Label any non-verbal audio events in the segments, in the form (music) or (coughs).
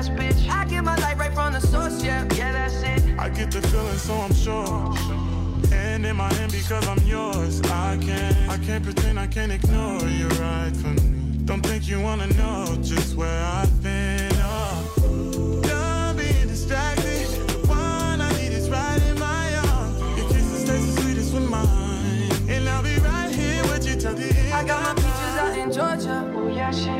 Badass bitch. I get my light right from the source, yeah. Yeah, that's it. I get the feeling, so I'm sure. And in my hand because I'm yours. I can't, I can't pretend, I can't ignore you right from me. Don't think you wanna know just where I've been. Oh. Done being distracted. The one I need is right in my arms. Your kisses taste the sweetest with mine. And I'll be right here with you till the end. I got my of peaches out in Georgia. Oh yeah, shit.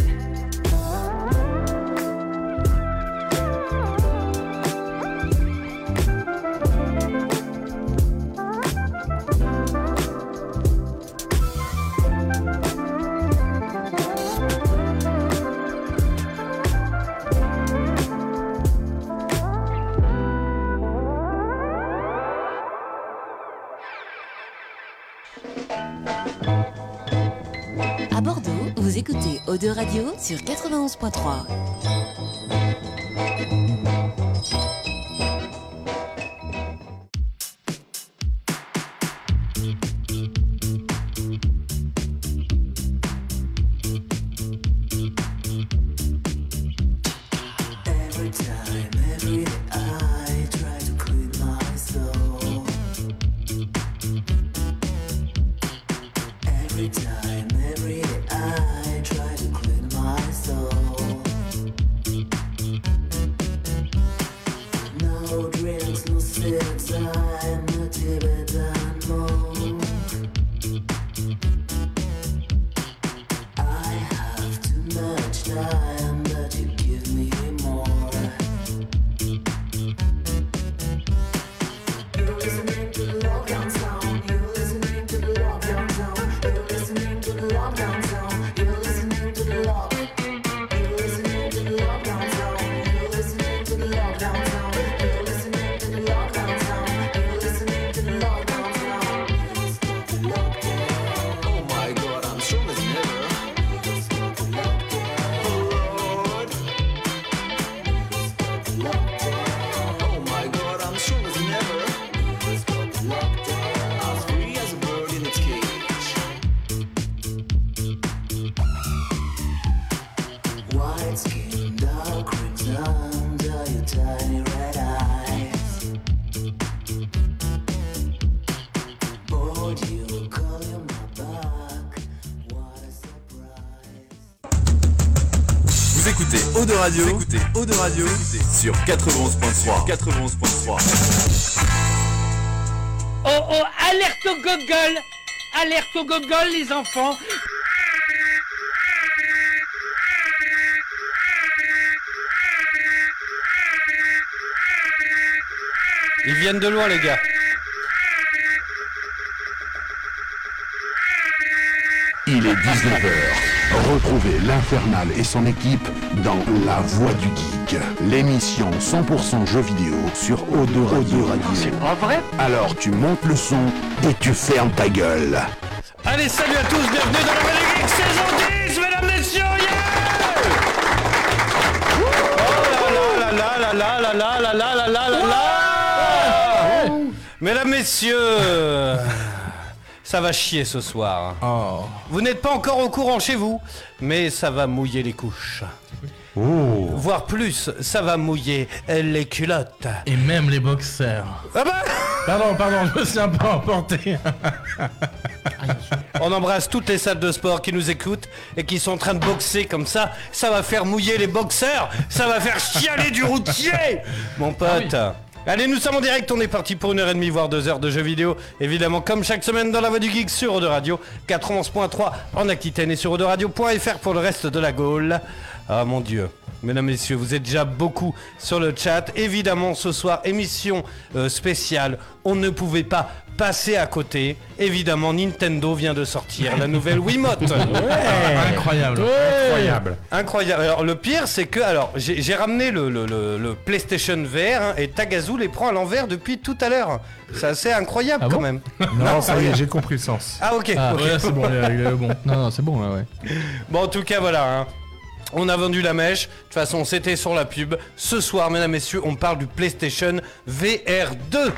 Écoutez Eau de Radio sur 91.3. Radio, écoutez Eau de Radio sur 91.3. 91.3. Oh oh, alerte au gogol Alerte au gogol les enfants Ils viennent de loin les gars. Il est 19h. Retrouvez l'Infernal et son équipe dans La Voix du Geek, l'émission 100% jeux vidéo sur O2 Radio. C'est pas vrai Alors tu montes le son et tu fermes ta gueule. Allez, salut à tous, bienvenue dans la Vallée Geek saison 10, mesdames, messieurs, yeah Oh là là là là là là là là là là là là Mesdames, messieurs, ça va chier ce soir. Vous n'êtes pas encore au courant chez vous, mais ça va mouiller les couches. Oh. voire plus. Ça va mouiller les culottes. Et même les boxers. Ah bah Pardon, pardon, je me suis un peu emporté. On embrasse toutes les salles de sport qui nous écoutent et qui sont en train de boxer comme ça. Ça va faire mouiller les boxeurs. Ça va faire chialer du routier. Mon pote. Allez, nous sommes en direct, on est parti pour une heure et demie, voire deux heures de jeux vidéo. Évidemment, comme chaque semaine dans la voie du geek sur Eau de Radio, 91.3 en Aquitaine et sur Radio.fr pour le reste de la Gaule. Ah mon dieu. Mesdames, Messieurs, vous êtes déjà beaucoup sur le chat. Évidemment, ce soir, émission euh, spéciale. On ne pouvait pas passer à côté. Évidemment, Nintendo vient de sortir la nouvelle (laughs) Wiimote. Incroyable. Incroyable. Incroyable. Alors le pire c'est que alors j'ai ramené le, le- le- le PlayStation VR hein, et Tagazu les prend à l'envers depuis tout à l'heure. C'est assez incroyable Ah quand bon même. Non, ça y est, j'ai compris le sens. Ah ok. Ah. Ouais, c'est bon, il est- il est bon. Non, non, c'est bon là, ouais. Bon en tout cas voilà. hein. On a vendu la mèche. De toute façon c'était sur la pub. Ce soir mesdames messieurs on parle du PlayStation VR 2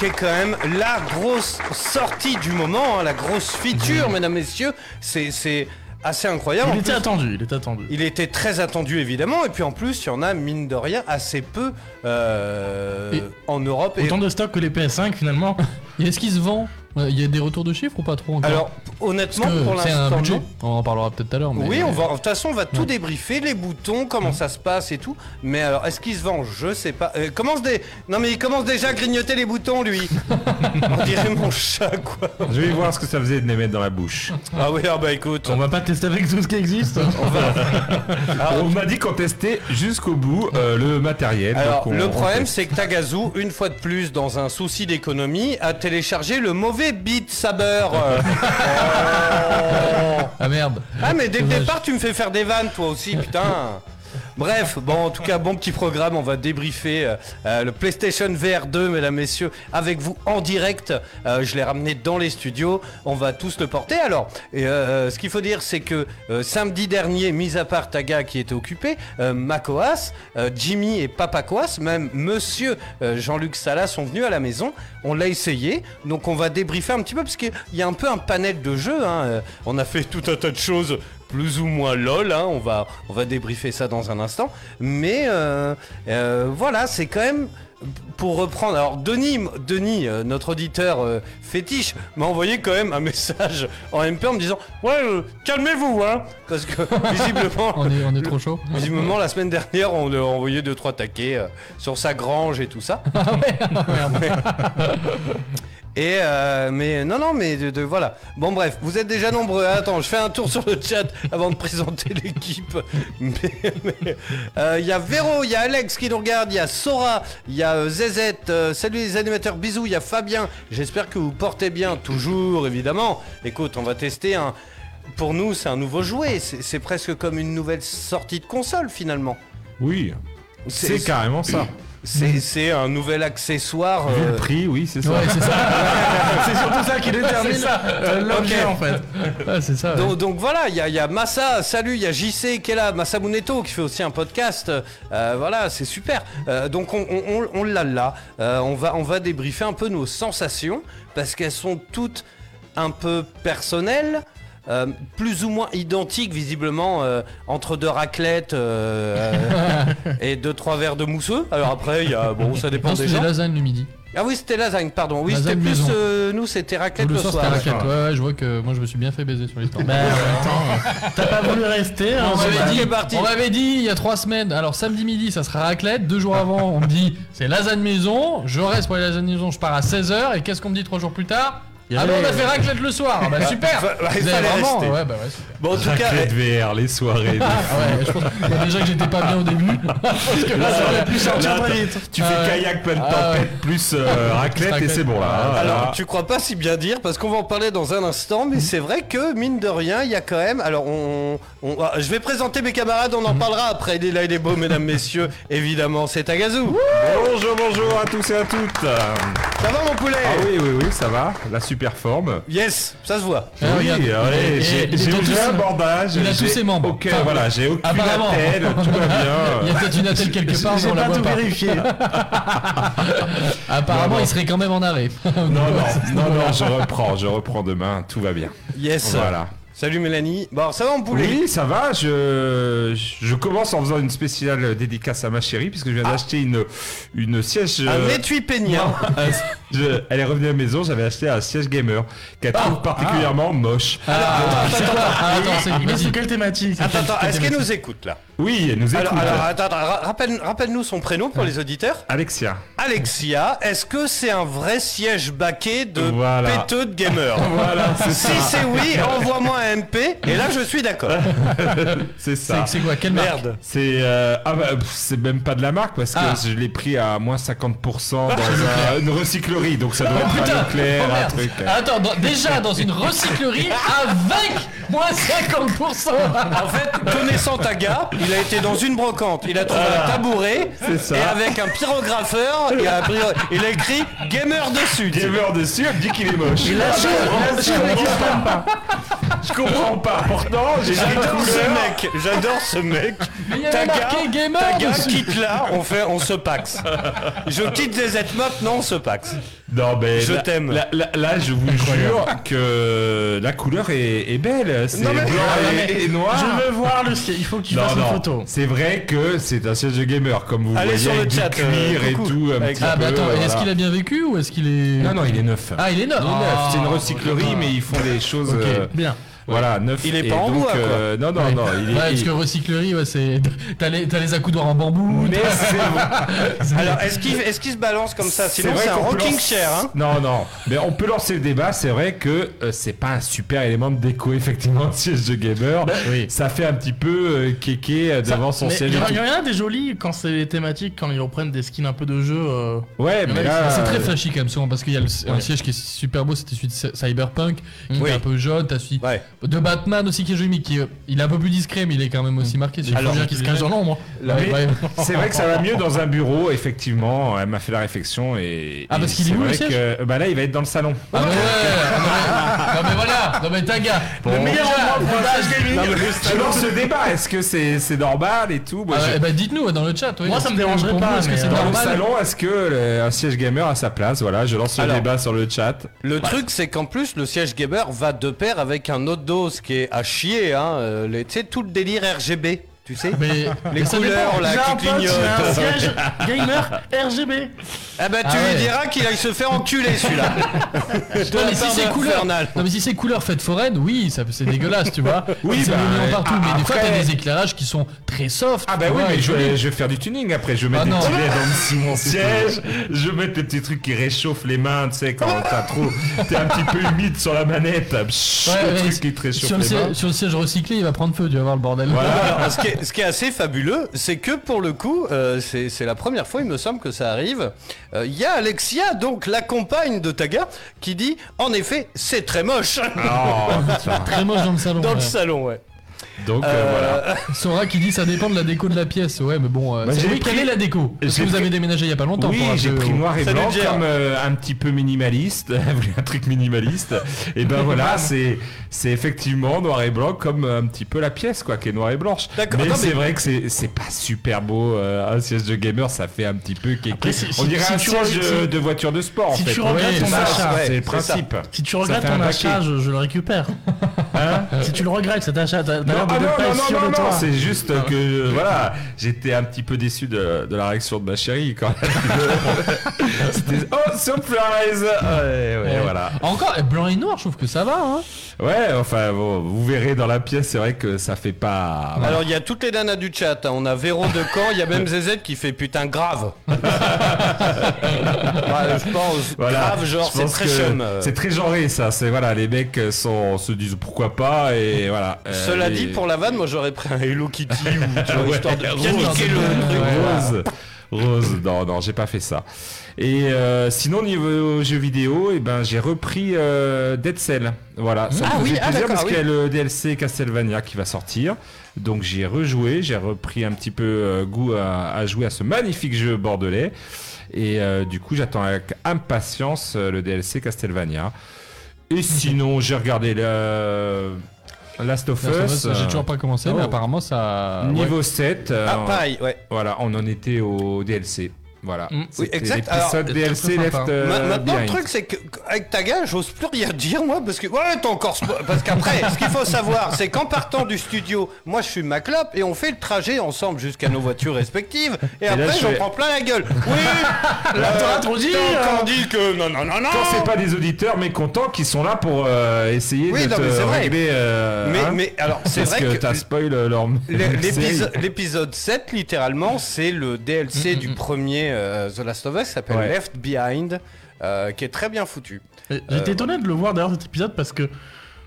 qui est quand même la grosse sortie du moment, hein, la grosse feature mesdames messieurs. C'est assez incroyable. En Il était plus- attendu, il était attendu. Il était très attendu évidemment, et puis en plus, il y en a mine de rien assez peu euh, en Europe. Et- Autant de stock que les PS5 finalement. (laughs) Est-ce qu'il se vend Euh, Il y a des retours de chiffres ou pas trop encore Alors, Parce honnêtement, que pour c'est un l'instant, budget. non. On en parlera peut-être tout à l'heure. mais- Oui, on va, de toute façon, on va tout débriefer, les boutons, comment ça se passe et tout. Mais alors, est-ce qu'il se vend? Je sais pas. Euh, commence des... Non, mais il commence déjà à grignoter les boutons, lui. (laughs) on dirait mon chat, quoi. Je vais voir ce que ça faisait de les mettre dans la bouche. Ah oui, ah bah écoute. On va pas tester avec tout ce qui existe. (laughs) Ah, On m'a dit qu'on testait jusqu'au bout euh, le matériel. Alors, donc on- le on problème, teste. c'est que Tagazu, une fois de plus, dans un souci d'économie, a téléchargé le mauvais Beat Saber. (laughs) Euh, oh. Ah merde. Ah mais dès le départ tu me fais faire des vannes toi aussi putain Bref, bon en tout cas bon petit programme, on va débriefer euh, euh, le PlayStation VR 2 mesdames messieurs avec vous en direct. Euh, je l'ai ramené dans les studios, on va tous le porter. Alors, ce qu'il faut dire c'est que samedi dernier, mis à part Taga qui était occupé, Makoas, Jimmy et Papa Koas, même Monsieur Jean-Luc Salah sont venus à la maison. On l'a essayé, donc on va débriefer un petit peu parce qu'il y a un peu un panel de jeux. hein. On a fait tout un tas de choses plus ou moins lol, hein. on, va, on va débriefer ça dans un instant. Mais euh, euh, voilà, c'est quand même pour reprendre. Alors Denis, Denis euh, notre auditeur euh, fétiche, m'a envoyé quand même un (laughs) message en MP en me disant Ouais, euh, calmez-vous, hein Parce que (laughs) visiblement. On est, on est trop chaud. Visiblement, la semaine dernière, on lui a envoyé deux trois taquets sur sa grange et tout ça. (laughs) Et euh, mais non non mais de, de- voilà. Bon bref vous êtes déjà nombreux. Attends je fais un tour sur le chat avant de présenter l'équipe. (laughs) Mais euh, il y a Véro il y a Alex qui nous regarde il y a Sora il y a euh, ZZ euh, salut les animateurs bisous il y a Fabien. J'espère que vous portez bien toujours évidemment. Écoute on va tester un pour nous c'est un nouveau jouet. C'est presque comme une nouvelle sortie de console finalement. Oui, c'est carrément ça. (clears throat) c'est c'est un nouvel accessoire Vu euh, le prix, oui, c'est ça. Ouais, c'est ça. (laughs) c'est surtout ça qui détermine euh, l'objet en fait. Ouais, c'est ça. ouais. Donc, donc voilà, il y, a- il y a Massa, salut, il y a JC qui est là, Massa Muneto qui fait aussi un podcast. Euh, voilà, c'est super. Euh, donc on, on, on- on l'a là. Euh, on, va, on va débriefer un peu nos sensations parce qu'elles sont toutes un peu personnelles. Euh, plus ou moins identiques visiblement euh, entre deux raclettes euh, euh, (laughs) et deux trois verres de mousseux. Alors après il y a bon ça dépend Non, des c'était gens. lasagne le midi. Ah oui c'était lasagne pardon. Oui Lasagne c'était plus maison. euh, nous c'était raclette le le, soir, soir. c'était raclette. Ouais, ouais, je vois que moi je me suis bien fait baiser sur l'histoire. Bah, attends, t'as pas voulu rester hein, On m'avait dit, parti. on m'avait dit il y a trois semaines, alors samedi midi ça sera raclette, deux jours avant on me dit c'est lasagne maison, je reste pour les lasagne maison, je pars à 16h et qu'est-ce qu'on me dit trois jours plus tard? Ah avait- bon on a fait raclette le soir, Ah bah super Bah, bah, il fallait vraiment rester. Ouais bah ouais super Bon en tout cas Raclette VR, les soirées. de- (laughs) Ah ouais, je pense bah, déjà que j'étais pas bien au début. (laughs) Parce que là, ça aurait pu sortir Là, très t'as- vite. Tu Ah fais ouais. kayak plein de Ah tempête ouais. plus euh, raclette et Raclette. c'est bon là. hein, Alors, voilà. tu crois pas si bien dire parce qu'on va en parler dans un instant, mais c'est vrai que mine de rien, il y a quand même. Alors, on, on- ah, je vais présenter mes camarades, on en parlera après. Il est là, il est beau, mesdames, messieurs. (laughs) Évidemment, c'est Tagazu. Bonjour, bonjour à tous et à toutes. Ça va, mon poulet? Ah oui, oui, oui, ça va. La super forme. Yes, ça se voit. Ah, oui, regarde. ouais, Et- j'ai et- j'ai ont j'ai tous- un bordage. il a tous j'ai ses membres. aucun- Enfin, voilà, j'ai aucune apparemment. attelle, tout va (laughs) Il y a bien. peut-être une attelle (laughs) quelque part, mais on la pas voit tout pas. vérifié. (laughs) Apparemment, Non, non. il serait quand même en arrêt. Non, non, non, non, je reprends, je reprends demain, tout va bien. Yes. Voilà. Salut Mélanie. Bon, ça va en poulet Oui, ça va. Je, je commence en faisant une spéciale dédicace à ma chérie puisque je viens d'acheter une, une siège. Un euh, étui un- je- elle est revenue à la maison, j'avais acheté un siège gamer qu'elle trouve particulièrement moche. Ah, c'est quoi Ah, Attends, c'est Mais vas-y. sous quelle thématique Attends, attends, est-ce qu'elle nous écoute là Oui, elle nous écoute. alors, alors, attends, attends, ra- rappelle- rappelle-nous son prénom pour les auditeurs. Alexia. Alexia, est-ce que c'est un vrai siège baqué de Voilà. péteux de gamer (laughs) Voilà, c'est Si c'est oui, (laughs) envoie-moi un MP et là je suis d'accord. (laughs) C'est ça. c'est quoi Quelle marque Merde. C'est euh, ah bah, pff, c'est même pas de la marque parce que Ah. je l'ai pris à moins 50% dans un- une recyclerie donc ça doit être Putain un Oh, un merde. truc. Attends, dans- déjà dans une recyclerie (laughs) avec moins 50% (laughs) En fait, connaissant Taga, il a été dans une brocante, il a trouvé un tabouret C'est ça. et avec un pyrographeur, il a, pris- il a écrit gamer dessus. Gamer dessus, elle me dit qu'il est moche. Il a su, comprends pas. Pourtant, j'ai J'adore ce couleur. mec, j'adore ce mec. Mais il y avait marqué gamer Taga, dessus. quitte là, on fait, on se paxe. Je quitte les Zmop, non, on se paxe. Non, mais Je t'aime. Là, là- là, je vous jure que la couleur est, est belle. C'est Non, blanc mais- et, et noir. Je veux voir le siège. Il faut que tu Non, fasses une non, photo. c'est vrai que c'est un siège de gamer, comme vous Allez voyez, sur le avec chat, du cuir euh, et tout. Un petit Ah bah attends, voilà. est-ce qu'il a bien vécu ou est-ce qu'il est... Non, non, il est neuf. Ah, il est neuf Il est neuf. Ah, C'est une recyclerie, mais ils font des choses. Ok, euh, Bien. Voilà, neuf. Il est pas en bois, quoi. euh, Non, non, Ouais. non. Il est, Ouais, parce il- que recyclerie, ouais, c'est... T'as les, t'as les accoudoirs en bambou, Mais (laughs) c'est Alors, est-ce qu'il est qu'il se balance comme ça? Sinon, c'est un rocking chair. Hein Non, non. Mais on peut lancer le débat. C'est vrai que euh, c'est pas un super élément de déco, (laughs) effectivement, un siège de gamer. oui. Ça fait un petit peu euh, kéké devant son siège. Il y, en- a des jolis quand c'est thématique, quand ils reprennent des skins un peu de jeu. euh, Ouais, mais là. C'est très flashy quand même souvent parce qu'il y a un siège qui est super beau, c'était celui de Cy- Cyberpunk, qui est un peu jaune, t'as celui Ouais. De Batman aussi qui est joli, mais qui euh, il est un peu plus discret, mais il est quand même aussi marqué. Faut bien qu'ils se cachent dans l'ombre. Ouais. (laughs) C'est vrai que ça va mieux dans un bureau, effectivement. Elle m'a fait la réflexion et. Ah, parce qu'il c'est est où, le siège que- Bah là, il va être dans le salon. Ah, mais ouais, ah, non, mais, non, mais voilà, non mais ta gars. Le meilleur endroit je lance le débat. Est-ce que c'est c'est normal et tout? Moi, Ah, je- ouais, bah dites-nous ouais, dans le chat. ouais. Moi, ça me dérangerait pas, Est-ce que c'est euh, Dans le normal salon, est-ce que un siège gamer a sa place? Voilà, je lance le débat sur le chat. Le truc, c'est qu'en plus, le siège gamer va de pair avec un autre dos qui est à chier. Hein, euh, tu sais, tout le délire RGB, tu sais Mais (laughs) Les mais couleurs, là, qui clignotent. un (laughs) siège gamer RGB. Ah bah, tu Ah ouais. lui diras qu'il aille se faire enculer, celui-là. (laughs) Non, mais si c'est couleur, non mais si c'est couleur fête foraine, oui, c'est dégueulasse, tu vois. Oui, c'est bah, mignon partout, ah, mais des fois t'as des éclairages qui sont très soft. Ah bah oui, vois, mais je vais, jolis. je vais faire du tuning après. Je vais mettre Ah des non. petits dans mon siège. Je vais mettre des petits trucs qui réchauffent les mains, tu sais, quand t'as trop, t'es un petit peu humide sur la manette. Psh, Ouais, le truc qui te réchauffe sur, le les mains. sur le siège recyclé, il va prendre feu, tu vas voir le bordel. Alors, ce, qui est, assez fabuleux, c'est que pour le coup, euh, c'est c'est la première fois, il me semble, que ça arrive. Euh, Il y a Alexia, donc la compagne de Taga, qui dit En effet, c'est très moche. (laughs) Oh, putain. Très moche dans le salon. Dans le salon, ouais. Donc euh, Euh, voilà. (laughs) Sora qui dit ça dépend de la déco de la pièce. Ouais, mais bon, euh, Bah, c'est pris- quelle est la déco Parce que vous avez déménagé il y a pas longtemps. Oui, j'ai pris noir et blanc comme euh, un petit peu minimaliste. Un truc minimaliste. Et ben voilà, c'est c'est effectivement noir et blanc comme un petit peu la pièce quoi, qui est noire et blanche. D'accord, Mais non, c'est mais- vrai que c'est c'est pas super beau. euh, un siège de gamer, ça fait un petit peu kéké. Après, si- On si- dirait si un tu siège de, de voiture de sport si en fait. tu regrettes ton achat, c'est le principe. Si tu regrettes ton achat, je, je le récupère. (laughs) Hein si tu le regrettes cet achat, de ah non, pas non, être non, sûr non, de non, toi. c'est juste que euh, voilà, j'étais un petit peu déçu de, de la réaction de ma chérie quand (laughs) C'était oh surprise. Ouais, ouais, Ouais. voilà. Encore blanc et noir, je trouve que ça va. Hein. Ouais, enfin bon, vous verrez dans la pièce, c'est vrai que ça fait pas. Alors, il y a toutes les nanas du chat. hein. On a Véro de Caen, il y a même (laughs) ZZ qui fait putain grave. (laughs) Ouais, je pense, Voilà, grave, genre, c'est très chum. euh. C'est très genré ça. C'est voilà, les mecs sont se disent pourquoi pas et voilà. Euh, Cela dit, pour la vanne, moi j'aurais pris un Hello Kitty ou tu vois, (laughs) Ouais, histoire de rose. bien niquer le truc. Rose. Rose, non, non, j'ai pas fait ça. Et euh, sinon, niveau jeux vidéo, eh ben, j'ai repris euh, Dead Cell. Voilà, ça Ah me oui, faisait ah plaisir parce oui. qu'il y a le DLC Castlevania qui va sortir. Donc j'y ai rejoué, j'ai repris un petit peu euh, goût à, à jouer à ce magnifique jeu bordelais. Et du coup, j'attends avec impatience le DLC Castlevania. Et sinon, j'ai regardé le Last of Last Us. Us, J'ai toujours pas commencé, mais oh. apparemment ça. Niveau 7. euh, Ah, pareil, ouais. voilà, on en était au DLC. Voilà. Mm. Oui, exact. Alors, DLC Left euh, Ma- Maintenant, le truc, c'est que avec ta gars, j'ose plus rien dire, moi, parce que. Ouais, t'as encore. Parce qu'après, ce qu'il faut savoir, c'est qu'en partant du studio, moi, je fume ma clope et on fait le trajet ensemble jusqu'à nos voitures respectives. Et, après, je j'en prends plein la gueule. Oui Là, t'auras trop dit, T'as hein. dit que. Non, non, non, non Quand c'est pas des auditeurs mécontents qui sont là pour euh, essayer Oui, de non, te mais c'est vrai. régler. euh, Mais, hein, mais alors, c'est vrai que, que. t'as spoil leur. l'é- leur (laughs) l'épisode- série. L'épisode 7, littéralement, c'est le DLC du premier euh, The Last of Us, s'appelle Ouais. Left Behind, euh, qui est très bien foutu. J'étais étonné de le voir d'ailleurs cet épisode parce que.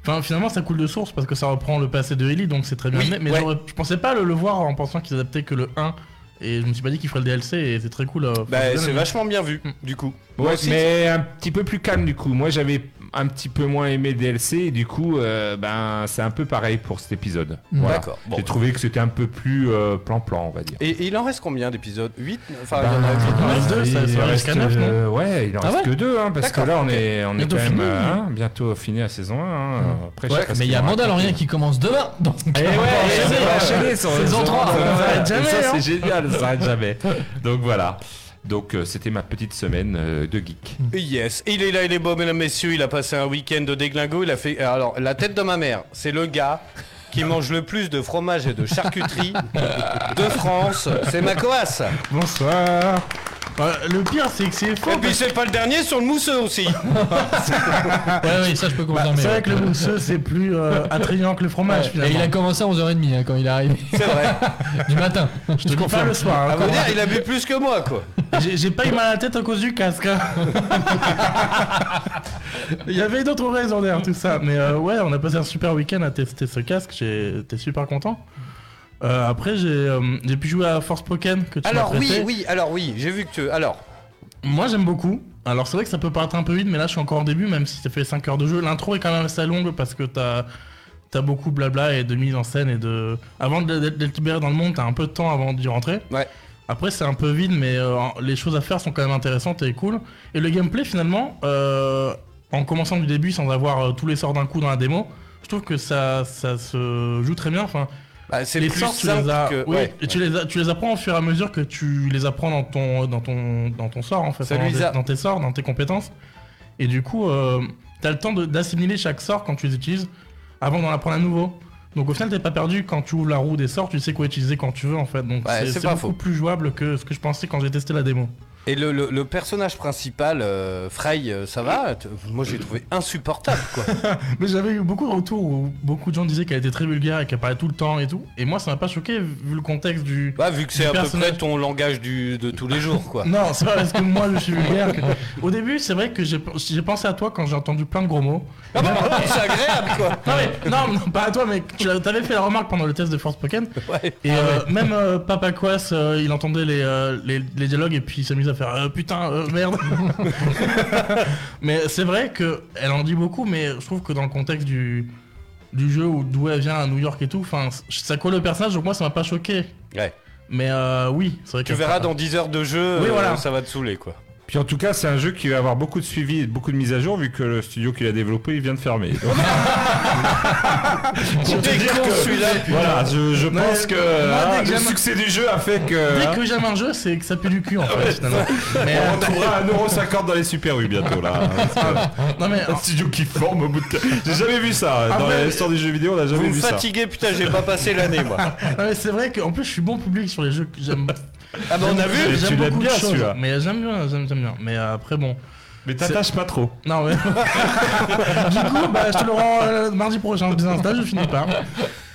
Enfin, finalement, ça coule de source parce que ça reprend le passé de Ellie, donc c'est très bien Oui. Mais ouais. je pensais pas le, le voir en pensant qu'ils adaptaient que le 1. Et je me suis pas dit qu'il ferait le DLC et c'est très cool. euh, Bah, c'est vachement bien vu, du coup. Moi Ouais, aussi, mais un petit peu plus calme du coup. Moi j'avais un petit peu moins aimé DLC et du coup euh, ben c'est un peu pareil pour cet épisode. Voilà. D'accord. Bon. J'ai trouvé que c'était un peu plus euh, plan-plan on va dire. Et, et il en reste combien d'épisodes? 8 Enfin, Ben, il y en reste deux, ça- il ça reste, neuf, non? euh, Ouais, il en Ah reste ouais? que deux, hein, parce que là on est, on est Bientôt quand même fini. euh, hein, bientôt fini la saison 1. hein. Après, je sais Ouais, mais il y a Mandalorian qui commence demain. (laughs) Donc, Eh ouais, enchaîner, va enchaîner sur saison saison 3. trois. Ça Ça hein. c'est génial, ça s'arrête jamais. (laughs) Donc voilà. Donc euh, c'était ma petite semaine euh, de geek. Yes, il est là, il est beau, mesdames, messieurs. Il a passé un week-end de déglingo. Il a fait. Alors, la tête de ma mère, c'est le gars qui mange le plus de fromage et de charcuterie (laughs) de France. C'est Macoas. Bonsoir. Ouais, le pire, c'est que c'est faux. Et puis, c'est pas le dernier sur le mousseux aussi. (laughs) Ouais, oui, ça je peux Bah, c'est vrai que le mousseux, c'est plus euh, (laughs) attrayant que le fromage, Et finalement. il a commencé à 11h30 hein, quand il est arrivé. C'est vrai. (laughs) du matin. Je Je te dis pas le soir. hein, À dire, il a bu plus que moi, quoi. J'ai j'ai pas eu mal à la tête à cause du casque. hein. Il y avait d'autres raisons derrière tout ça. Mais euh, ouais, on a passé un super week-end à tester ce casque. J'étais super content. Euh, après, j'ai euh, j'ai pu jouer à Force Pokémon que tu m'as Alors, oui, prêté. oui, alors, oui, j'ai vu que tu. Alors, Moi, j'aime beaucoup. Alors, c'est vrai que ça peut paraître un peu vite, mais là, je suis encore au début, même si ça fait 5 heures de jeu. L'intro est quand même assez longue parce que t'as as beaucoup de blabla et de mise en scène et de. Avant de- d'être d'être libéré dans le monde, t'as un peu de temps avant d'y rentrer. Ouais. Après, c'est un peu vide, mais euh, les choses à faire sont quand même intéressantes et cool. Et le gameplay, finalement, euh, en commençant du début sans avoir euh, tous les sorts d'un coup dans la démo, je trouve que ça, ça se joue très bien. Enfin, bah, c'est les plus sorts, tu les as, que. oui, ouais. et tu les, as- tu les apprends au fur et à mesure que tu les apprends dans ton, dans ton, dans ton sort, en fait, dans, tes- a- dans tes sorts, dans tes compétences. Et du coup, euh, t'as le temps d'assimiler chaque sort quand tu les utilises avant d'en apprendre un nouveau. Donc au final, t'es pas perdu quand tu ouvres la roue des sorts, tu sais quoi utiliser quand tu veux en fait. Donc Ouais, c'est beaucoup faux. plus jouable que ce que je pensais quand j'ai testé la démo. Et le, le- le personnage principal, euh, Frey, euh, ça va Moi, j'ai trouvé insupportable, quoi. (laughs) Mais j'avais eu beaucoup de retours où beaucoup de gens disaient qu'elle était très vulgaire et qu'elle parlait tout le temps et tout. Et moi, ça m'a pas choqué vu le contexte du. Bah, vu que c'est à peu près ton langage du, de tous les jours, quoi. (laughs) Non, c'est pas parce que moi je suis vulgaire. que- Au début, c'est vrai que j'ai j'ai pensé à toi quand j'ai entendu plein de gros mots. Ah bah, c'est agréable, quoi. (laughs) Non, mais, non, non, pas à toi, mais tu t'avais fait la remarque pendant le test de Force Pokémon. Ouais. Et euh, même euh, Papa Quas, il entendait les, les, les dialogues et puis il s'amusait à faire euh, putain, euh, merde. (laughs) mais c'est vrai que elle en dit beaucoup, mais je trouve que dans le contexte du, du jeu où d'où elle vient à New York et tout, enfin, ça colle au personnage, donc moi ça m'a pas choqué. Ouais. Mais euh, oui, c'est vrai Tu que. verras dans 10 heures de jeu, Oui, voilà. ça va te saouler, quoi. Puis en tout cas, c'est un jeu qui va avoir beaucoup de suivi et beaucoup de mises à jour vu que le studio qui l'a développé, il vient de fermer. (laughs) Donc, te dire que- celui-là, voilà, je, je Mais pense que moi, hein, le succès du jeu a fait que Dès hein, que j'aime un jeu, c'est que ça pue du cul en fait, finalement. (laughs) Mais, on retrouvera 1,50€ dans les Super U bientôt là. (laughs) non mais Un studio qui forme au bout de. J'ai jamais vu ça dans l'histoire des jeux vidéo, on a vous jamais me vu ça. fatiguez, putain, j'ai pas passé l'année, moi. Non, mais c'est vrai qu'en plus je suis bon public sur les jeux que j'aime. Ah bah, on a vu tu l'aimes beaucoup de bien, choses, celui-là. Mais j'aime bien, j'aime bien. Mais euh, après bon. Mais t'attaches pas trop. Non mais. (laughs) du coup, bah je te le rends euh, mardi prochain. Des Insta, je finis pas.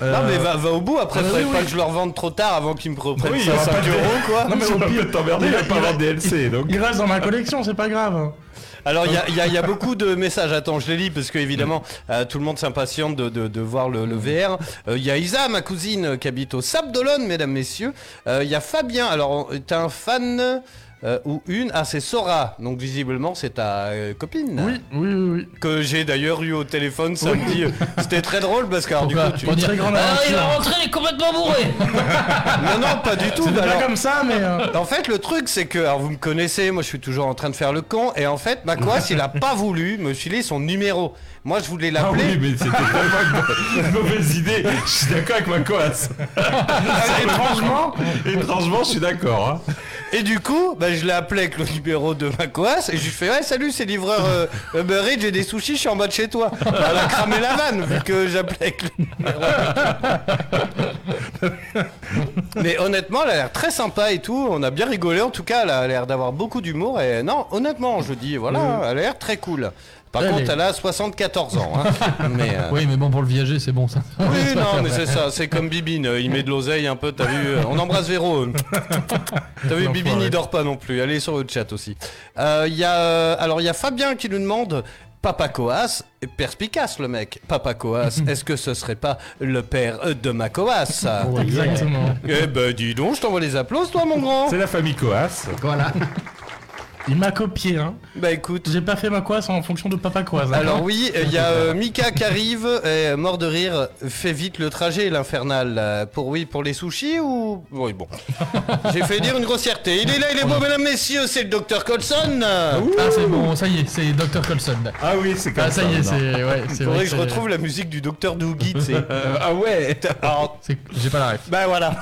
Euh, Non, mais va, va au bout, après, euh, faudrait oui, pas oui. que je leur vende trop tard avant qu'ils me reprennent Oui, ça (laughs) il y aura 5 pas de- euros, quoi. Non mais Tu au pire, t'emmerder, il va pas avoir DLC donc. il reste dans ma collection, c'est pas grave. Alors il y y y a beaucoup de messages, attends je les lis parce que évidemment euh, tout le monde s'impatiente de, de- de voir le, le VR. Euh, Il y a Isa, ma cousine euh, qui habite au Sable d'Olonne, mesdames, messieurs. Euh, Il y a Fabien, alors t'es un fan euh, ou une Ah c'est Sora, donc visiblement c'est ta euh, copine. Oui, oui, oui. oui. Que j'ai d'ailleurs eu au téléphone samedi. Euh, C'était très drôle parce que alors, du coup tu... Très Ah, il va rentrer complètement bourré (laughs) Non non pas du tout. Bah pas alors- comme ça, mais. euh, En fait, le truc, c'est que, alors vous me connaissez, moi je suis toujours en train de faire le con, et en fait, Macquas, il a (laughs) pas voulu me filer son numéro. Moi, je voulais Ah l'appeler. oui, mais c'était tellement une mau- une mauvaise idée. Je suis d'accord avec ma coasse. étrangement. Étrangement, je suis d'accord. hein. Et du coup, bah, je l'ai appelé avec le numéro de ma coasse et je lui fais ouais salut c'est livreur euh, Uber Eats, j'ai des sushis, je suis en bas de chez toi. Elle a cramé la vanne vu que j'appelais avec le numéro. Mais honnêtement, elle a l'air très sympa et tout. On a bien rigolé. En tout cas, elle a l'air d'avoir beaucoup d'humour. Et non, honnêtement, je dis voilà, elle a l'air très cool. Par contre, elle a 74 ans. hein. (laughs) Mais, euh, Oui, mais bon, pour le viager, c'est bon ça. oui, (laughs) non, mais c'est ça, c'est comme Bibine, euh, il met de l'oseille un peu, t'as vu euh, On embrasse Véro. T'as vu. (laughs) Bibine, il dort pas non plus, allez sur le chat aussi. Euh, Il y a, alors, il y a Fabien qui nous demande Papa Coas, perspicace le mec. Papa Coas, est-ce que ce serait pas le père de ma Coas? Exactement. Eh ben, dis donc, je t'envoie les applaudissements, toi, mon grand. C'est la famille Coas. Voilà. Il m'a copié, hein. Bah écoute. J'ai pas fait ma coisse en fonction de Papa hein. Alors oui, il y a euh, Mika qui arrive, et, mort de rire, fait vite le trajet, l'infernal. euh, Pour oui, pour les sushis ou? Oui bon. (laughs) J'ai fait dire une grossièreté. Il est là, il est beau, mesdames, messieurs, c'est le docteur Colson. Ah, c'est bon, ça y est, c'est Dr. Colson. Ah oui, c'est comme Ah, ça y est, c'est. Ouais, c'est faudrait vrai que je c'est- retrouve la musique du docteur Doogie, tu sais. ah ouais. Alors, c'est- J'ai pas la ref. bah voilà.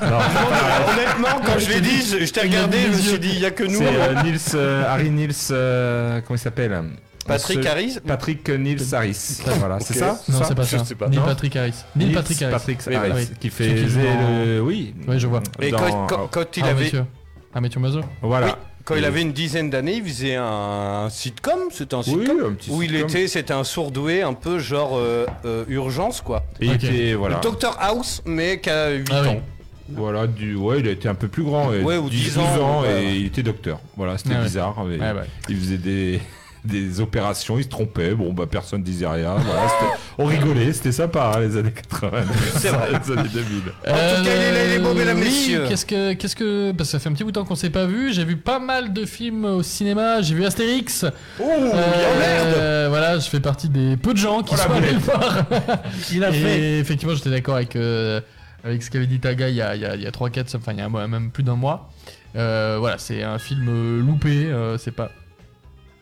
Honnêtement, quand je l'ai dit, je, je t'ai regardé, je me suis dit, il y a que nous. C'est euh, Nils, euh, Harry Nils, euh, comment il s'appelle Patrick Ce- Harris? Patrick Nils Harris. Voilà, c'est Ok. ça? Non, c'est pas Je ça. sais pas. Neil Non Patrick Harris. Neil Patrick Harris. Patrick Oui, Harris, oui. qui Celui qui faisait joue dans- le... Oui. Oui, je vois. Et Dans- quand, quand- quand il Ah, avait, monsieur. Ah, mais tu m'as Voilà. Oui, quand il avait une dizaine d'années, il faisait un sitcom, c'était un Oui, sitcom un petit où il sitcom. était, c'était un sourdoué un peu genre euh, euh, urgence quoi. Et il Ok. était, voilà. Le Docteur House mais qui a 8 Ah oui. ans. Voilà, du, ouais, il a été un peu plus grand. et Ouais, ou 10 12 ans, ouais, et ouais. il était docteur. Voilà, c'était ouais. bizarre. mais Ouais, ouais. Il faisait des, (laughs) des opérations, il se trompait. Bon, bah, personne disait rien. Voilà, c'était- on rigolait, c'était sympa, hein, les années 80. (laughs) C'est vrai. les années 2000. En tout cas, il est là, il est beau, mesdames, oui, messieurs. Qu'est-ce que, qu'est-ce que, parce que ça fait un petit bout de temps qu'on s'est pas vu. J'ai vu pas mal de films au cinéma. J'ai vu Astérix. Oh, Euh, Voilà, je fais partie des peu de gens qui Oh, sont allés le voir. (laughs) Il a Et fait. effectivement, j'étais d'accord avec, euh, avec ce qu'avait dit Taga il y a, il y a, il y a 3-4, enfin il y a un même plus d'un mois. Euh, voilà, c'est un film euh, loupé, euh, c'est pas.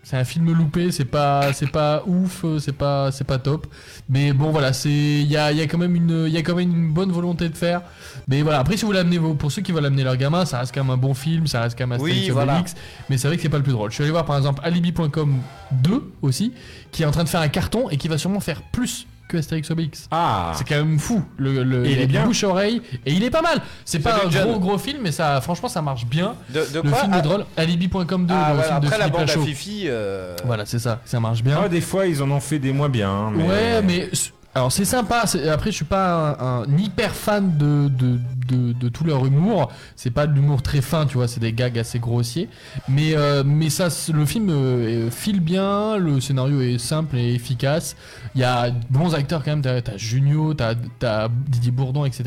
C'est un film loupé, c'est pas, c'est pas ouf, c'est pas, c'est pas top. Mais bon, voilà, c'est, il y a, y a quand même une, il y a quand même une bonne volonté de faire. Mais voilà, après si vous l'amenez, pour ceux qui veulent amener leur gamin, ça reste quand même un bon film, ça reste quand même Astérix Oui, voilà. Mais c'est vrai que c'est pas le plus drôle. Je suis allé voir par exemple Alibi.com 2 aussi, qui est en train de faire un carton et qui va sûrement faire plus que Astérix Obélix. Ah, C'est quand même fou. Le, le, Et il est du bien. bouche à oreille et il est pas mal. C'est pas un gros gros film, mais ça, franchement, ça marche bien. De, de le quoi film Ah, est drôle. Alibi.com 2, ah, le voilà, film de après la Philippe bande à. Fifi. euh, Voilà, c'est ça. Ça marche bien. Ah, des fois, ils en ont fait des moins bien. mais... Ouais, mais c- alors c'est sympa. Après, je suis pas un, un hyper fan de, de, de, de tout leur humour. C'est pas de l'humour très fin, tu vois. C'est des gags assez grossiers. Mais, euh, mais ça, le film euh, file bien. Le scénario est simple et efficace. Il y a de bons acteurs quand même. T'as as Junio, t'as as Didier Bourdon, etc.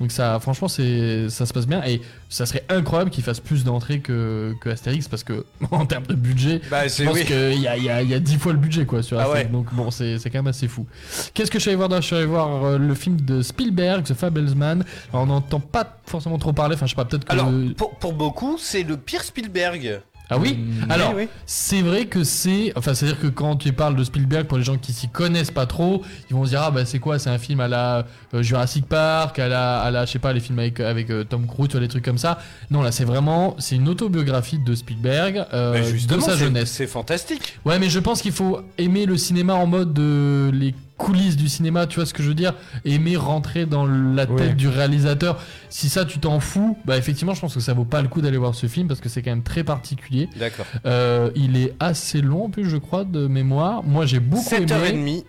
Donc ça, franchement, c'est ça se passe bien. Et ça serait incroyable qu'ils fassent plus d'entrées que, que Astérix parce que (laughs) en termes de budget, Bah, je pense oui. qu'il y a, il y, a, il y a 10 fois le budget quoi sur Ah Astérix. ouais. Donc bon, c'est c'est quand même assez fou. Qu'est-ce que je suis allé voir Je suis allé voir euh, le film de Spielberg, The Fablesman. Alors, on n'entend pas forcément trop parler. Enfin, je sais pas, peut-être que. Alors, pour, pour beaucoup, c'est le pire Spielberg. Ah oui Mm, Alors, oui, oui. c'est vrai que c'est. Enfin, c'est-à-dire que quand tu parles de Spielberg, pour les gens qui s'y connaissent pas trop, ils vont se dire Ah, bah, c'est quoi? C'est un film à la euh, Jurassic Park, à la, à la. Je sais pas, les films avec, avec euh, Tom Cruise, ou les trucs comme ça. Non, là, c'est vraiment. C'est une autobiographie de Spielberg, euh, de sa jeunesse. C'est fantastique. Ouais, mais je pense qu'il faut aimer le cinéma en mode de les coulisses du cinéma, tu vois ce que je veux dire Aimer rentrer dans la tête Ouais. du réalisateur. Si ça, tu t'en fous, bah effectivement, je pense que ça vaut pas le coup d'aller voir ce film parce que c'est quand même très particulier. D'accord. Euh, il est assez long en plus, je crois, de mémoire. Moi, j'ai beaucoup aimé. 7h30.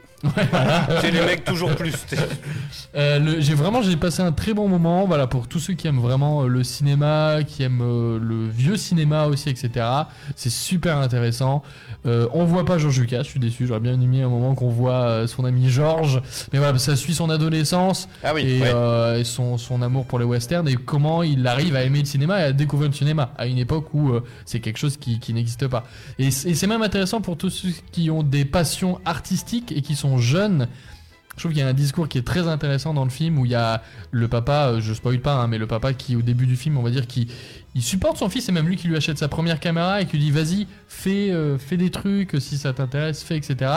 C'est les mecs toujours plus. (laughs) Euh, le- j'ai vraiment j'ai passé un très bon moment voilà pour tous ceux qui aiment vraiment euh, le cinéma qui aiment euh, le vieux cinéma aussi etc c'est super intéressant Euh, on voit pas Georges Lucas je suis déçu j'aurais bien aimé un moment qu'on voit euh, son ami Georges mais voilà ça suit son adolescence Ah oui, et, ouais. euh, et son, son amour pour les westerns et comment il arrive à aimer le cinéma et à découvrir le cinéma à une époque où euh, c'est quelque chose qui, qui n'existe pas et c'est même intéressant pour tous ceux qui ont des passions artistiques et qui sont jeunes je trouve qu'il y a un discours qui est très intéressant dans le film où il y a le papa, euh, je spoil pas, hein, mais le papa qui au début du film, on va dire, qui il supporte son fils, c'est même lui qui lui achète sa première caméra et qui lui dit vas-y, fais, euh, fais des trucs si ça t'intéresse, fais, etc.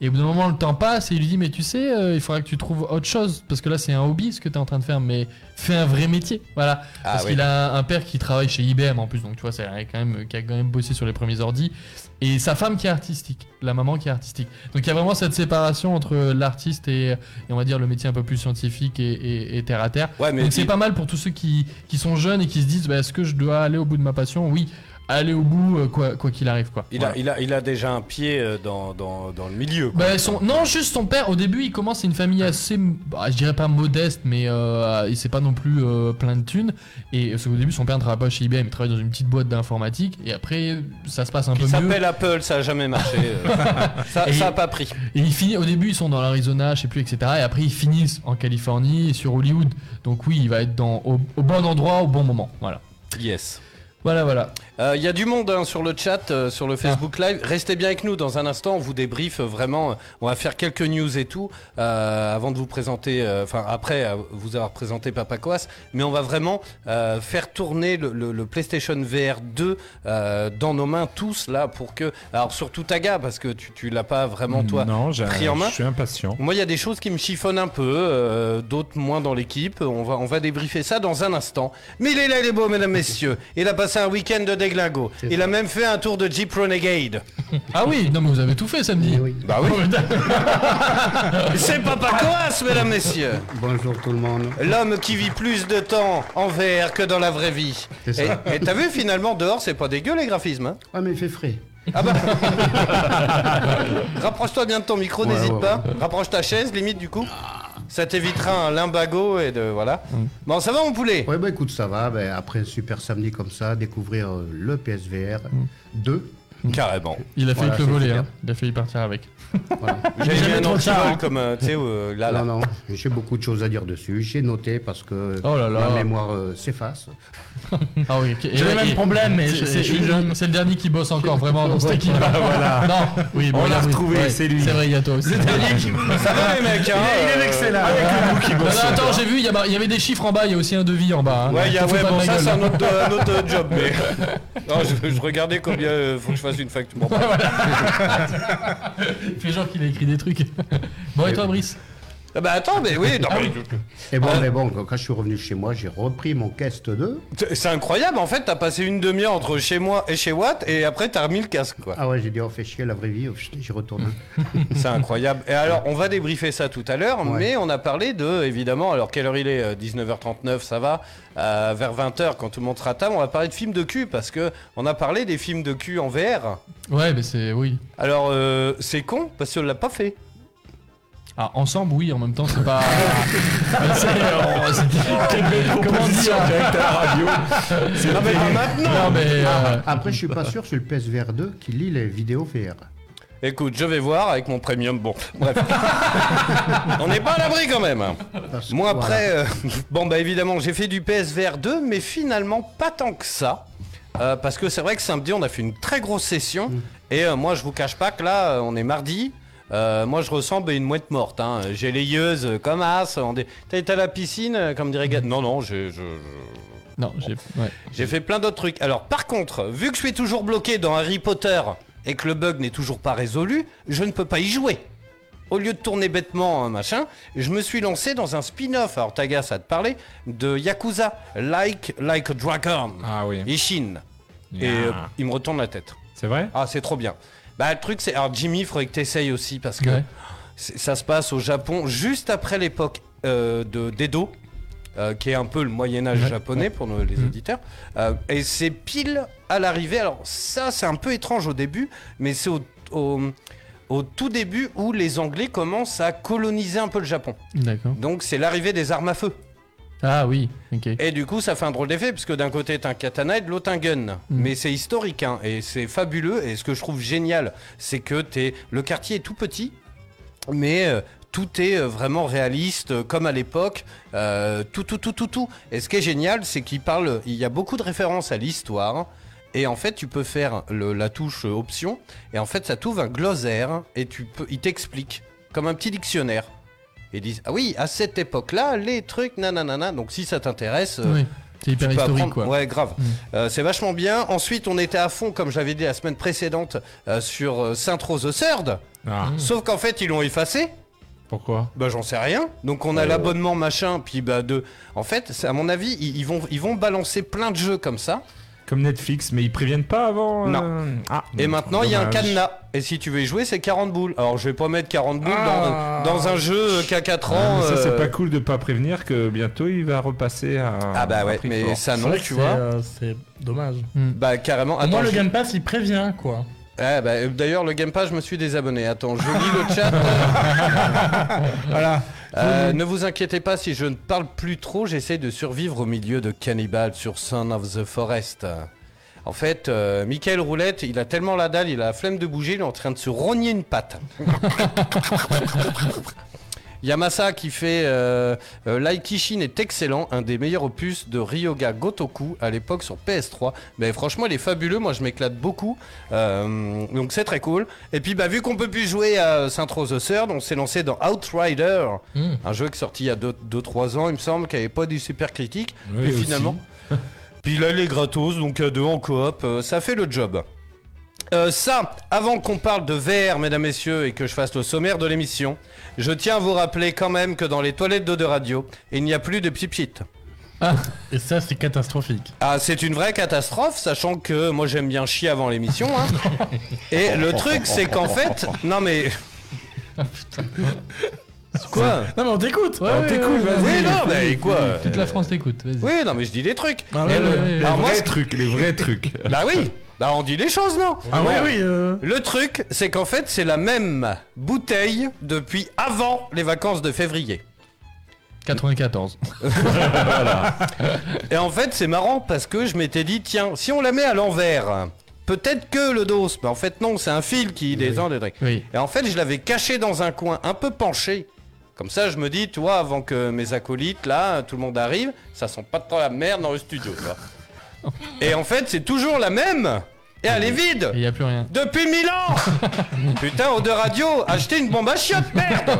Et au bout d'un moment, le temps passe et il lui dit mais tu sais, euh, il faudra que tu trouves autre chose parce que là c'est un hobby ce que tu es en train de faire, mais fais un vrai métier. Voilà. Ah parce oui. qu'il a un père qui travaille chez IBM en plus, donc tu vois, c'est quand même qui a quand même bossé sur les premiers ordi. Et sa femme qui est artistique, la maman qui est artistique. Donc il y a vraiment cette séparation entre l'artiste et, et on va dire le métier un peu plus scientifique et, et- et terre à terre. Ouais, mais Donc c'est pas mal pour tous ceux qui, qui sont jeunes et qui se disent bah, est-ce que je dois aller au bout de ma passion? Oui, aller au bout euh, quoi quoi qu'il arrive quoi. Il, Voilà. a, il, a, il a déjà un pied euh, dans, dans, dans le milieu. quoi. Bah, son, non, juste son père. Au début, il commence. Une famille assez, bah, je dirais pas modeste, mais euh, il c'est pas non plus euh, plein de thunes. Et parce qu'au début, son père ne travaille pas chez IBM, il travaille dans une petite boîte d'informatique. Et après, ça se passe un Il peu mieux. s'appelle Apple, ça a jamais marché. (laughs) ça, Et- ça a pas pris. Et il finit, au début, ils sont dans l'Arizona, je sais plus, etc. Et après, ils finissent en Californie et sur Hollywood. Donc oui, il va être dans, au, au bon endroit, au bon moment. Voilà. Yes. Voilà, voilà. Euh, Il y a du monde hein, sur le chat, euh, sur le Facebook Live. Restez bien avec nous dans un instant. On vous débriefe euh, vraiment. euh, On va faire quelques news et tout euh, avant de vous présenter. euh, Enfin, après euh, vous avoir présenté Papa Coas, mais on va vraiment euh, faire tourner le, le- le PlayStation VR 2 euh, dans nos mains tous là pour que. Alors surtout Taga parce que tu, tu l'as pas vraiment toi Non, pris en main. je suis impatient. Moi, il y a des choses qui me chiffonnent un peu, euh, d'autres moins dans l'équipe. On va, on va débriefer ça dans un instant. Mais il est là, il est beau, mesdames, messieurs. Il a passé un week-end de déglingo. Il a même fait un tour de Jeep Renegade. Ah oui, non, mais vous avez tout fait samedi. Bah oui. (laughs) C'est Papa Coas, mesdames, messieurs. Bonjour tout le monde. L'homme qui vit plus de temps en VR que dans la vraie vie. C'est ça. Et et t'as vu, finalement, dehors, c'est pas dégueu les graphismes. hein Ah mais il fait frais. ah bah. (laughs) Rapproche-toi bien de ton micro, Ouais, n'hésite ouais, pas. Rapproche ta chaise, limite, du coup. Ça t'évitera un limbago et de. Voilà. Bon, ça va, mon poulet? Ouais bah écoute ça va. Ben, après un super samedi comme ça, découvrir euh, le PSVR 2. (laughs) Carrément. Il a failli Voilà, te le voler, hein. Il a failli partir avec. Voilà. (laughs) J'avais mis un antivol hein. comme, euh, tu sais, euh, là, là. Non non, j'ai beaucoup de choses à dire dessus. J'ai noté parce que Oh là là. ma mémoire euh, s'efface. (laughs) Ah oui, J'ai le même problème, mais c'est- le dernier qui bosse encore vraiment dans cette équipe. Voilà. Non, oui, bon, On l'a a- retrouvé, ouais, c'est lui. C'est vrai, il y a toi aussi. Ça va, les mecs, hein Il est excellent. Avec le bout qui Non, bosse. non, attends, j'ai vu, il y, a mar- il y avait des chiffres en bas, il y a aussi un devis en bas. hein. Ouais, bon, ça, c'est un autre, job, mais. Non, je, regardais combien faut que je fasse une facture. Bon, (laughs) (laughs) Il fait genre qu'il a écrit des trucs. Bon, et toi, Brice? Ah bah attends, mais oui, non, mais- Et bon mais bon quand je suis revenu chez moi, j'ai repris mon Quest 2. C'est- incroyable, en fait, t'as passé une demi-heure entre chez moi et chez Watt, et après t'as remis le casque, quoi. Ah ouais j'ai dit on fait chier la vraie vie. Oh, J'y retourne. (laughs) C'est incroyable. Et alors, on va débriefer ça tout à l'heure, Ouais. mais on a parlé de, évidemment, alors quelle heure il est Euh, 19h39, ça va. Euh, vers 20h, quand tout le monde sera à table, on va parler de films de cul, parce que on a parlé des films de cul en VR. Ouais, mais c'est. Oui. Alors, euh, c'est con, parce qu'on l'a pas fait. Ah, ensemble, oui, en même temps, c'est pas. (laughs) c'est. c'est- Comment dire Non, (laughs) mais pas maintenant Non, mais. euh, Après je suis pas sûr sur le PSVR 2 qui lit les vidéos VR. Écoute, je vais voir avec mon premium. Bon, bref. (laughs) on n'est pas à l'abri quand même. Parce Moi, voilà. après, euh, bon, bah évidemment, j'ai fait du PSVR 2, mais finalement, pas tant que ça. Euh, parce que c'est vrai que samedi, on a fait une très grosse session. Et euh, moi, je vous cache pas que là, euh, on est mardi. Euh, moi, je ressemble à une mouette morte. Hein. J'ai les yeux comme as. T'as été à la piscine, euh, comme dirait Gad? Non, non, je- je- Non, j'ai. Ouais. j'ai fait plein d'autres trucs. Alors, par contre, vu que je suis toujours bloqué dans Harry Potter et que le bug n'est toujours pas résolu, je ne peux pas y jouer. Au lieu de tourner bêtement un machin, je me suis lancé dans un spin-off. Alors, Taga, ça te parlait de Yakuza, Like Like a Dragon, Ah oui. Ishin. Et euh, il me retourne la tête. C'est vrai? Ah, c'est trop bien. Bah, le truc, c'est. Alors, Jimmy, il faudrait que tu essayes aussi parce que Ouais. c'est- ça se passe au Japon juste après l'époque euh, de d'Edo, euh, qui est un peu le Moyen-Âge Ouais, japonais pour nos- les auditeurs. Euh, et c'est pile à l'arrivée. Alors, ça, c'est un peu étrange au début, mais c'est au, au, au tout début où les Anglais commencent à coloniser un peu le Japon. D'accord. Donc, c'est l'arrivée des armes à feu. Ah oui, ok. Et du coup, ça fait un drôle d'effet, puisque d'un côté, t'as un katana et de l'autre, un gun. Mais c'est historique, hein, et c'est fabuleux. Et ce que je trouve génial, c'est que t'es... le quartier est tout petit, mais euh, tout est euh, vraiment réaliste, euh, comme à l'époque. euh, tout, tout, tout, tout, tout. Et ce qui est génial, c'est qu'il parle... Il y a beaucoup de références à l'histoire. Et en fait, tu peux faire le- la touche option, et en fait, ça t'ouvre un glossaire, et tu peux, il t'explique, comme un petit dictionnaire. Et ils disent, ah oui, à cette époque-là, les trucs, nanana. Donc si ça t'intéresse, euh, Oui. C'est hyper historique, apprendre- quoi. Ouais, grave. Mm. Euh, c'est vachement bien. Ensuite, on était à fond, comme j'avais dit la semaine précédente, euh, sur euh, Sainte-Rose Third. Ah. Sauf qu'en fait, ils l'ont effacé. Pourquoi? Bah, j'en sais rien. Donc, on a Oh. l'abonnement machin. Puis, bah, de. En fait, c'est- à mon avis, ils, ils vont, ils vont balancer plein de jeux comme ça. Comme Netflix, mais ils préviennent pas avant. euh, Non. Ah, Et maintenant, il y a un dommage. cadenas. Et si tu veux y jouer, c'est 40 boules. Alors, je vais pas mettre 40 boules Ah. dans, dans un jeu qui a 4 Ah, ans. mais ça, c'est euh, pas cool de pas prévenir que bientôt il va repasser à. Ah bah ouais, prix mais fort. ça C'est non, vrai que tu c'est, vois. euh, C'est dommage. Bah carrément. Attends, le je- Game Pass, il prévient, quoi. Eh bah, euh, D'ailleurs, le Game Pass, je me suis désabonné. Attends, je lis le chat. (laughs) Voilà. Euh, ne vous inquiétez pas si je ne parle plus trop, j'essaie de survivre au milieu de cannibales sur Son of the Forest. En fait, euh, Michael Roulette, il a tellement la dalle, il a la flemme de bouger, il est en train de se rogner une patte. (laughs) Yamasa qui fait euh, euh, Laikishin est excellent, un des meilleurs opus de Ryoga Gotoku à l'époque sur PS3. Mais franchement, il est fabuleux, moi je m'éclate beaucoup. Euh, donc c'est très cool. Et puis bah vu qu'on peut plus jouer à Saint Rose the Third, on s'est lancé dans Outrider, Mm. un jeu qui est sorti il y a 2-3 ans, il me semble, qui avait pas des super. Oui, et aussi. finalement. (laughs) Puis là, il est gratos, donc à deux en coop, euh, ça fait le job. Euh, ça, avant qu'on parle de VR, mesdames, messieurs, et que je fasse le sommaire de l'émission, je tiens à vous rappeler quand même que dans les toilettes d'eau de radio, il n'y a plus de pipit. Et ça, c'est catastrophique. Ah, c'est une vraie catastrophe, sachant que moi j'aime bien chier avant l'émission. hein. (laughs) Et le truc, c'est qu'en fait. Non mais. Quoi Non, mais on t'écoute. Ouais, on ouais, t'écoute, ouais, vas-y. Oui, non, mais quoi Toute la France t'écoute, vas-y. Oui, non, mais je dis des trucs. Ah le- ouais, ouais. Les Alors moi, vrais trucs, les vrais trucs. Bah oui, bah on dit les choses, non Ah oui, Ouais. oui. euh, Le truc, c'est qu'en fait, c'est la même bouteille depuis avant les vacances de février. 94. (laughs) Et en fait, c'est marrant parce que je m'étais dit, tiens, si on la met à l'envers, peut-être que le dos. Mais en fait, non, c'est un fil qui descend des trucs. Oui. Et en fait, je l'avais caché dans un coin, un peu penché. Comme ça, je me dis, tu vois, avant que mes acolytes, là, tout le monde arrive, ça sent pas trop la merde dans le studio, tu vois. (laughs) Et en fait, c'est toujours la même. Et elle est vide. Il n'y a plus rien. Depuis 1000 ans (laughs) Putain, de Radio, achetez une bombe à chiottes, merde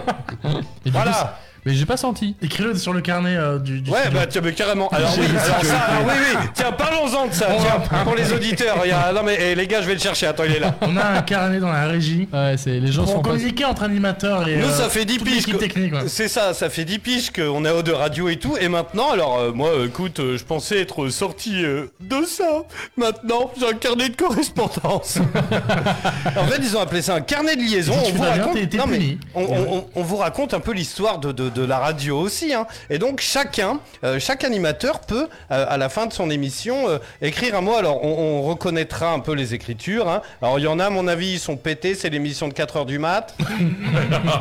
Et du coup, Voilà Mais j'ai pas senti. Écris-le sur le carnet euh, du, du Ouais, studio. bah tiens, mais carrément. Alors oui, alors ça, alors oui, oui. Tiens, parlons-en de ça. Tiens, pour les auditeurs. il y a- Non mais eh, les gars, je vais le chercher. Attends, il est là. On a un carnet dans la régie. Ouais, c'est les gens Pour sont pas. communiquer entre animateurs et. Nous, euh, ça fait 10 toute piges. que-. C'est ça, ça fait 10 piges qu'on est haut de radio et tout. Et maintenant, alors, euh, moi, écoute, euh, je pensais être sorti euh, de ça. Maintenant, j'ai un carnet de correspondance. (laughs) en fait, ils ont appelé ça un carnet de liaison. Si On vous bien, raconte, t'es- t'es non, mais puni. on, on- on- on vous raconte un peu l'histoire de, de- de la radio aussi. hein. Et donc, chacun, euh, chaque animateur peut, euh, à la fin de son émission, euh, écrire un mot. Alors, on, on reconnaîtra un peu les écritures. hein. Alors, il y en a, à mon avis, ils sont pétés. C'est l'émission de 4h du mat.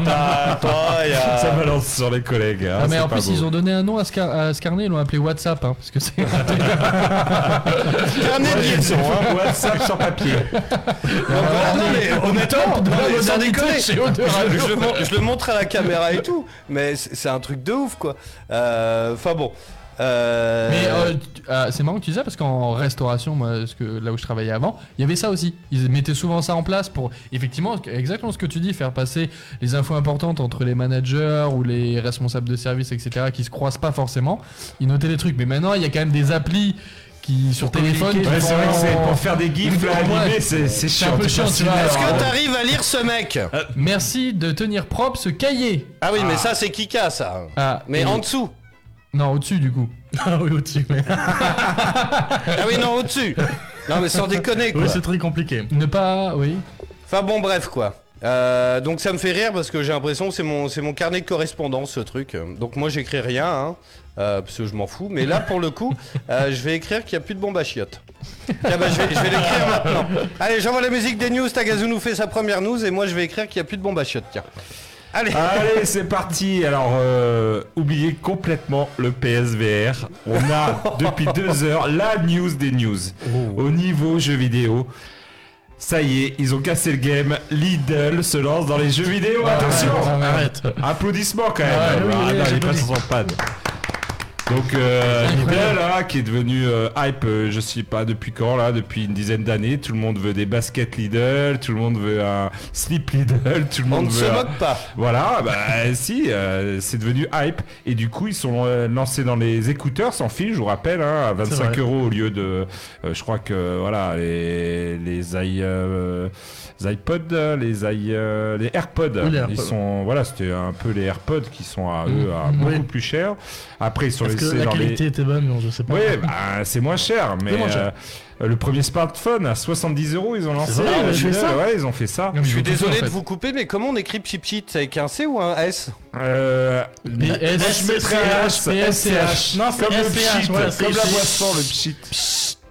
Ah, toi, il y a- Ça balance sur les collègues. hein, Ah, mais en plus, beau. ils ont donné un nom à ce, car- à ce carnet, ils l'ont appelé WhatsApp, hein, parce que c'est. Carnet de liaison, hein. WhatsApp sur papier. Voilà, (laughs) non, mais honnêtement, non, sans déconner, Eau de je, je le montre à la caméra et tout, mais c'est un truc de ouf quoi. Euh, Enfin bon. Euh, Mais euh, c'est marrant que tu dis ça parce qu'en restauration, moi, que là où je travaillais avant, il y avait ça aussi. Ils mettaient souvent ça en place pour effectivement exactement ce que tu dis, faire passer les infos importantes entre les managers ou les responsables de service, etc., qui se croisent pas forcément. Ils notaient les trucs. Mais maintenant, il y a quand même des applis qui sur téléphone. Ouais, c'est vrai que c'est pour faire des gifs là, animés, c'est c'est chiant. Est-ce que t'arrives à lire ce mec? Merci de tenir propre ce cahier. Ah oui, mais ça c'est Kika ça. Ah, Mais en dessous. Non, au-dessus du coup. (laughs) Ah oui, au-dessus. Mais... (laughs) Ah oui, non, au-dessus. Non, mais sans déconner quoi. oui, c'est très compliqué. Ne pas, oui. Enfin bon, bref quoi. Euh, donc ça me fait rire parce que j'ai l'impression que c'est mon, c'est mon carnet de correspondance ce truc. Donc moi j'écris rien, hein, euh, parce que je m'en fous. Mais là pour le coup, euh, je vais écrire qu'il n'y a plus de bombe à chiottes. Tiens, bah, je vais, je vais l'écrire maintenant. Allez, j'envoie la musique des news. Tagazu nous fait sa première news et moi je vais écrire qu'il n'y a plus de bombe à chiottes. Tiens. Allez. Allez, c'est parti. Alors, euh, oubliez complètement le PSVR. On a (laughs) depuis deux heures la news des news. Au niveau jeux vidéo, ça y est, ils ont cassé le game. Lidl se lance dans les jeux vidéo. Attention Arrête. Applaudissements quand même. Oui, Ah, oui, non, les panne. Donc euh, là, qui est devenu euh, hype, euh, je sais pas depuis quand là, depuis une dizaine d'années, tout le monde veut des baskets Lidl, tout le monde veut un slip Lidl, tout le On monde ne se un- moque pas. Voilà, bah (laughs) si, euh, c'est devenu hype et du coup ils sont euh, lancés dans les écouteurs sans fil, je vous rappelle, hein, à 25 vrai. euros au lieu de, euh, je crois que voilà les les i, euh, les iPods, les i, euh, les AirPods, Oui, les ils AirPods. sont voilà c'était un peu les AirPods qui sont à eux à Mhm. beaucoup Oui. plus cher. Après ils sont Est-ce que la les qualité était bonne Non, je sais pas. oui, bah, c'est moins cher, mais moins cher. euh, le premier smartphone à 70 euros, ils ont lancé. vrai, ils ont fait Ouais, ça Ouais, ils ont fait ça. Non, Je suis désolé en fait. de vous couper, mais comment on écrit Chip Cheat C'est avec un C ou un S? Euh, je mettrais un H. Non, c'est comme le pchit, comme c'est la boisson, le pchit.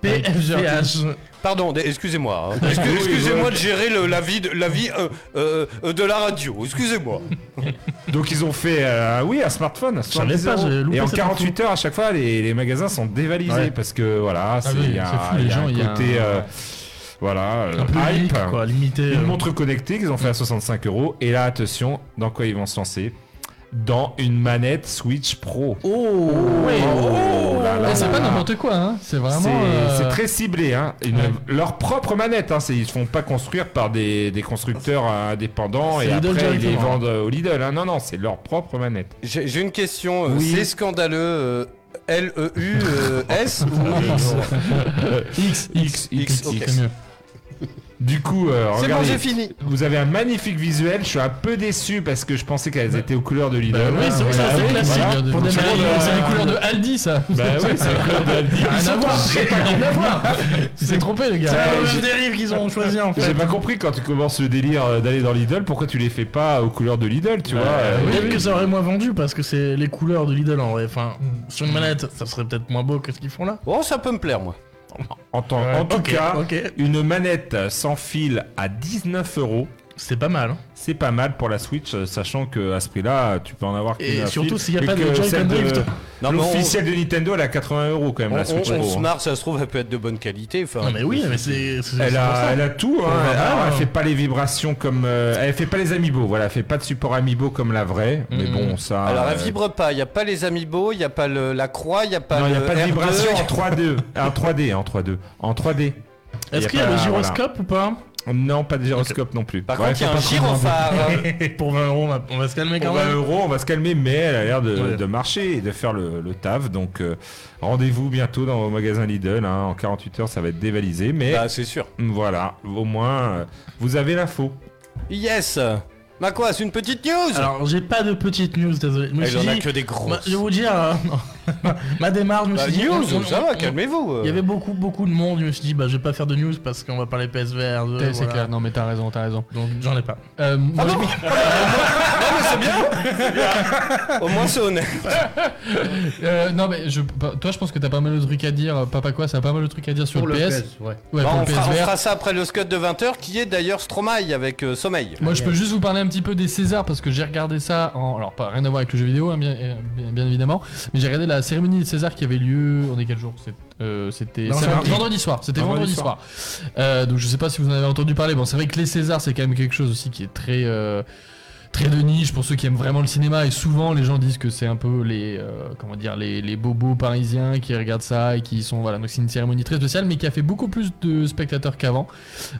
PFGH. Pardon, excusez-moi. hein. Excusez-moi de gérer le- la vie, de, la vie euh, euh, de la radio. Excusez-moi. (laughs) Donc ils ont fait, euh, oui, un smartphone à savais 70 pas, euros. j'ai loupé Et en cette 48 heures, à chaque fois, les, les magasins sont dévalisés Ouais. parce que voilà, c'est oui, il y a, c'est fou, les il y a gens, un il y a côté, un- voilà, Un peu hype. unique, quoi, limité. Une euh. montre connectée qu'ils ont fait à 65 euros. Et là, attention, dans quoi ils vont se lancer? Dans une manette Switch Pro. Oh, Oh là là Eh, c'est pas n'importe quoi, hein. C'est vraiment. C'est euh, très ciblé, hein. Une- Ouais. Leur propre manette, hein. c'est- Ils se font pas construire par des, des constructeurs indépendants et Lidl après ils les vendent au Lidl. hein. Non, non, c'est leur propre manette. J'ai une question. euh, Oui. C'est scandaleux. euh, L-E-U-S ou X X, X, X, c'est mieux. Du coup, euh, C'est bon, regardez, fini. vous avez un magnifique visuel. Je suis un peu déçu parce que je pensais qu'elles étaient aux couleurs de Lidl. Bah oui, c'est c'est oui, classique, voilà. Pour des c'est les- euh, c'est les couleurs de Aldi, ça. Bah oui, c'est les couleurs de Aldi. Rien à voir. Rien à voir. Il s'est trompé, le C'est gars. la même dérive qu'ils ont choisi en fait. J'ai pas compris quand tu commences le délire euh, d'aller dans Lidl, pourquoi tu les fais pas aux couleurs de Lidl, tu vois euh, Peut-être que ça aurait moins vendu parce que c'est les couleurs de Lidl en vrai. Enfin, sur une manette, ça serait peut-être moins beau que ce qu'ils font là. Oh, ça peut me plaire, moi. En, tout cas, une manette sans fil à 19 euros. C'est pas mal. hein. C'est pas mal pour la Switch, euh, sachant que à ce prix-là, tu peux en avoir Et surtout s'il y a pas de que Joy-Con de- Drift. On- L'officiel de Nintendo, elle a 80 euros quand même, On, la Switch on Pro. se hein. marre, ça se trouve, elle peut être de bonne qualité. Enfin, Non mais oui, mais c'est. Elle a, ça. elle a tout, hein. Elle, bah, elle ouais. fait pas les vibrations comme, euh, elle fait pas les amiibo, voilà, elle fait pas de support amiibo comme la vraie, mais Mhm. bon ça. Alors, elle euh, vibre pas. Il n'y a pas les amiibo, il n'y a pas le- la croix, il n'y a pas non, il y a pas de R2, vibration y en 3D, en 3D, en 3D, en 3D. Est-ce y qu'il y a le gyroscope ou pas? Non, pas de gyroscope non plus. Par Ouais, contre, il y a un gyrophare. (laughs) (laughs) Pour 20 euros, on va, on va se calmer Pour quand 20 même. euros, on va se calmer, mais elle a l'air de, Ouais. de marcher et de faire le, le taf. Donc euh, rendez-vous bientôt dans vos magasins Lidl. hein. En 48 heures, ça va être dévalisé. Mais Bah, c'est sûr. voilà, au moins, euh, vous avez l'info. Yes Bah quoi, c'est une petite news Alors, j'ai pas de petite news, désolé. Me Elle en a dit- que des Bah, grosses. je vais vous dire, euh. (laughs) (laughs) ma démarche, je me Bah, suis dit. news, on- on- ça va, calmez-vous. euh. Il y avait beaucoup, beaucoup de monde. Je me suis dit, bah, je vais pas faire de news parce qu'on va parler PSVR 2. C'est clair, non mais t'as raison, t'as raison. Donc, j'en ai pas. Euh, bon (laughs) Non, mais c'est bien Au moins, c'est honnête. (laughs) Euh, non mais je, toi je pense que t'as pas mal de trucs à dire, euh, papa quoi, ça a pas mal de trucs à dire sur Pour le, le PS. PS, ouais. Ouais, Bah, pour on, le fera, on PSVR. fera ça après le scud de 20h qui est d'ailleurs Stromae avec euh, Sommeil. Moi je peux juste vous parler un petit peu des Césars parce que j'ai regardé ça en alors pas rien à voir avec le jeu vidéo hein, bien, euh, bien, bien évidemment, mais j'ai regardé la cérémonie des Césars qui avait lieu on est quel jour? Euh, C'était vendredi soir, c'était Vendredi vendredi, soir. Euh, donc je sais pas si vous en avez entendu parler. Bon c'est vrai que les Césars c'est quand même quelque chose aussi qui est très euh, très de niche pour ceux qui aiment vraiment le cinéma et souvent les gens disent que c'est un peu les euh, comment dire les, les bobos parisiens qui regardent ça et qui sont voilà donc c'est une cérémonie très spéciale mais qui a fait beaucoup plus de spectateurs qu'avant.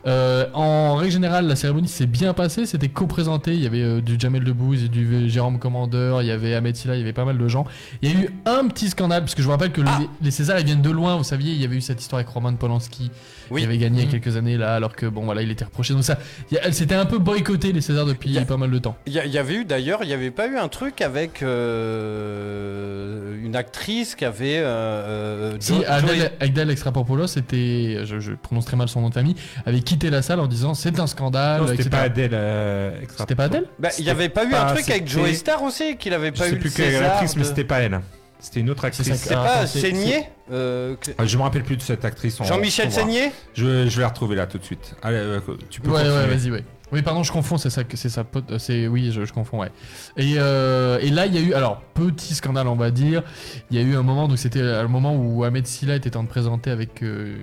Euh, en règle générale la cérémonie s'est bien passée c'était co-présenté il y avait euh, du Jamel Debbouze et du Jérôme Commandeur il y avait Ahmed Silla il y avait pas mal de gens. Il y a eu un petit scandale parce que je vous rappelle que les, les Césars ils viennent de loin vous saviez il y avait eu cette histoire avec Roman Polanski Oui. qui avait gagné il y a quelques années là alors que bon voilà il était reproché. Donc ça c'était un peu boycotté les Césars depuis Il y a- pas mal de temps Il y, avait eu d'ailleurs, il n'y avait pas eu un truc avec euh, une actrice qui avait. euh, euh, Si Jo- Adèle, Extrapopoulos était, je, je prononce très mal son nom de famille, avait quitté la salle en disant c'est un scandale. Non, c'était pas Adèle. euh, C'était pas Adèle Bah, il n'y avait pas eu un truc avec Joey Star aussi, qu'il avait Je pas sais eu plus le quelle actrice, mais de- c'était pas elle. C'était une autre actrice. C'est Ah, pas c'est- Seigné euh, que- Ah, Je me rappelle plus de cette actrice. Jean-Michel. Seigné Je, je vais la retrouver là tout de suite. Allez, tu peux Ouais, continuer. ouais, vas-y, ouais. Oui, pardon, je confonds, c'est ça, c'est sa pote, euh, c'est oui, je, je confonds, ouais. Et, euh, et là, il y a eu, alors petit scandale, on va dire. Il y a eu un moment, donc c'était le moment où Ahmed Silla était en train de présenter avec euh,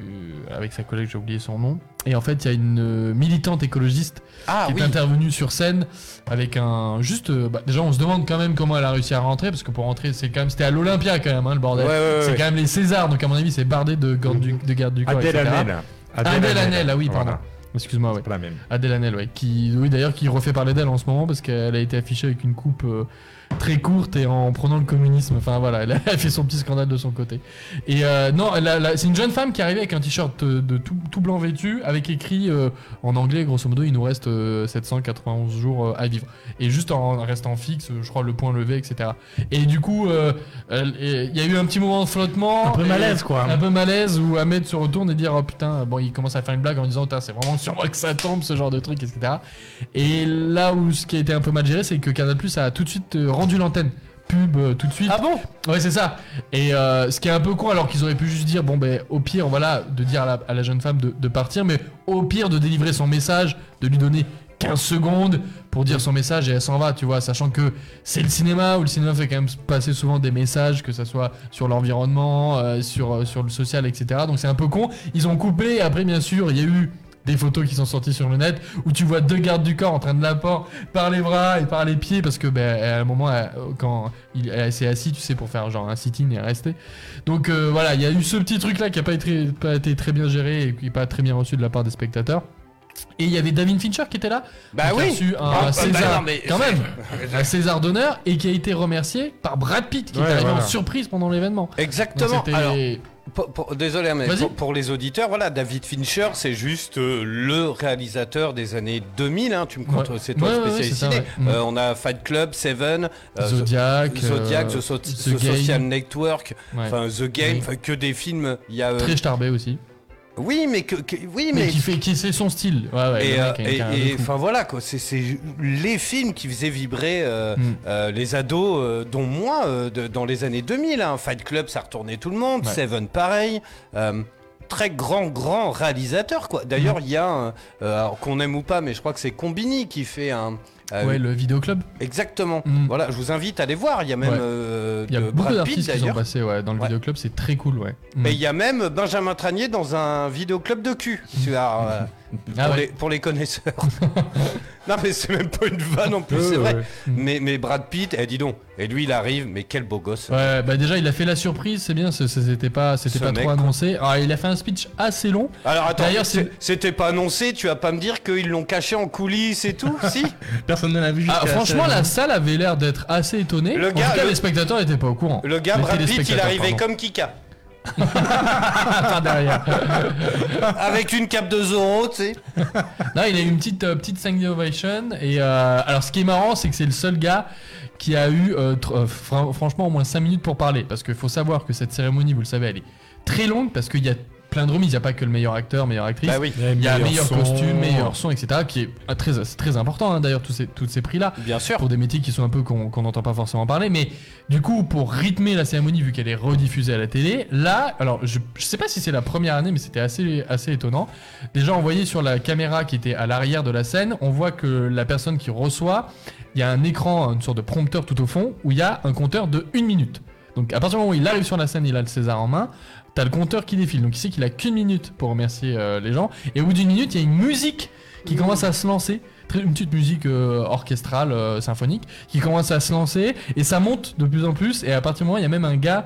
avec sa collègue, j'ai oublié son nom. Et en fait, il y a une militante écologiste Ah qui oui. est intervenue sur scène avec un juste. bah, déjà, on se demande quand même comment elle a réussi à rentrer parce que pour rentrer, c'est quand même c'était à l'Olympia quand même, hein, le bordel. Ouais, ouais, ouais, c'est ouais. quand même les Césars, donc à mon avis, c'est bardé de garde du, de garde du corps. Adèle etc. Hanel. Adèle Hanel, ah oui, pardon. Voilà. Excuse-moi, ouais. Pas la même. Adèle Hanel, ouais. Qui, oui, d'ailleurs, qui refait parler d'elle en ce moment parce qu'elle a été affichée avec une coupe euh, très courte et en prenant le communisme. Enfin voilà, elle a (laughs) fait son petit scandale de son côté. Et euh, non, c'est une jeune femme qui est arrivée avec un t-shirt euh, de tout, tout blanc vêtu avec écrit euh, en anglais, grosso modo, il nous reste euh, 791 jours à vivre. Et juste en restant fixe, je crois, le point levé, etc. Et du coup, il y a eu un petit moment de flottement. Un peu malaise, quoi. Un peu malaise où Ahmed se retourne et dire, oh putain, bon, il commence à faire une blague en disant, Putain, c'est vraiment sur moi que ça tombe, ce genre de truc, etc. Et là où ce qui a été un peu mal géré, c'est que Canal Plus a tout de suite rendu l'antenne. Pub euh, tout de suite. Ah bon? Ouais, c'est ça. Et euh, ce qui est un peu con, alors qu'ils auraient pu juste dire, bon, ben, au pire, voilà, de dire à la, à la jeune femme de, de partir, mais au pire, de délivrer son message, de lui donner 15 secondes pour dire son message et elle s'en va, tu vois, sachant que c'est le cinéma, où le cinéma fait quand même passer souvent des messages, que ça soit sur l'environnement, euh, sur, sur le social, etc. Donc c'est un peu con. Ils ont coupé, après, bien sûr, il y a eu des photos qui sont sorties sur le net où tu vois deux gardes du corps en train de la prendre par les bras et par les pieds parce que ben à un moment elle- quand il elle s'est assis tu sais pour faire genre un sit-in et rester donc euh, voilà il y a eu ce petit truc là qui a pas été, pas été très bien géré et qui n'est pas très bien reçu de la part des spectateurs et il y avait David Fincher qui était là Bah qui a oui. reçu un Ah, bah César non, mais- quand même un César d'honneur et qui a été remercié par Brad Pitt qui Ouais, est arrivé voilà. en surprise pendant l'événement Exactement. Alors, pour- pour- désolé, mais Vas-y. pour, pour les auditeurs, voilà, David Fincher, c'est juste euh, le réalisateur des années 2000. hein, tu me comptes, Ouais. c'est toi Ouais, le spécialiste ciné. Euh, on a Fight Club, Seven, euh, Zodiac, The, Zodiac, The, So- The The Game. Social Network, enfin The Game, que des films. Il y a. très starbé aussi Oui, mais que, que- oui, mais, mais. qui fait qui c'est son style ouais, ouais, et euh, et- et, enfin voilà quoi, c'est les films qui faisaient vibrer euh, Mm. euh, les ados, dont moi, de- dans les années 2000. hein. Fight Club, ça retournait tout le monde. Ouais. Seven, pareil. Très grand, grand réalisateur quoi. D'ailleurs, Mm. il y a un, euh, qu'on aime ou pas, mais je crois que c'est Combini qui fait un. Euh, ouais le vidéoclub Exactement. Mm. Voilà, je vous invite à aller voir. Il y a même Ouais. euh, il y a de beaucoup d'artistes qui sont passés ouais, dans le Ouais. vidéoclub c'est très cool ouais Mm. Et il y a même Benjamin Tranier dans un vidéoclub de cul. Tu vois, euh, Ah pour, ouais. les, pour les connaisseurs. (laughs) non mais c'est même pas une vanne en plus, Ouais, c'est vrai. ouais. Mais, mais Brad Pitt, eh, dis donc. Et lui il arrive, mais quel beau gosse. Ouais, bah déjà il a fait la surprise, c'est bien, c'était pas, c'était pas mec, trop annoncé. Alors il a fait un speech assez long. Alors attends, D'ailleurs, c'était pas annoncé, tu vas pas me dire qu'ils l'ont caché en coulisses et tout Si (laughs) Personne ne l'a vu. Ah, franchement, la salle avait l'air d'être assez étonnée. Le en gars- tout cas, le- les spectateurs étaient pas au courant. Le gars Brad Pitt, il arrivait pardon. comme Kika. Par derrière. Avec une cape de Zorro, tu sais. Non, il a eu une petite, euh, petite standing ovation. Et euh, alors, ce qui est marrant, c'est que c'est le seul gars qui a eu, euh, franchement, au moins 5 minutes pour parler. Parce qu'il faut savoir que cette cérémonie, vous le savez, elle est très longue parce qu'il y a plein de remises. Il n'y a pas que le meilleur acteur, meilleure actrice. Bah oui. Il y a Meilleur son. costume, meilleur son, etc. Qui est euh, très, c'est très important, hein, d'ailleurs, tous ces, tous ces prix-là. Bien sûr. Pour des métiers qui sont un peu qu'on qu'on n'entend pas forcément parler. Mais du coup, pour rythmer la cérémonie, vu qu'elle est rediffusée à la télé, là, alors je, je sais pas si c'est la première année, mais c'était assez, assez étonnant. Déjà, on voyait sur la caméra qui était à l'arrière de la scène, on voit que la personne qui reçoit, il y a un écran, une sorte de prompteur tout au fond, où il y a un compteur de une minute. Donc à partir du moment où il arrive sur la scène, il a le César en main. T'as le compteur qui défile, donc il sait qu'il a qu'une minute pour remercier euh, les gens. Et au bout d'une minute, il y a une musique qui commence à se lancer, une petite musique euh, orchestrale, euh, symphonique, qui commence à se lancer et ça monte de plus en plus. Et à partir du moment, il y a même un gars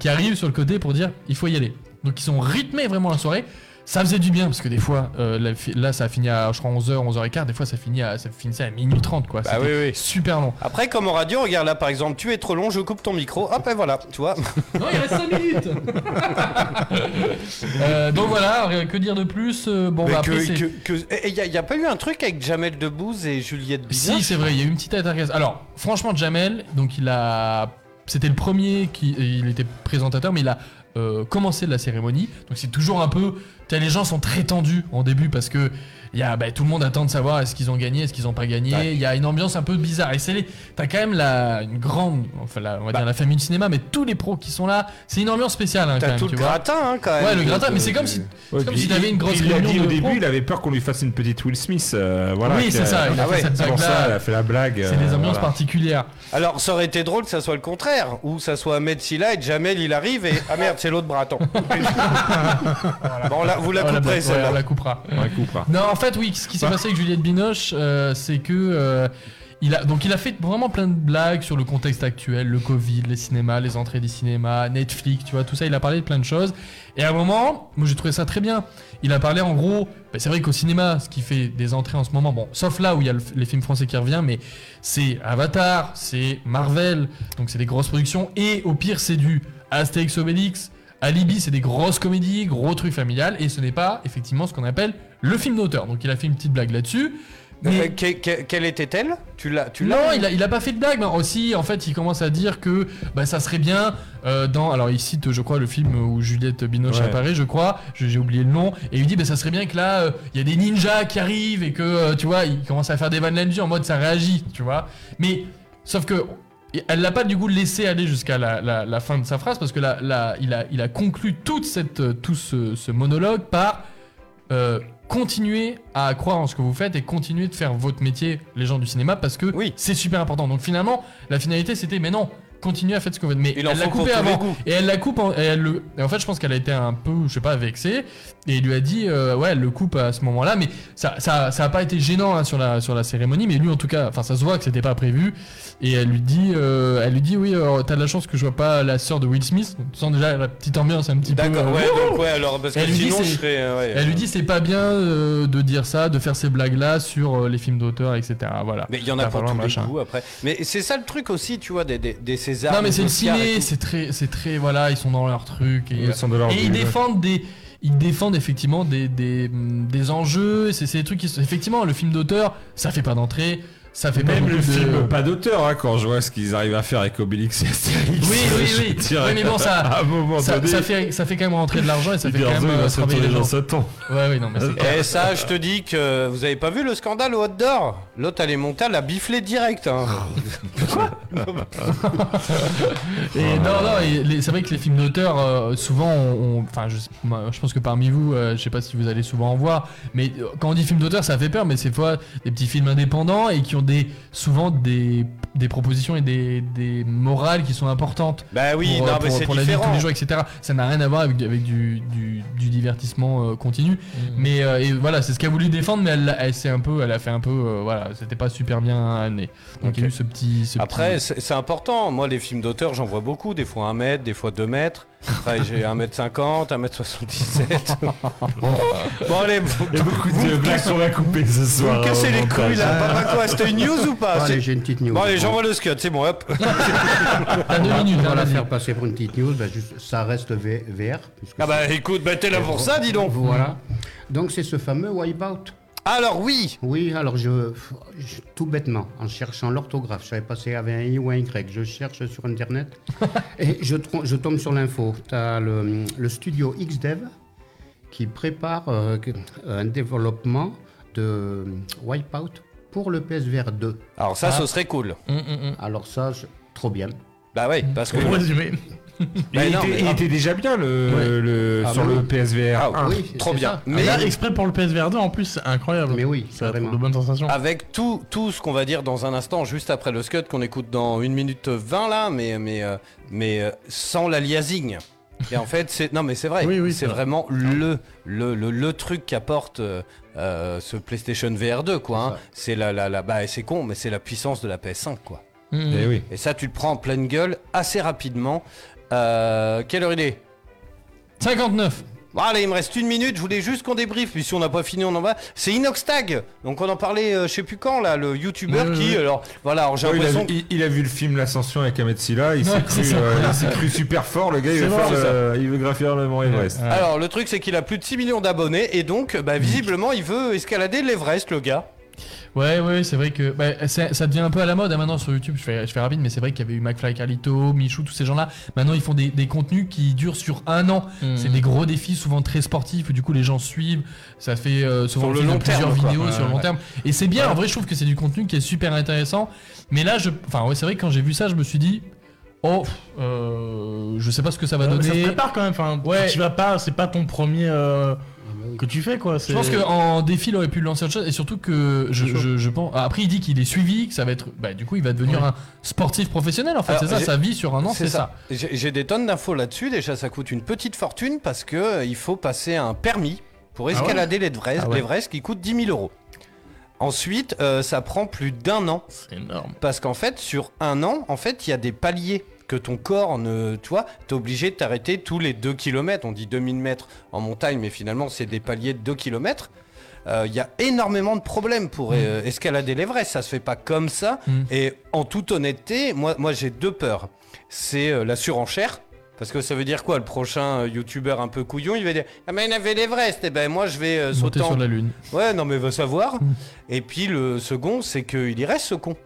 qui arrive sur le côté pour dire il faut y aller. Donc ils ont rythmé vraiment la soirée. Ça faisait du bien parce que des fois, euh, là, ça a fini à je crois 11h, 11h15. Des fois, ça, finit à, ça finissait à minuit 30 quoi. Bah oui, oui. super long. Après, comme en radio, regarde là par exemple, tu es trop long, je coupe ton micro. Hop, et voilà, tu vois. (laughs) Non, il reste 5 minutes (laughs) Euh, Donc voilà, rien- que dire de plus Euh, Bon, Mais bah, que- après, que- que- et y, a- y a pas eu un truc avec Jamel Debbouze et Juliette Binoche Si, c'est vrai, il y a eu une petite altercation. Alors, franchement, Jamel, donc il a. C'était le premier qui. Il était présentateur, mais il a euh, commencé la cérémonie. Donc c'est toujours un peu. vois, les gens sont très tendus en début parce que il y a, bah, tout le monde attend de savoir est-ce qu'ils ont gagné, est-ce qu'ils ont pas gagné. Il y a une ambiance un peu bizarre. Et c'est les, t'as quand même la, une grande, enfin, la, on va dire la famille du cinéma, mais tous les pros qui sont là, c'est une ambiance spéciale, hein, T'as quand même, tout tu le vois. gratin, hein, quand même. Ouais, le gratin, mais euh, c'est comme si, Ouais, comme si t'avais une grosse il réunion dit au début, pros. il avait peur qu'on lui fasse une petite Will Smith. euh, voilà, Oui, que- c'est ça, il a Ah fait cette ça, il a fait la blague. C'est des euh, ambiances voilà. particulières. Alors, ça aurait été drôle que ça soit le contraire, ou ça soit Ahmed Silla et Jamel, il arrive et. Ah merde, c'est l'autre bras, (laughs) attends. Bon, là, vous la Oh, couperez, celle-là. on la coupera. On la coupera. Non, en fait, oui, ce qui s'est passé avec Juliette Binoche, euh, c'est que. euh, il a, donc il a fait vraiment plein de blagues sur le contexte actuel, le Covid, les cinémas, les entrées des cinémas, Netflix, tu vois, tout ça, il a parlé de plein de choses. Et à un moment, moi j'ai trouvé ça très bien. Il a parlé en gros, bah, c'est vrai qu'au cinéma, ce qui fait des entrées en ce moment, bon, sauf là où il y a le- les films français qui reviennent, mais c'est Avatar, c'est Marvel, donc c'est des grosses productions, et au pire c'est du Astérix Obélix, Alibi, c'est des grosses comédies, gros trucs familiales, et ce n'est pas effectivement ce qu'on appelle le film d'auteur. Donc il a fait une petite blague là-dessus. Mais Euh, que- que- quelle était-elle? Tu l'as tu non, l'as il a, il a pas fait de blague, mais aussi, en fait, il commence à dire que bah, ça serait bien euh, dans. Alors, il cite, je crois, le film où Juliette Binoche Ouais. apparaît, je crois, j'ai oublié le nom, et il dit, bah, ça serait bien que là, euh, il y a des ninjas qui arrivent et que, euh, tu vois, il commence à faire des vannes en mode ça réagit, tu vois. Mais, sauf que. Elle l'a pas du coup laissé aller jusqu'à la, la- la fin de sa phrase parce que là, là, il, a, il a conclu toute cette, tout ce, ce monologue par euh, continuer à croire en ce que vous faites et continuer de faire votre métier, les gens du cinéma, parce que c'est super important. Donc finalement, la finalité c'était, mais non, continuez à faire ce que vous faites. Mais Il elle l'a coupé avant. Et elle la coupe, en, et, elle le, et en fait, je pense qu'elle a été un peu, je sais pas, vexée. Et il lui a dit, euh, ouais, elle le coupe à ce moment-là. Mais ça, ça, ça a pas été gênant hein, sur, la, sur la cérémonie. Mais lui, en tout cas, enfin, ça se voit que c'était pas prévu. Et elle lui dit, euh, elle lui dit, oui, alors, t'as de la chance que je vois pas la sœur de Will Smith. Tu sens déjà la petite ambiance un petit peu. D'accord, euh, ouais, wouhou donc ouais, alors, parce que Elle lui dit, je serais. euh, ouais, elle lui euh, dit, c'est pas bien euh, de dire ça, de faire ces blagues-là sur euh, les films d'auteur, etc. Voilà. Mais il y en a pas tous le les goûts après. Mais c'est ça le truc aussi, tu vois, des, des, des Non mais c'est le ciné, c'est très, c'est très, voilà, ils sont dans leur truc et, Ils sont dans leur et ils bulle. défendent des, ils défendent effectivement des, des, des enjeux. C'est c'est des trucs qui, sont- effectivement, le film d'auteur, ça fait pas d'entrée, ça fait pas Même le de- film pas d'auteur, hein, quand je vois ce qu'ils arrivent à faire avec Obélix et Astérix. Oui, oui, oui. mais bon, ça, à un moment ça, donné, ça fait, ça fait quand même rentrer de l'argent et ça fait quand même euh, se travailler les gens. dans sa tente. Ouais, oui, non, mais c'est clair. Et ça, je te dis que vous avez pas vu le scandale au Hot d'Or? L'autre, elle est montée, elle a biflé direct. Hein. (laughs) Et non, non, les- c'est vrai que les films d'auteur, euh, souvent, enfin, je, je pense que parmi vous, euh, je sais pas si vous allez souvent en voir, mais euh, quand on dit film d'auteur, ça fait peur, mais c'est fois des petits films indépendants et qui ont des, souvent des, des propositions et des, des morales qui sont importantes. Bah oui, pour, non, euh, mais pour- c'est pour la vie tous les jours, etc. Ça n'a rien à voir avec, du- avec du, du, du divertissement euh, continu. Mm. Mais euh, et voilà, c'est ce qu'elle a voulu défendre, mais elle, elle un peu, elle a fait un peu, euh, voilà, c'était pas super bien amené. Donc il y a eu ce petit. ce Après, petit- c'est important. Moi, les films d'auteur, j'en vois beaucoup. Des fois 1 mètre, des fois 2 mètres. J'ai 1 mètre 50, 1 mètre 77. (laughs) bon, allez, vous, beaucoup de blagues qu'on va couper ce vous soir. me cassez les couilles là. Papa, quoi C'était une news ou pas? Allez, C'est- j'ai une petite news. Bon, allez, j'envoie le scud. C'est bon, hop. (laughs) T'as deux minutes, On hein, va la vas-y. faire passer pour une petite news. ben, juste, ça reste V- VR. puisque Ah bah écoute, bah t'es là pour ça, dis donc. Voilà. Donc c'est ce fameux wipeout. Alors oui. Oui, alors je, je- tout bêtement, en cherchant l'orthographe, je savais pas si il y avait un i ou un y, je cherche sur internet (laughs) et je, tombe sur l'info. Tu as le, le studio XDev qui prépare euh, un développement de wipeout pour le PSVR 2. Alors ça, Ah. ce serait cool. Hum, hum, hum. Alors ça, je- trop bien. Bah ouais, parce que. (laughs) Mais il, non, était, mais- il était déjà bien le, Ouais. le- Ah sur bon le PSVR. Ah, 1. oui, Trop bien. ça. Mais Mais là, exprès pour le PSVR 2, en plus, c'est incroyable. Mais oui, ça a vraiment. de bonnes sensations. avec tout, tout ce qu'on va dire dans un instant, juste après le scud qu'on écoute dans 1 minute 20 là, mais, mais, euh, mais euh, sans l'aliasing. Et en fait, c'est non mais c'est vrai, Oui, oui, c'est c'est vrai. vraiment le, le, le, le truc qu'apporte euh, ce PlayStation VR 2 quoi. hein. C'est la, la, la bah c'est con, mais c'est la puissance de la PS5 quoi. Hum, Eh oui. Et ça, tu le prends en pleine gueule assez rapidement. Euh, quelle heure il est? 59. Bon, allez, il me reste une minute, je voulais juste qu'on débriefe, puis si on n'a pas fini, on en va. C'est Inoxtag, donc on en parlait, euh, je sais plus quand, là, le youtubeur Oui, qui, oui. alors, voilà, alors j'ai Ouais, il, a l'impression il- il a vu le film L'Ascension avec Ahmed Silla, il s'est cru, euh, cru super fort, le gars il veut, vrai, faire le- il veut gravir le Mont Everest. Alors, le truc, c'est qu'il a plus de 6 millions d'abonnés, et donc, bah, visiblement, il veut escalader l'Everest, le gars. Ouais, ouais, c'est vrai que bah, ça devient un peu à la mode hein, maintenant sur YouTube. Je fais, je fais rapide, mais c'est vrai qu'il y avait eu McFly Carlito, Michou, tous ces gens-là. Maintenant, ils font des, des contenus qui durent sur un an. Mhm. C'est des gros défis, souvent très sportifs. où Du coup, les gens suivent. Ça fait euh, souvent le long plusieurs terme, vidéos Ouais, sur le long ouais. terme. Et c'est bien. Ouais. En vrai, je trouve que c'est du contenu qui est super intéressant. Mais là, je, enfin, ouais, c'est vrai que quand j'ai vu ça, je me suis dit, oh, euh, je sais pas ce que ça va Ouais, mais donner. ça se prépare quand même. Enfin, Ouais. tu vas pas, c'est pas ton premier euh, que tu fais quoi. Je pense qu'en défi, il aurait pu lancer autre chose. Et surtout que je, chaud. je, je pense. Après, il dit qu'il est suivi, que ça va être. Bah, du coup, il va devenir Ouais. un sportif professionnel. En fait, c'est ça. Sa vie sur un an, c'est ça. J'ai j'ai des tonnes d'infos là-dessus. Déjà, ça coûte une petite fortune parce que euh, il faut passer un permis pour Ah ouais escalader l'Everest, Ah ouais. l'Everest qui coûte 10 000 euros. Ensuite, euh, ça prend plus d'un an. C'est énorme. Parce qu'en fait, sur un an, en fait, il y a des paliers que ton corps ne. Tu vois, t'es obligé de t'arrêter tous les 2 km. On dit 2000 mètres en montagne, mais finalement, c'est des paliers de 2 km. Il y a énormément de problèmes pour euh, escalader l'Everest. Ça se fait pas comme ça. Mm. Et en toute honnêteté, moi, moi j'ai deux peurs. C'est euh, la surenchère. Parce que ça veut dire quoi Le prochain euh, youtubeur un peu couillon, il va dire Ah, mais il avait l'Everest. Et ben moi, je vais sauter sur la lune. Ouais, non, mais va savoir. Mm. Et puis le second, c'est qu'il y reste ce con.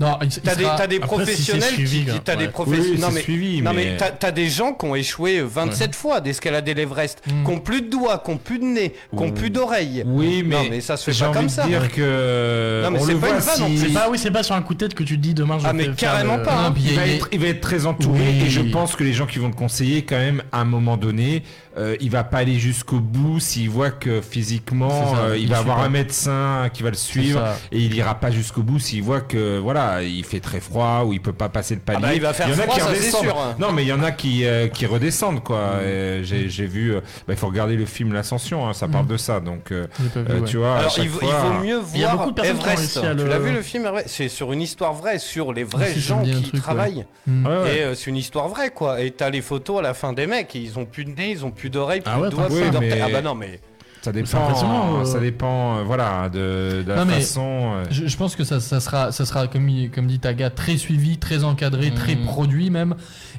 Non, il, il T'as des, sera- t'as des Après, si c'est professionnels suivi, qui, t'as des Ouais. professionnels. Oui, non mais, suivi, non mais- mais t'as, t'as des gens qui ont échoué 27 fois d'escalader l'Everest, Mm. qui ont plus de doigts, qui ont plus de nez, qui ont Ouh. plus d'oreilles. Oui, mais, Non, mais ça se fait j'ai pas envie comme de ça. dire que Non, mais on c'est le pas voit une vanne, en si- plus. C'est pas oui, c'est pas sur un coup de tête que tu te dis demain je Ah, vais mais faire carrément pas, hein. Il va, être, il va être très entouré Oui. et je pense que les gens qui vont te conseiller quand même à un moment donné, euh, il va pas aller jusqu'au bout s'il voit que physiquement ça, euh, il, il va avoir pas. un médecin qui va le suivre et il ira pas jusqu'au bout s'il voit que voilà il fait très froid ou il peut pas passer le palier. bah, il va faire y en a qui ça, c'est redescendent. sûr, hein. Non mais il y en a qui euh, qui redescendent quoi. Et J'ai j'ai vu, euh, bah, il faut regarder le film L'Ascension, hein, ça parle de ça donc vu, ouais. tu vois. Alors il, vaut- fois, il vaut mieux Il y a voir beaucoup de personnes qui ont Everest. à Tu le- l'as vu le film C'est sur une histoire vraie, sur les vrais si, ça me gens qui truc, travaillent. Mm. Ouais. Et c'est une histoire vraie quoi. Et t'as les photos à la fin des mecs, ils ont plus de nez, ils ont plus d'oreilles, plus Ah ouais, de doigts, plus d'orteils. mais- Ah bah non mais. Ça dépend, euh. ça dépend, euh, voilà, de, de la Non, façon. euh, Je, je pense que ça, ça sera, ça sera comme, comme dit Taga, très suivi, très encadré, très Mhm. produit même.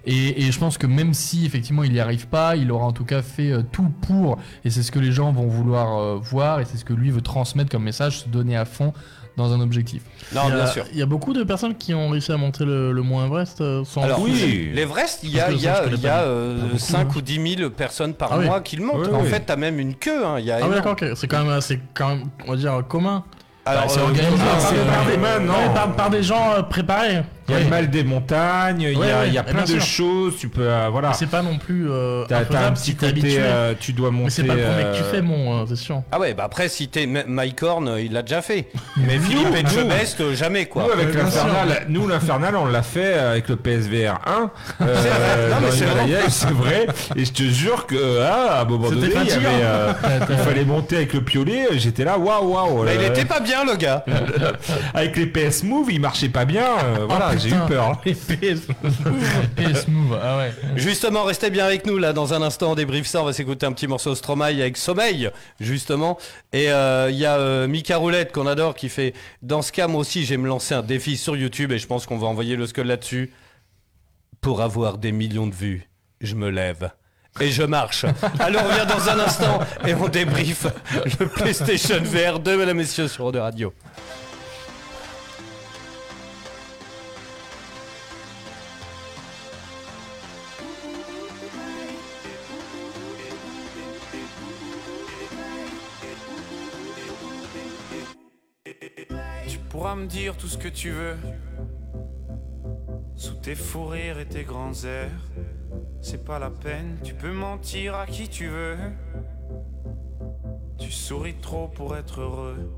Et, et je pense que même si effectivement il n'y arrive pas, il aura en tout cas fait euh, tout pour. Et c'est ce que les gens vont vouloir euh, voir et c'est ce que lui veut transmettre comme message, se donner à fond dans un objectif. Non, il y a, bien sûr. Il y a beaucoup de personnes qui ont réussi à monter le, le Mont Everest euh, sans. Alors Oui. l'Everest, il y a, y a, ça, je connais il y a pas. euh, Pas beaucoup, 5 hein. ou 10 000 personnes par Ah oui. mois qui le montent. Oui, en oui. fait, t'as même une queue. hein, il y a Ah oui, d'accord, ok. C'est quand même, c'est quand même, on va dire commun. Alors, Bah, c'est euh, organisé, ah, pas des- non. Ouais, par, par des gens préparés. Il y a le mal des montagnes, il y Ouais, a, ouais, il y a bien plein de sûr. choses, tu peux, euh, voilà. Mais C'est pas non plus. Euh, T'as t'as un petit si côté, habitué. euh, tu dois monter. Mais c'est pas le premier que tu euh, fais, mon, euh, c'est sûr. Ah ouais, bah après, si t'es Mike Horn, il l'a déjà fait. Mais Philippe et euh, jamais quoi. Nous, avec l'Infernal, nous, l'Infernal, on l'a fait avec le PSVR 1. C'est vrai. Non, mais dans c'est l'Himalaya, vrai. c'est vrai. Et je te jure que, ah, à un moment C'était donné, il, y fatigant. avait, euh, (laughs) il fallait monter avec le piolet. J'étais là, waouh, waouh. Bah, il était pas bien, le gars. (laughs) Avec les PS Move, il marchait pas bien. voilà, j'ai eu peur. (laughs) Les PS. PS Move, ah ouais. Justement, restez bien avec nous là. Dans un instant, on débrief ça. On va s'écouter un petit morceau Stromae avec Sommeil, justement. Et euh, il y a euh, Mika Roulette qu'on adore qui fait. Dans ce cas, moi aussi, j'ai me lancé un défi sur YouTube et je pense qu'on va envoyer le skull là-dessus. Pour avoir des millions de vues, je me lève. Et je marche. Alors on revient dans un instant et on débrief le PlayStation VR 2, mesdames et messieurs, sur de Radio. Pourras me dire tout ce que tu veux. Sous tes fous rires et tes grands airs. C'est pas la peine, tu peux mentir à qui tu veux. Tu souris trop pour être heureux.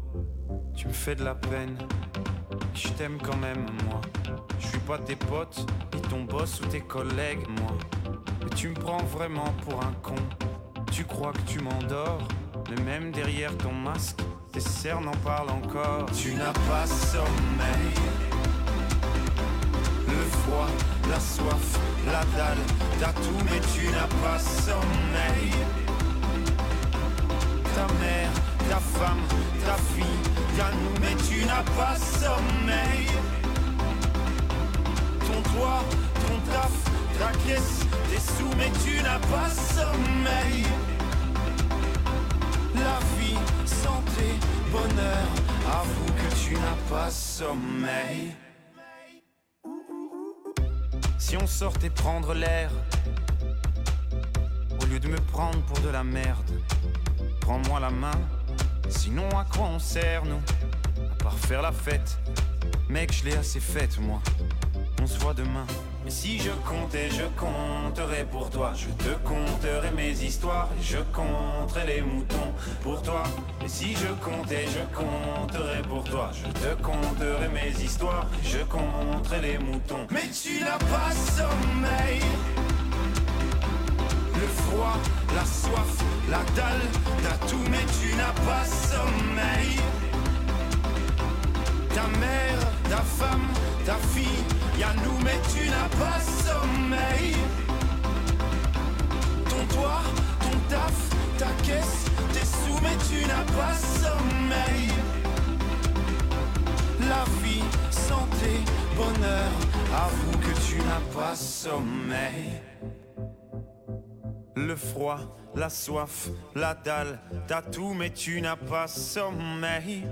Tu me fais de la peine. Je t'aime quand même, moi. Je suis pas tes potes, ni ton boss ou tes collègues, moi. Mais tu me prends vraiment pour un con. Tu crois que tu m'endors, mais même derrière ton masque, tes cernes en parlent encore. Tu n'as pas sommeil. Le froid, la soif, la dalle, t'as tout, mais tu n'as pas sommeil. Ta mère, ta femme, ta fille, ta nous, mais tu n'as pas sommeil. Ton toit, ton taf, ta caisse, tes sous, mais tu n'as pas sommeil. La vie, santé, bonheur, avoue que tu n'as pas sommeil. Si on sortait prendre l'air, au lieu de me prendre pour de la merde, prends-moi la main, sinon à quoi on sert nous? À part faire la fête, mec je l'ai assez faite moi, on se voit demain. Si je comptais, je compterais pour toi. Je te conterai mes histoires je compterai les moutons pour toi. Si je comptais, je compterais pour toi. Je te conterai mes histoires je compterai les moutons. Mais tu n'as pas sommeil. Le froid, la soif, la dalle, t'as tout, mais tu n'as pas sommeil. Ta mère, ta femme, ta fille, y'a nous, mais tu n'as pas sommeil. Ton toit, ton taf, ta caisse, tes sous, mais tu n'as pas sommeil. La vie, santé, bonheur, avoue que tu n'as pas sommeil. Le froid, la soif, la dalle, t'as tout, mais tu n'as pas sommeil.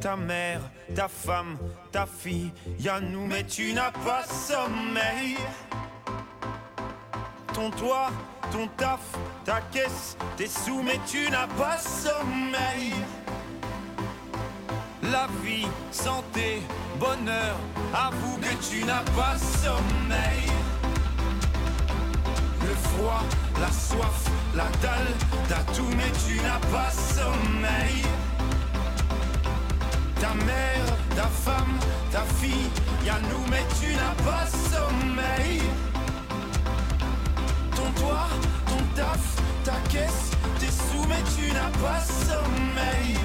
Ta mère, ta femme, ta fille, y'a nous, mais tu n'as pas sommeil. Ton toit, ton taf, ta caisse, tes sous, mais tu n'as pas sommeil. La vie, santé, bonheur, avoue que tu n'as pas sommeil. Le froid, la soif, la dalle, t'as tout, mais tu n'as pas sommeil. Ta mère, ta femme, ta fille, y'a nous, mais tu n'as pas sommeil. Ton toit, ton taf, ta caisse, tes sous, mais tu n'as pas sommeil.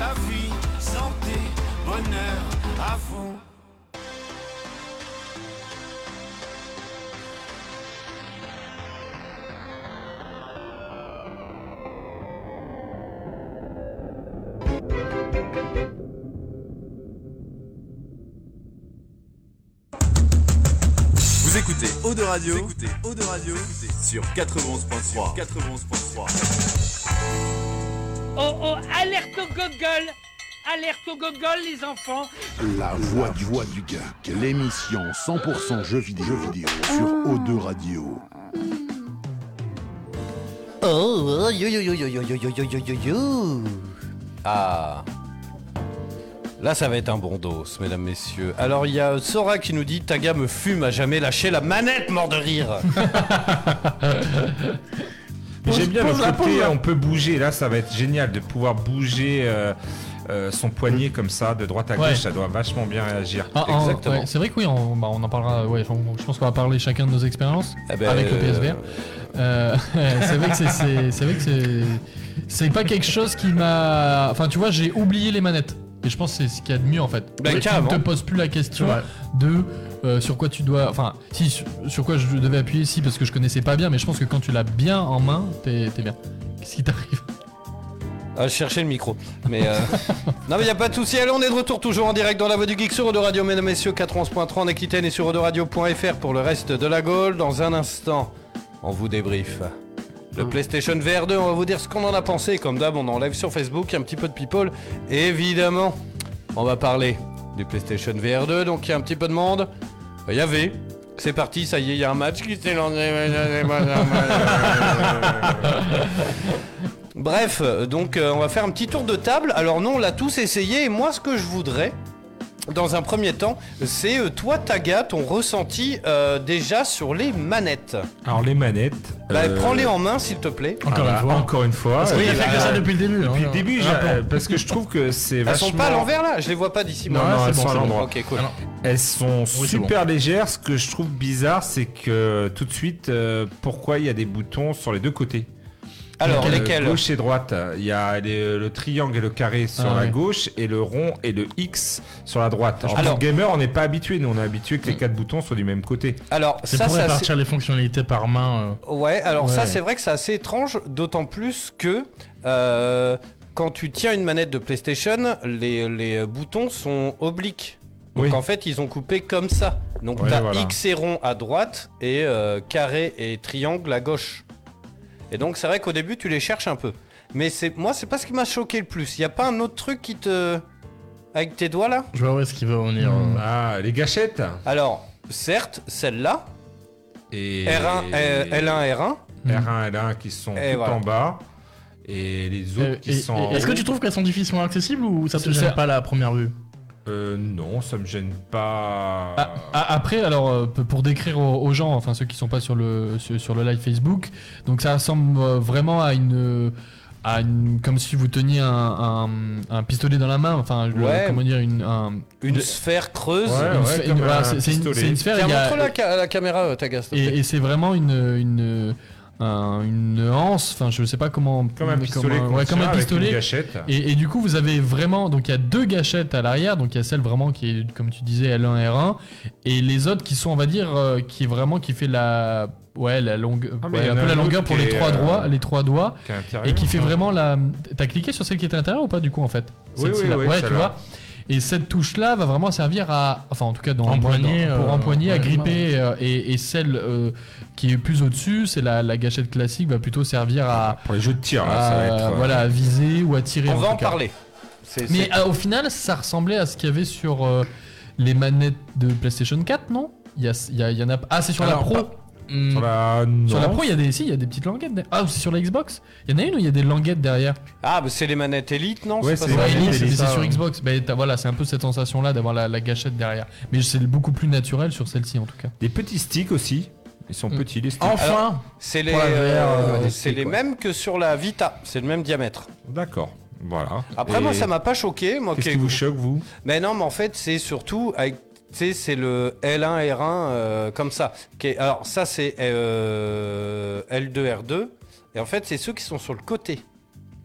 La vie, santé, bonheur, à vous. De Radio, écoutez Eau de Radio sur 91.3. 91.3. Oh oh, alerte au gogol Alerte au gogol les enfants La voix du voix du geek, l'émission 100% jeux vidéo, jeux vidéo sur O2 Radio. Oh, yo yo yo yo yo yo yo yo yo yo yo. Ah. Là, ça va être un bon dos, mesdames, messieurs. Alors, il y a Sora qui nous dit Taga me fume à jamais lâcher la manette, mort de rire. (laughs) J'aime bien le côté, on peut bouger. Là, ça va être génial de pouvoir bouger euh, euh, son poignet comme ça, de droite à gauche. Ouais. Ça doit vachement bien réagir. Ah, en- ouais, c'est vrai que oui, on, bah, on en parlera. Ouais, on- je pense qu'on va parler chacun de nos expériences Eh ben, avec le PSVR. Euh, (laughs) c'est vrai que c'est pas quelque chose qui m'a. Enfin, tu vois, j'ai oublié les manettes. Et je pense que c'est ce qu'il y a de mieux en fait. Ben, tu ne te poses plus la question Ouais. de euh, sur quoi tu dois. Enfin, si sur, sur quoi je devais appuyer, si parce que je connaissais pas bien, mais je pense que quand tu l'as bien en main, t'es t'es bien. Qu'est-ce qui t'arrive? Ah, je cherchais le micro. Mais euh... (laughs) non, mais il a pas de souci. Allez, on est de retour toujours en direct dans la voix du geek sur Eau de Radio, mesdames, messieurs, 411.3 en Aquitaine et sur Radio.fr pour le reste de la Gaule. Dans un instant, on vous débrief. Le PlayStation VR 2, on va vous dire ce qu'on en a pensé. Comme d'hab, on est en live sur Facebook, il y a un petit peu de people. Et évidemment, on va parler du PlayStation VR 2, donc il y a un petit peu de monde. Il y avait. C'est parti, ça y est, il y a un match qui s'est lancé. (laughs) Bref, donc euh, on va faire un petit tour de table. Alors non, on l'a tous essayé et moi ce que je voudrais, dans un premier temps, c'est euh, toi Taga, ton ressenti euh, déjà sur les manettes. Alors les manettes. Bah, euh, prends-les en main s'il te plaît. Encore ah une fois. Encore une fois. Parce qu'il a fait que ça depuis le début. Depuis hein. le début, j'ai- parce que je trouve que c'est Elles vachement. sont pas à l'envers là Je les vois pas d'ici. Non, moi. non, c'est elles bon, sont à l'endroit. Ok, cool. Elles sont c'est super légères. Ce que je trouve bizarre, c'est que tout de suite, euh, pourquoi il y a des boutons sur les deux côtés Alors, Euh, lesquels Gauche et droite. Il y a les- le triangle et le carré sur Ah la ouais. gauche et le rond et le X sur la droite. En Alors- tant que gamer, on n'est pas habitué. Nous, on est habitué que les quatre boutons soient du même côté. Alors, C'est ça, pour répartir les fonctionnalités par main. euh. Ouais, alors ça c'est vrai que c'est assez étrange, d'autant plus que euh, quand tu tiens une manette de PlayStation, les, les boutons sont obliques. Donc Oui. en fait ils ont coupé comme ça. Donc Ouais, t'as voilà. X et rond à droite et euh, carré et triangle à gauche. Et donc c'est vrai qu'au début tu les cherches un peu. Mais c'est moi, c'est pas ce qui m'a choqué le plus. Y a pas un autre truc qui te. Avec tes doigts là? Je vois où est-ce qu'il veut en venir. Hmm. Ah, les gâchettes. Alors, certes, celle-là, Et R1, euh, L1, R1. R1, L1 qui sont Et tout voilà. en bas. Et les autres Euh, qui et- sont Est-ce que tu trouves qu'elles sont difficilement accessibles ou ça te gêne c'est- pas à la première vue? Euh, non, ça me gêne pas. Ah, ah, après, alors euh, pour décrire aux, gens, enfin ceux qui sont pas sur le sur, le live Facebook, donc ça ressemble euh, vraiment à une à une comme si vous teniez un, un, un pistolet dans la main, enfin le- comment dire une un- Une sphère creuse. Ouais, ouais, c'est une, sphère. Tiens, il y a- montre la, ca- la caméra, euh, Taga, s'il te plaît. et, et c'est vraiment une une un- une anse, enfin je sais pas comment Comme un pistolet ouais, comme un pistolet. une gâchette. Et, et du coup, vous avez vraiment. Donc, il y a deux gâchettes à l'arrière. Donc, il y a celle vraiment qui est, comme tu disais, L1, R1. Et les autres qui sont, on va dire, euh, qui est vraiment qui fait la. Ouais, la longueur. Ah, ouais, un peu la longueur pour les trois euh, doigts, les trois doigts. Et qui fait vraiment la. T'as cliqué sur celle qui est à l'intérieur ou pas, du coup, en fait? Oui, Celle-ci, oui, là. oui, Ouais, tu vois. Et cette touche-là va vraiment servir à, enfin en tout cas dans, Empoigner, pour euh, empoigner, à gripper, euh, et, et celle euh, qui est plus au-dessus, c'est la, la gâchette classique, va plutôt servir à, Pour les jeux de tir, là, à- ça va être. voilà, à viser ou à tirer. On va en cas. parler. C'est- Mais c'est- au final, ça ressemblait à ce qu'il y avait sur euh, les manettes de PlayStation 4, non? Il y, a, il y, a- il y en a. Ah, c'est sur Alors, la Pro. pas- Hmm, Sur la, Sur la non. Pro, il y a des, si, il y a des petites languettes. derrière. Ah, c'est sur la Xbox? Il y en a une où il y a des languettes derrière? Ah, bah c'est les manettes Elite, non? Ouais, c'est ça Ouais, les Elite, c'est c'est ça, sur ouais. Xbox. Bah, t'as- voilà, c'est un peu cette sensation-là d'avoir la, la gâchette derrière. Mais c'est beaucoup plus naturel sur celle-ci en tout cas. Des petits sticks aussi. Ils sont Mm. petits, les sticks. Enfin C'est les, Pour la VR, euh, euh, c'est les mêmes que sur la Vita. C'est le même diamètre. D'accord. Voilà. Après, Et moi, ça m'a pas choqué. Moi, Qu'est-ce qui- qui vous choque, vous? Mais non, mais en fait, c'est surtout avec. Tu sais, c'est le L1, R1 euh, comme ça. Est- alors, ça, c'est euh, L2, R2. Et en fait, c'est ceux qui sont sur le côté.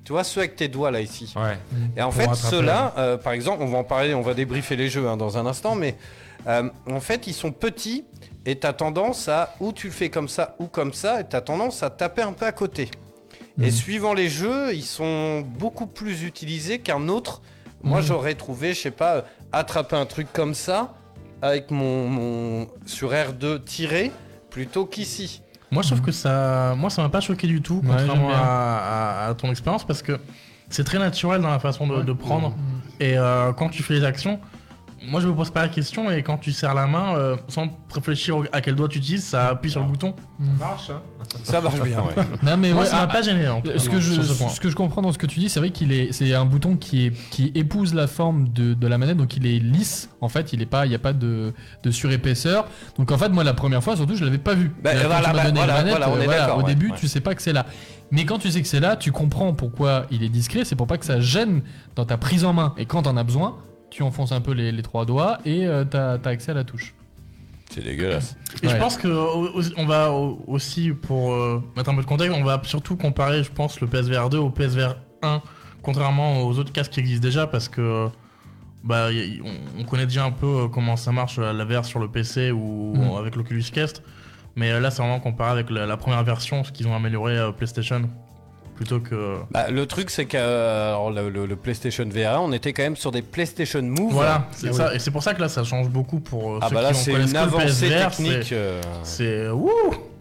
Tu vois, ceux avec tes doigts là, ici. Ouais. Et en Pour fait, ceux-là, euh, par exemple, on va en parler, on va débriefer les jeux hein, dans un instant, mais en fait, ils sont petits et tu as tendance à, ou tu le fais comme ça ou comme ça, et tu as tendance à taper un peu à côté. Et suivant les jeux, ils sont beaucoup plus utilisés qu'un autre. Moi, Mhm. j'aurais trouvé, je sais pas, attraper un truc comme ça avec mon, mon sur R2 tiré plutôt qu'ici. Moi, je trouve que ça, moi, ça m'a pas choqué du tout, Ouais, contrairement à, à- à ton expérience, parce que c'est très naturel dans la façon de, de prendre. Et euh, quand tu fais les actions, moi, je me pose pas la question. Et quand tu serres la main, euh, sans réfléchir à quel doigt tu utilises, ça appuie sur le bouton. Marche, hein Ça marche bien, ouais. (laughs) Non mais Moi, ouais, ça m'a ah, pas gêné. en tout cas, Ce que, je, sur ce point. ce que je comprends dans ce que tu dis, c'est vrai qu'il est, c'est un bouton qui, est, qui épouse la forme de, de la manette, donc il est lisse. En fait, il est pas, il n'y a pas de, de surépaisseur. Donc en fait, moi, la première fois, surtout, je l'avais pas vu. Bah, voilà, bah, voilà, la manette, voilà, on euh, est d'accord, Au ouais, début, ouais. tu sais pas que c'est là. Mais quand tu sais que c'est là, tu comprends pourquoi il est discret. C'est pour pas que ça gêne dans ta prise en main. Et quand t'en as besoin, tu enfonces un peu les, les trois doigts et euh, t'as as accès à la touche. C'est dégueulasse. Et je pense que au- on va au- aussi pour euh, mettre un peu de contexte, on va surtout comparer, je pense, le PSVR 2 au PSVR 1, contrairement aux autres casques qui existent déjà, parce que bah y- on, on connaît déjà un peu euh, comment ça marche la VR sur le PC ou Mm. avec l'Oculus Quest, mais euh, là c'est vraiment comparé avec la, la première version, ce qu'ils ont amélioré euh, PlayStation, plutôt que Bah, le truc, c'est que euh, alors, le, le- le PlayStation VR, on était quand même sur des PlayStation Move. voilà, c'est Ah ça, et c'est pour ça que là ça change beaucoup pour euh, Ah ceux bah là, qui c'est une avancée PSVR, technique. c'est- euh, wouh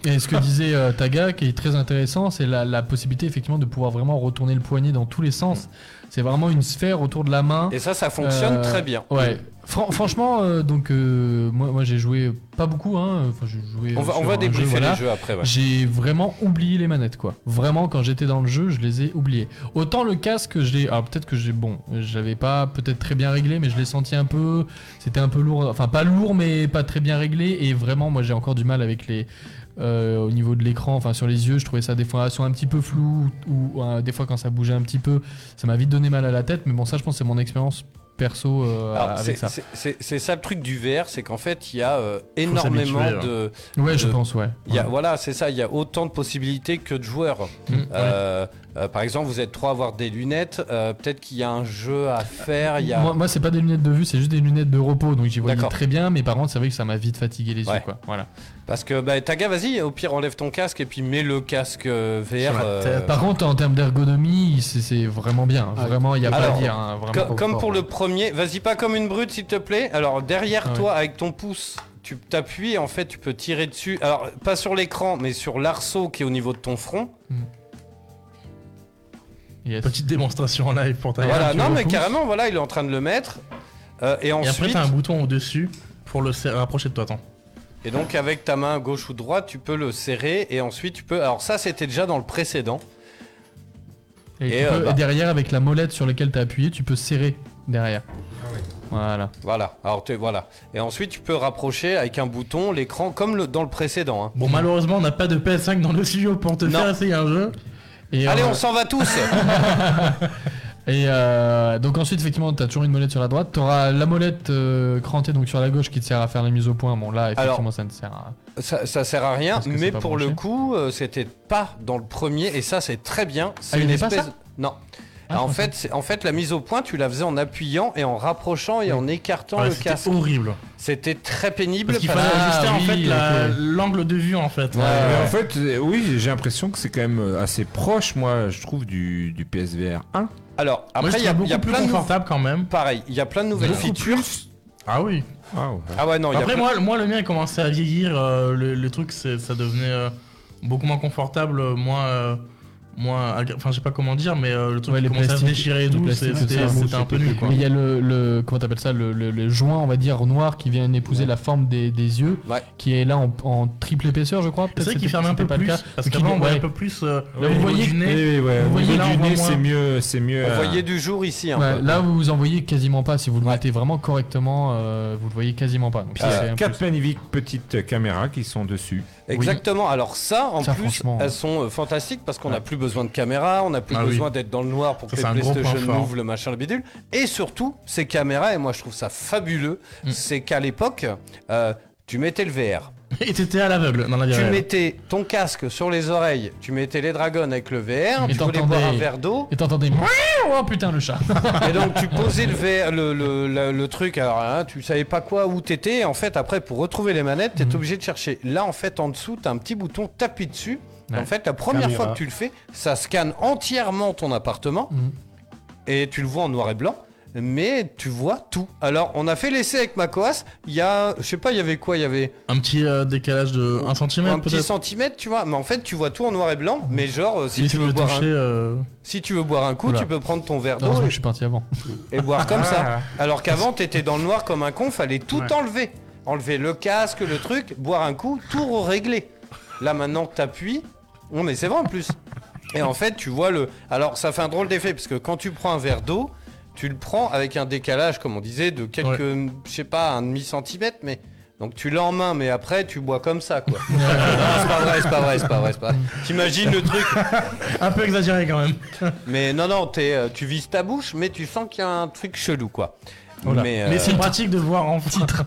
Et ce que disait euh, Taga, qui est très intéressant, c'est la, la possibilité effectivement de pouvoir vraiment retourner le poignet dans tous les sens. C'est vraiment une sphère autour de la main. Et ça, ça fonctionne Euh, très bien. Ouais. Fran- franchement, euh, donc euh, moi, moi j'ai joué pas beaucoup. Hein. Enfin, j'ai joué. On va, on sur va débriefer jeu, voilà. les jeux après. ouais. J'ai vraiment oublié les manettes, quoi. Vraiment, quand j'étais dans le jeu, je les ai oubliées. Autant le casque, je l'ai. Alors peut-être que j'ai. Bon, j'avais pas peut-être très bien réglé, mais je l'ai senti un peu. C'était un peu lourd. Enfin, pas lourd, mais pas très bien réglé. Et vraiment, moi, j'ai encore du mal avec les. euh, au niveau de l'écran, enfin sur les yeux, je trouvais ça des fois soit un petit peu flou ou, ou, euh, des fois quand ça bougeait un petit peu, ça m'a vite donné mal à la tête. Mais bon, ça, je pense, que c'est mon expérience perso euh, Alors, avec c'est- ça. c'est- le truc du VR, c'est qu'en fait, il y a euh, énormément hein. de. Ouais, je pense, ouais. Il y a, Ouais. voilà, c'est ça. Il y a autant de possibilités que de joueurs. Mm. Euh, par exemple, vous êtes trois à avoir des lunettes. Peut-être qu'il y a un jeu à faire. Il y a... Moi, moi, c'est pas des lunettes de vue, c'est juste des lunettes de repos, donc j'y voyais très bien, mais par contre, c'est vrai que ça m'a vite fatigué les yeux, quoi. Voilà. Parce que bah, Taga, vas-y, au pire, enlève ton casque et puis mets le casque euh, VR. Euh. Par contre, en termes d'ergonomie, c'est- c'est vraiment bien. Ah, Vraiment, il y a pas alors, à dire. hein, vraiment. co- comme pour le premier, vas-y pas comme une brute, s'il te plaît. Alors, derrière Ah ouais. toi, avec ton pouce, tu t'appuies et en fait, tu peux tirer dessus. Alors, pas sur l'écran, mais sur l'arceau qui est au niveau de ton front. Mm. Yes. Petite démonstration en live pour ta Voilà, tu non, mais repousses. carrément, voilà, il est en train de le mettre. Euh, et Et après, ensuite, t'as un bouton au-dessus pour le serrer- rapprocher de toi. Attends. Et donc avec ta main gauche ou droite, tu peux le serrer et ensuite tu peux. Alors ça, c'était déjà dans le précédent. Et, Et, tu euh, peux- bah. et derrière, avec la molette sur laquelle tu as appuyé, tu peux serrer derrière. Voilà. Voilà. Alors tu voilà. Et ensuite, tu peux rapprocher avec un bouton l'écran comme le, dans le précédent. hein. Bon, malheureusement, on n'a pas de PS5 dans le studio pour te Non. faire essayer un jeu. Et, Allez, euh, on s'en va tous. (laughs) (laughs) Et euh, donc ensuite, effectivement, tu as toujours une molette sur la droite. Tu auras la molette euh, crantée donc sur la gauche qui te sert à faire la mise au point. Bon, là, effectivement, Alors, ça ne sert à... Ça, ça sert à rien, c'est mais pour le coup, euh, c'était pas dans le premier, et ça c'est très bien. C'est Ah, il une pas espèce. ça non. Ah, en fait, c'est- en fait, la mise au point, tu la faisais en appuyant et en rapprochant et en écartant Ouais, le c'était casque. horrible. C'était très pénible. Parce qu'il fallait ajuster en oui, fait la- ok. l'angle de vue en fait. Mais en fait, euh, oui, j'ai l'impression que c'est quand même assez proche, moi, je trouve, du, du PSVR 1. Alors, après, il y a, y a plus plein de confortable quand même. Pareil, il y a plein de nouvelles Beaucoup features. Ah oui. Ah, ouais. Ah ouais, non, il y a Après, plein- moi, moi, le mien, il commençait à vieillir. euh, le, le truc, c'est- ça devenait euh, beaucoup moins confortable, euh, moins. euh, moins enfin, je sais pas comment dire, mais euh, le truc Ouais, qui les commençait à se plastiques- déchirer et tout, c'était un peu nul quoi. Mais il y a le, le comment t'appelles ça, le, le, le joint, on va dire noir qui vient épouser la forme des, des yeux, Ouais. qui est là en, en triple épaisseur, je crois. C'est vrai qu'il ferme un peu c'était pas le plus, cas. parce qu'avant, on voyait un peu plus euh, Là, vous voyez du nez. Oui, oui, ouais. Vous Au voyez niveau là, du on voit nez, moins. c'est mieux, c'est mieux. On euh, voyait du jour ici. là, vous vous en voyez quasiment pas. Si vous le mettez vraiment correctement, euh, vous le voyez quasiment pas. A quatre magnifiques petites caméras qui sont dessus. Exactement. Alors ça, en plus, elles sont euh, fantastiques parce qu'on n'a plus besoin de caméra, on n'a plus Ah oui. besoin d'être dans le noir pour Ça, que les PlayStation ouvrent le machin, le bidule. Et surtout, ces caméras, et moi je trouve ça fabuleux, Mm. c'est qu'à l'époque, euh, tu mettais le VR. (laughs) Et t'étais à l'aveugle dans la vie Tu réelle. mettais ton casque sur les oreilles, tu mettais les dragons avec le VR, Et tu voulais boire un verre d'eau, Et t'entendais. (laughs) Oh putain, le chat. et donc tu posais le, VR, le, le, le- le truc, alors hein, tu savais pas quoi, où t'étais, en fait après pour retrouver les manettes, t'es Mhm. obligé de chercher. Là en fait en dessous, t'as un petit bouton, t'appuies dessus, Ouais. en fait la première Caméra. fois que tu le fais, ça scanne entièrement ton appartement, Mhm. et tu le vois en noir et blanc. Mais tu vois tout. Alors, on a fait l'essai avec Macoas. Il y a, je sais pas, il y avait quoi? Il y avait Un petit euh, décalage de 1 cm un petit centimètre, tu vois. Mais en fait, tu vois tout en noir et blanc. Mais genre, euh, si, Si tu tu veux boire toucher. un, euh, si tu veux boire un coup, Oula. tu peux prendre ton verre d'eau et, je suis parti avant. et boire comme ça. Ah. Alors qu'avant, t'étais dans le noir comme un con. Fallait tout Ouais. enlever. Enlever le casque, le truc, boire un coup, tout régler. Là, maintenant que t'appuies, non mais c'est vrai en plus. Et en fait, tu vois le. Alors, ça fait un drôle d'effet parce que quand tu prends un verre d'eau, tu le prends avec un décalage, comme on disait, de quelques, je sais pas, un demi centimètre, mais donc tu l'as en main, mais après tu bois comme ça, quoi. Non, (laughs) c'est pas vrai, c'est pas vrai, c'est pas vrai, c'est pas vrai. T'imagines le truc Un peu exagéré quand même. Mais non, non, t'es, euh, tu vises ta bouche, mais tu sens qu'il y a un truc chelou, quoi. Voilà. Mais, euh, Mais c'est (laughs) pratique de voir en titre,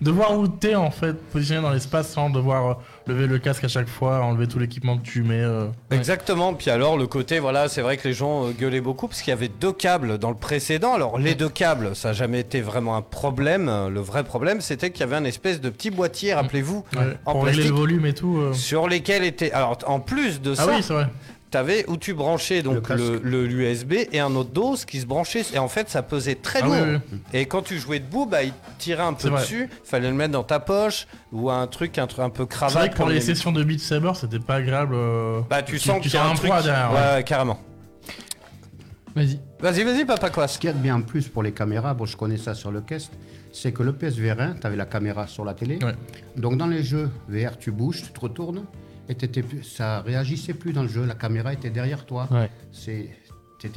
de voir où t'es en fait positionné dans l'espace sans devoir euh, lever le casque à chaque fois, enlever tout l'équipement que tu mets. euh. Exactement. Puis alors le côté, voilà, c'est vrai que les gens gueulaient beaucoup parce qu'il y avait deux câbles dans le précédent. Alors les deux câbles, ça n'a jamais été vraiment un problème. Le vrai problème, c'était qu'il y avait un espèce de petit boîtier, rappelez-vous, Ouais, en pour régler le plastique, volume et tout. euh. sur lesquels était. Alors en plus de Ah ça, oui, c'est vrai. T'avais où tu branchais donc Le le casque. le- l'USB et un autre dos qui se branchait. Et en fait, ça pesait très Ah lourd. oui, oui. Et quand tu jouais debout, bah, il tirait un peu C'est vrai. dessus. Fallait le mettre dans ta poche ou un truc, un, truc un peu C'est cravate. vrai que pour les sessions de Beat Saber, c'était pas agréable. euh, Bah, tu tu- sens tu qu'il y a un truc. poids derrière, Ouais, carrément. Vas-y. Vas-y, vas-y, papa quoi. Ce qu'il y a de bien en plus pour les caméras, bon, je connais ça sur le Quest, c'est que le PSVR 1, tu avais la caméra sur la télé. Ouais. Donc dans les jeux VR, tu bouges, tu te retournes, et t'étais plus, ça réagissait plus dans le jeu. La caméra était derrière toi. Ouais. C'est,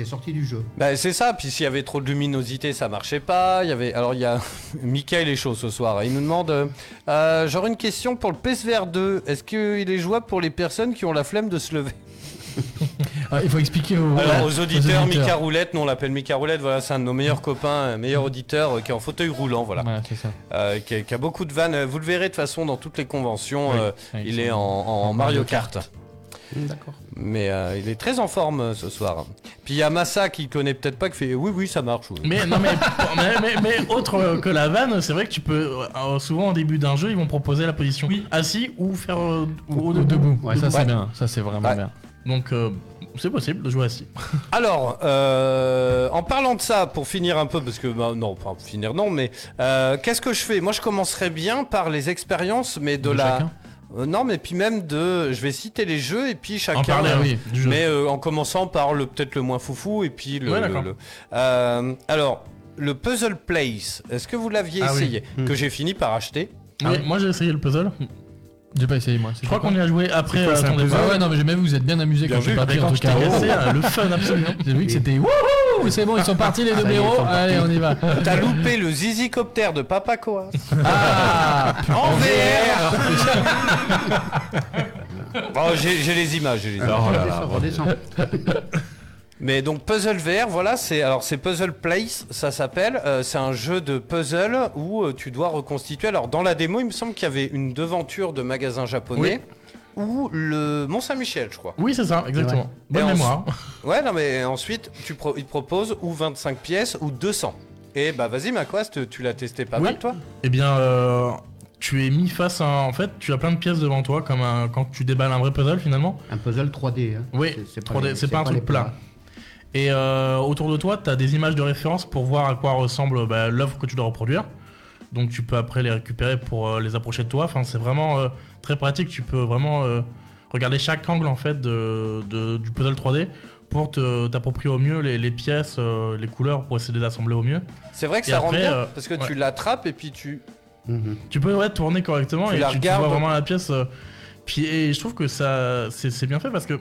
sorti du jeu. Bah, c'est ça, puis s'il y avait trop de luminosité, ça marchait pas. Il y avait... Alors, il y a. (laughs) Michael est chaud ce soir. Il nous demande euh, euh, J'aurais une question pour le PSVR 2. Est-ce qu'il est jouable pour les personnes qui ont la flemme de se lever? (laughs) Ah, il faut expliquer aux, Alors, aux auditeurs, auditeurs. Mika Roulette, nous on l'appelle Mika Roulette, voilà, c'est un de nos meilleurs copains, un meilleur auditeur euh, qui est en fauteuil roulant, voilà. Ouais, c'est ça. Euh, qui, a, qui a beaucoup de vannes. Vous le verrez de toute façon dans toutes les conventions. Oui. euh, il est en, en en Mario Kart. D'accord. Mais euh, il est très en forme euh, ce soir. Puis il y a Massa qui connaît peut-être pas qui fait oui oui ça marche. oui. Mais non mais, mais, mais, mais autre que la vanne, c'est vrai que tu peux euh, souvent au début d'un jeu, ils vont proposer la position assis ou faire euh, ou Ou debout. debout. Ouais, ça, c'est Ouais. bien. Ça, c'est vraiment Ouais. bien. Donc euh, c'est possible de jouer assis. Alors, euh, en parlant de ça, pour finir un peu, parce que bah, non, enfin finir non, mais euh, qu'est-ce que je fais? Moi, je commencerai bien par les expériences, mais de, De la, chacun Euh, non, mais puis même de. Je vais citer les jeux et puis chacun. parler, euh, oui, du jeu. Mais euh, en commençant par le peut-être le moins foufou et puis le. Ouais, le- d'accord. le- Euh, alors, le Puzzle Place, est-ce que vous l'aviez Ah essayé? Hmm. Que j'ai fini par acheter Oui, moi j'ai essayé le puzzle. J'ai pas essayé moi. Je crois qu'on y a joué après quoi, euh, ton. Ah ouais, non, mais j'ai même vu, vous êtes bien amusé quand je suis parti en quand tout cas. cassé, le fun absolu. J'ai vu que c'était wouhou, c'est bon, ils sont partis les deux ils blaireaux. Allez, on y va. T'as loupé le zizicoptère de Papa Coas. Ah, en VR Bon, j'ai les images. j'ai les images. Oh là là, Redescends, redescends. Mais donc Puzzle VR, voilà, c'est alors c'est Puzzle Place, ça s'appelle. Euh, c'est un jeu de puzzle où euh, tu dois reconstituer. Alors dans la démo, il me semble qu'il y avait une devanture de magasin japonais ou le Mont Saint-Michel, je crois. Oui, c'est ça, exactement. Bonne en- mémoire. Ouais, non mais ensuite tu pro- il te propose ou 25 pièces ou 200. Et bah vas-y, Maquast, tu l'as testé pas Oui. mal toi Eh bien, euh, tu es mis face à. En fait, tu as plein de pièces devant toi, comme un- quand tu déballes un vrai puzzle finalement. Un puzzle 3D. hein. Oui, C'est- c'est 3D, les- c'est pas un truc plat. Et euh, autour de toi, tu as des images de référence pour voir à quoi ressemble bah, l'œuvre que tu dois reproduire. Donc tu peux après les récupérer pour euh, les approcher de toi. Enfin, c'est vraiment euh, très pratique. Tu peux vraiment euh, regarder chaque angle en fait de, de- du puzzle 3D pour te- t'approprier au mieux les, les pièces, euh, les couleurs pour essayer de les assembler au mieux. C'est vrai que Et ça rend bien euh, parce que ouais. tu l'attrapes et puis tu. Mhm. Tu peux ouais, tourner correctement Tu et la tu, vois vraiment la pièce. euh, puis et je trouve que ça c'est c'est bien fait parce que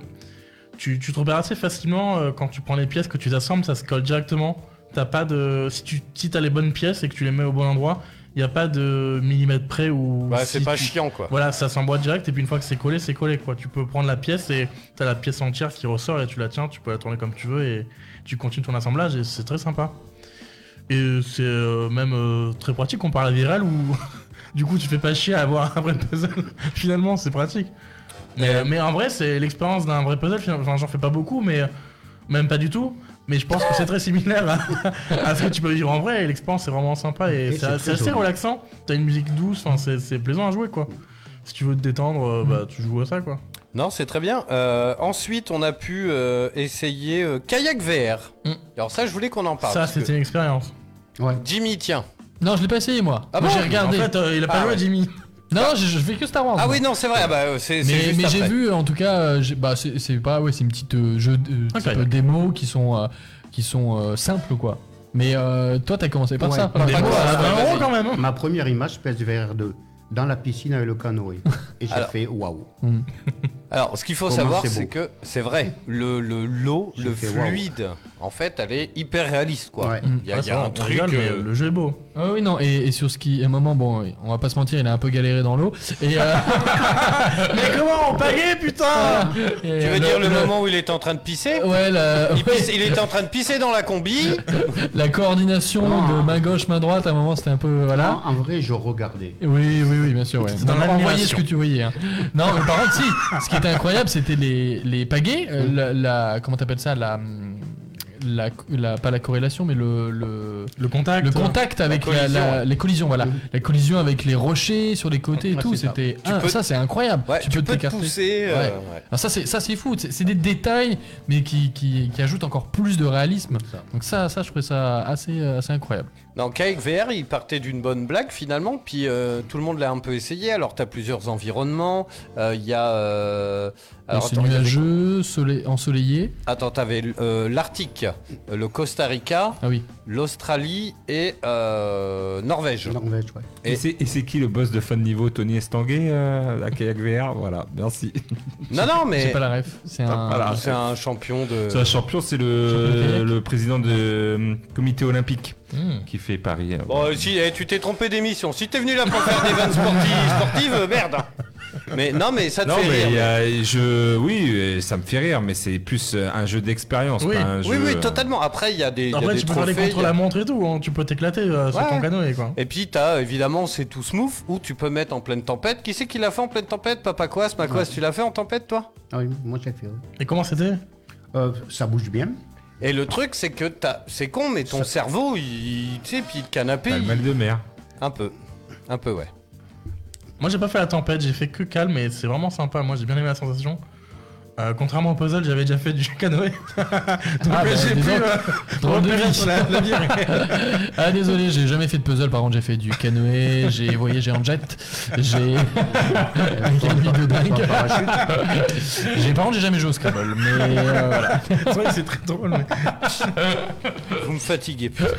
tu, tu te repères assez facilement euh, quand tu prends les pièces que tu les assembles, ça se colle directement. T'as pas de si tu si as les bonnes pièces et que tu les mets au bon endroit, il y a pas de millimètre près ou. Si c'est pas tu- chiant quoi. Voilà, ça s'emboîte direct et puis une fois que c'est collé, c'est collé quoi. Tu peux prendre la pièce et t'as la pièce entière qui ressort et tu la tiens, tu peux la tourner comme tu veux et tu continues ton assemblage et c'est très sympa. Et c'est euh, même euh, très pratique comparé à la virale où (laughs) du coup tu fais pas chier à avoir (laughs) un vrai puzzle. Finalement, c'est pratique. Mais, mais en vrai, c'est l'expérience d'un vrai puzzle. finalement. Enfin, j'en fais pas beaucoup, mais euh, même pas du tout. Mais je pense que c'est très similaire à, à ce que tu peux vivre en vrai. L'expérience est vraiment sympa et, Et c'est assez joli. relaxant. T'as une musique douce, enfin, c'est plaisant à jouer quoi. Si tu veux te détendre, euh, bah, tu joues à ça quoi. Non, c'est très bien. Euh, ensuite, on a pu euh, essayer euh, kayak VR. Mm. Alors ça, je voulais qu'on en parle. ça, que- c'était une expérience. Ouais. Jimmy, tiens. Non, je l'ai pas essayé moi. Ah Moi, bon j'ai regardé. En fait, euh, il a pas Ah joué ouais. Jimmy. Non, je, je fais que Star Wars. Ah moi. oui, non, c'est vrai. Ah bah, euh, c'est Mais, j'ai vu en tout cas, euh, j'ai- bah, c'est pas ouais, c'est une petite euh, jeu type démo qui sont euh, qui sont euh, simples quoi. Mais euh, toi t'as commencé par Ouais. ça. Par Des mots quoi, à ça, 20 euros vas-y. quand même. Ma première image PSVR 2 dans la piscine avec le canoë. Et j'ai fait waouh. Alors, ce qu'il faut Comment savoir, c'est que c'est vrai, le le- l'eau, le waouh. fluide, en fait, elle est hyper réaliste, quoi. Ouais. Il y a, Ouais, il y a ça va, un truc. rigole, mais euh, le jeu est beau. Ah oui non et, et sur ce qui à un moment bon on va pas se mentir il a un peu galéré dans l'eau et euh, (laughs) mais comment on pagaie putain (laughs) Tu veux dire le moment où il était en train de pisser ouais la, il, pisse- il était en train de pisser dans la combi. (laughs) la coordination Non. de main gauche main droite à un moment c'était un peu voilà. Non, en vrai, je regardais. Oui, oui, oui, bien sûr. Ouais. Dans On voyait l'admiration. ce que tu voyais. hein. Non, mais par contre, si. Ce qui était incroyable, c'était les, les pagaies. euh, la, la- comment t'appelles ça la, la, la- pas la corrélation, mais le, le, Le contact. le contact avec la- collision, la- ouais. les collisions. Voilà, la collision avec les rochers sur les côtés et Ouais, tout. ça. C'était ça, c'est incroyable. Ouais, tu, peux, te pousser. euh, Ouais. ouais. Alors ça, c'est ça, c'est fou. C'est des détails, mais qui, qui, qui ajoutent encore plus de réalisme. Ça. Donc ça, ça, je trouvais ça assez, euh, assez incroyable. Non, Kayak VR, il partait d'une bonne blague finalement, puis euh, tout le monde l'a un peu essayé. Alors, tu as plusieurs environnements. Euh, Il y a. euh, alors, c'est attends, il y avait- nuageux, ensoleillé. Attends, t'avais euh, l'Arctique, le Costa Rica, Ah oui. l'Australie et euh, Norvège. Norvège, ouais. Et c'est et c'est qui le boss de fin de niveau Tony Estanguet euh, à Kayak VR Voilà, merci. Non, non, C'est mais pas la ref. C'est un. Voilà. c'est un champion de. C'est un champion, c'est le, le président du comité olympique Hmm. qui fait Paris. euh, Bon, euh, si, eh, tu t'es trompé d'émission. Si t'es venu là pour faire des vannes sportives, (laughs) sportives euh, merde. Mais non, mais ça te non fait mais rire. a- je oui euh, ça me fait rire mais c'est plus euh, un jeu d'expérience Oui. pas un Oui, jeu, oui, euh, totalement. Après, il y a des, il y a Après, des tu peux trophées. contre il y a- la montre et tout. hein. Tu peux t'éclater euh, sur Ouais. ton canoë quoi. Et puis, t'as évidemment, c'est tout smooth, où tu peux mettre en pleine tempête. Qui c'est qui l'a fait en pleine tempête? Papa Quas, Maquas, tu l'as fait en tempête, toi? Ah oui, moi j'ai fait. ouais. Et comment c'était? Euh, ça bouge bien. Et le truc, c'est que t'as... c'est con, mais ton cerveau, il... tu sais, puis le canapé, t'as le il- mal de mer. un peu. Un peu, ouais. Moi j'ai pas fait la tempête, j'ai fait que calme et c'est vraiment sympa. Moi j'ai bien aimé la sensation. Euh, contrairement au puzzle, j'avais déjà fait du (laughs) canoë. Donc Ah, bah, j'ai pu euh, sur la, la (laughs) ah désolé, j'ai jamais fait de puzzle. Par contre, j'ai fait du canoë, j'ai voyagé en jet, j'ai (laughs) de dingue. j'ai par contre, j'ai jamais joué au Scrabble, mais euh, voilà. C'est vrai que c'est très drôle. mais- Vous me fatiguez. putain.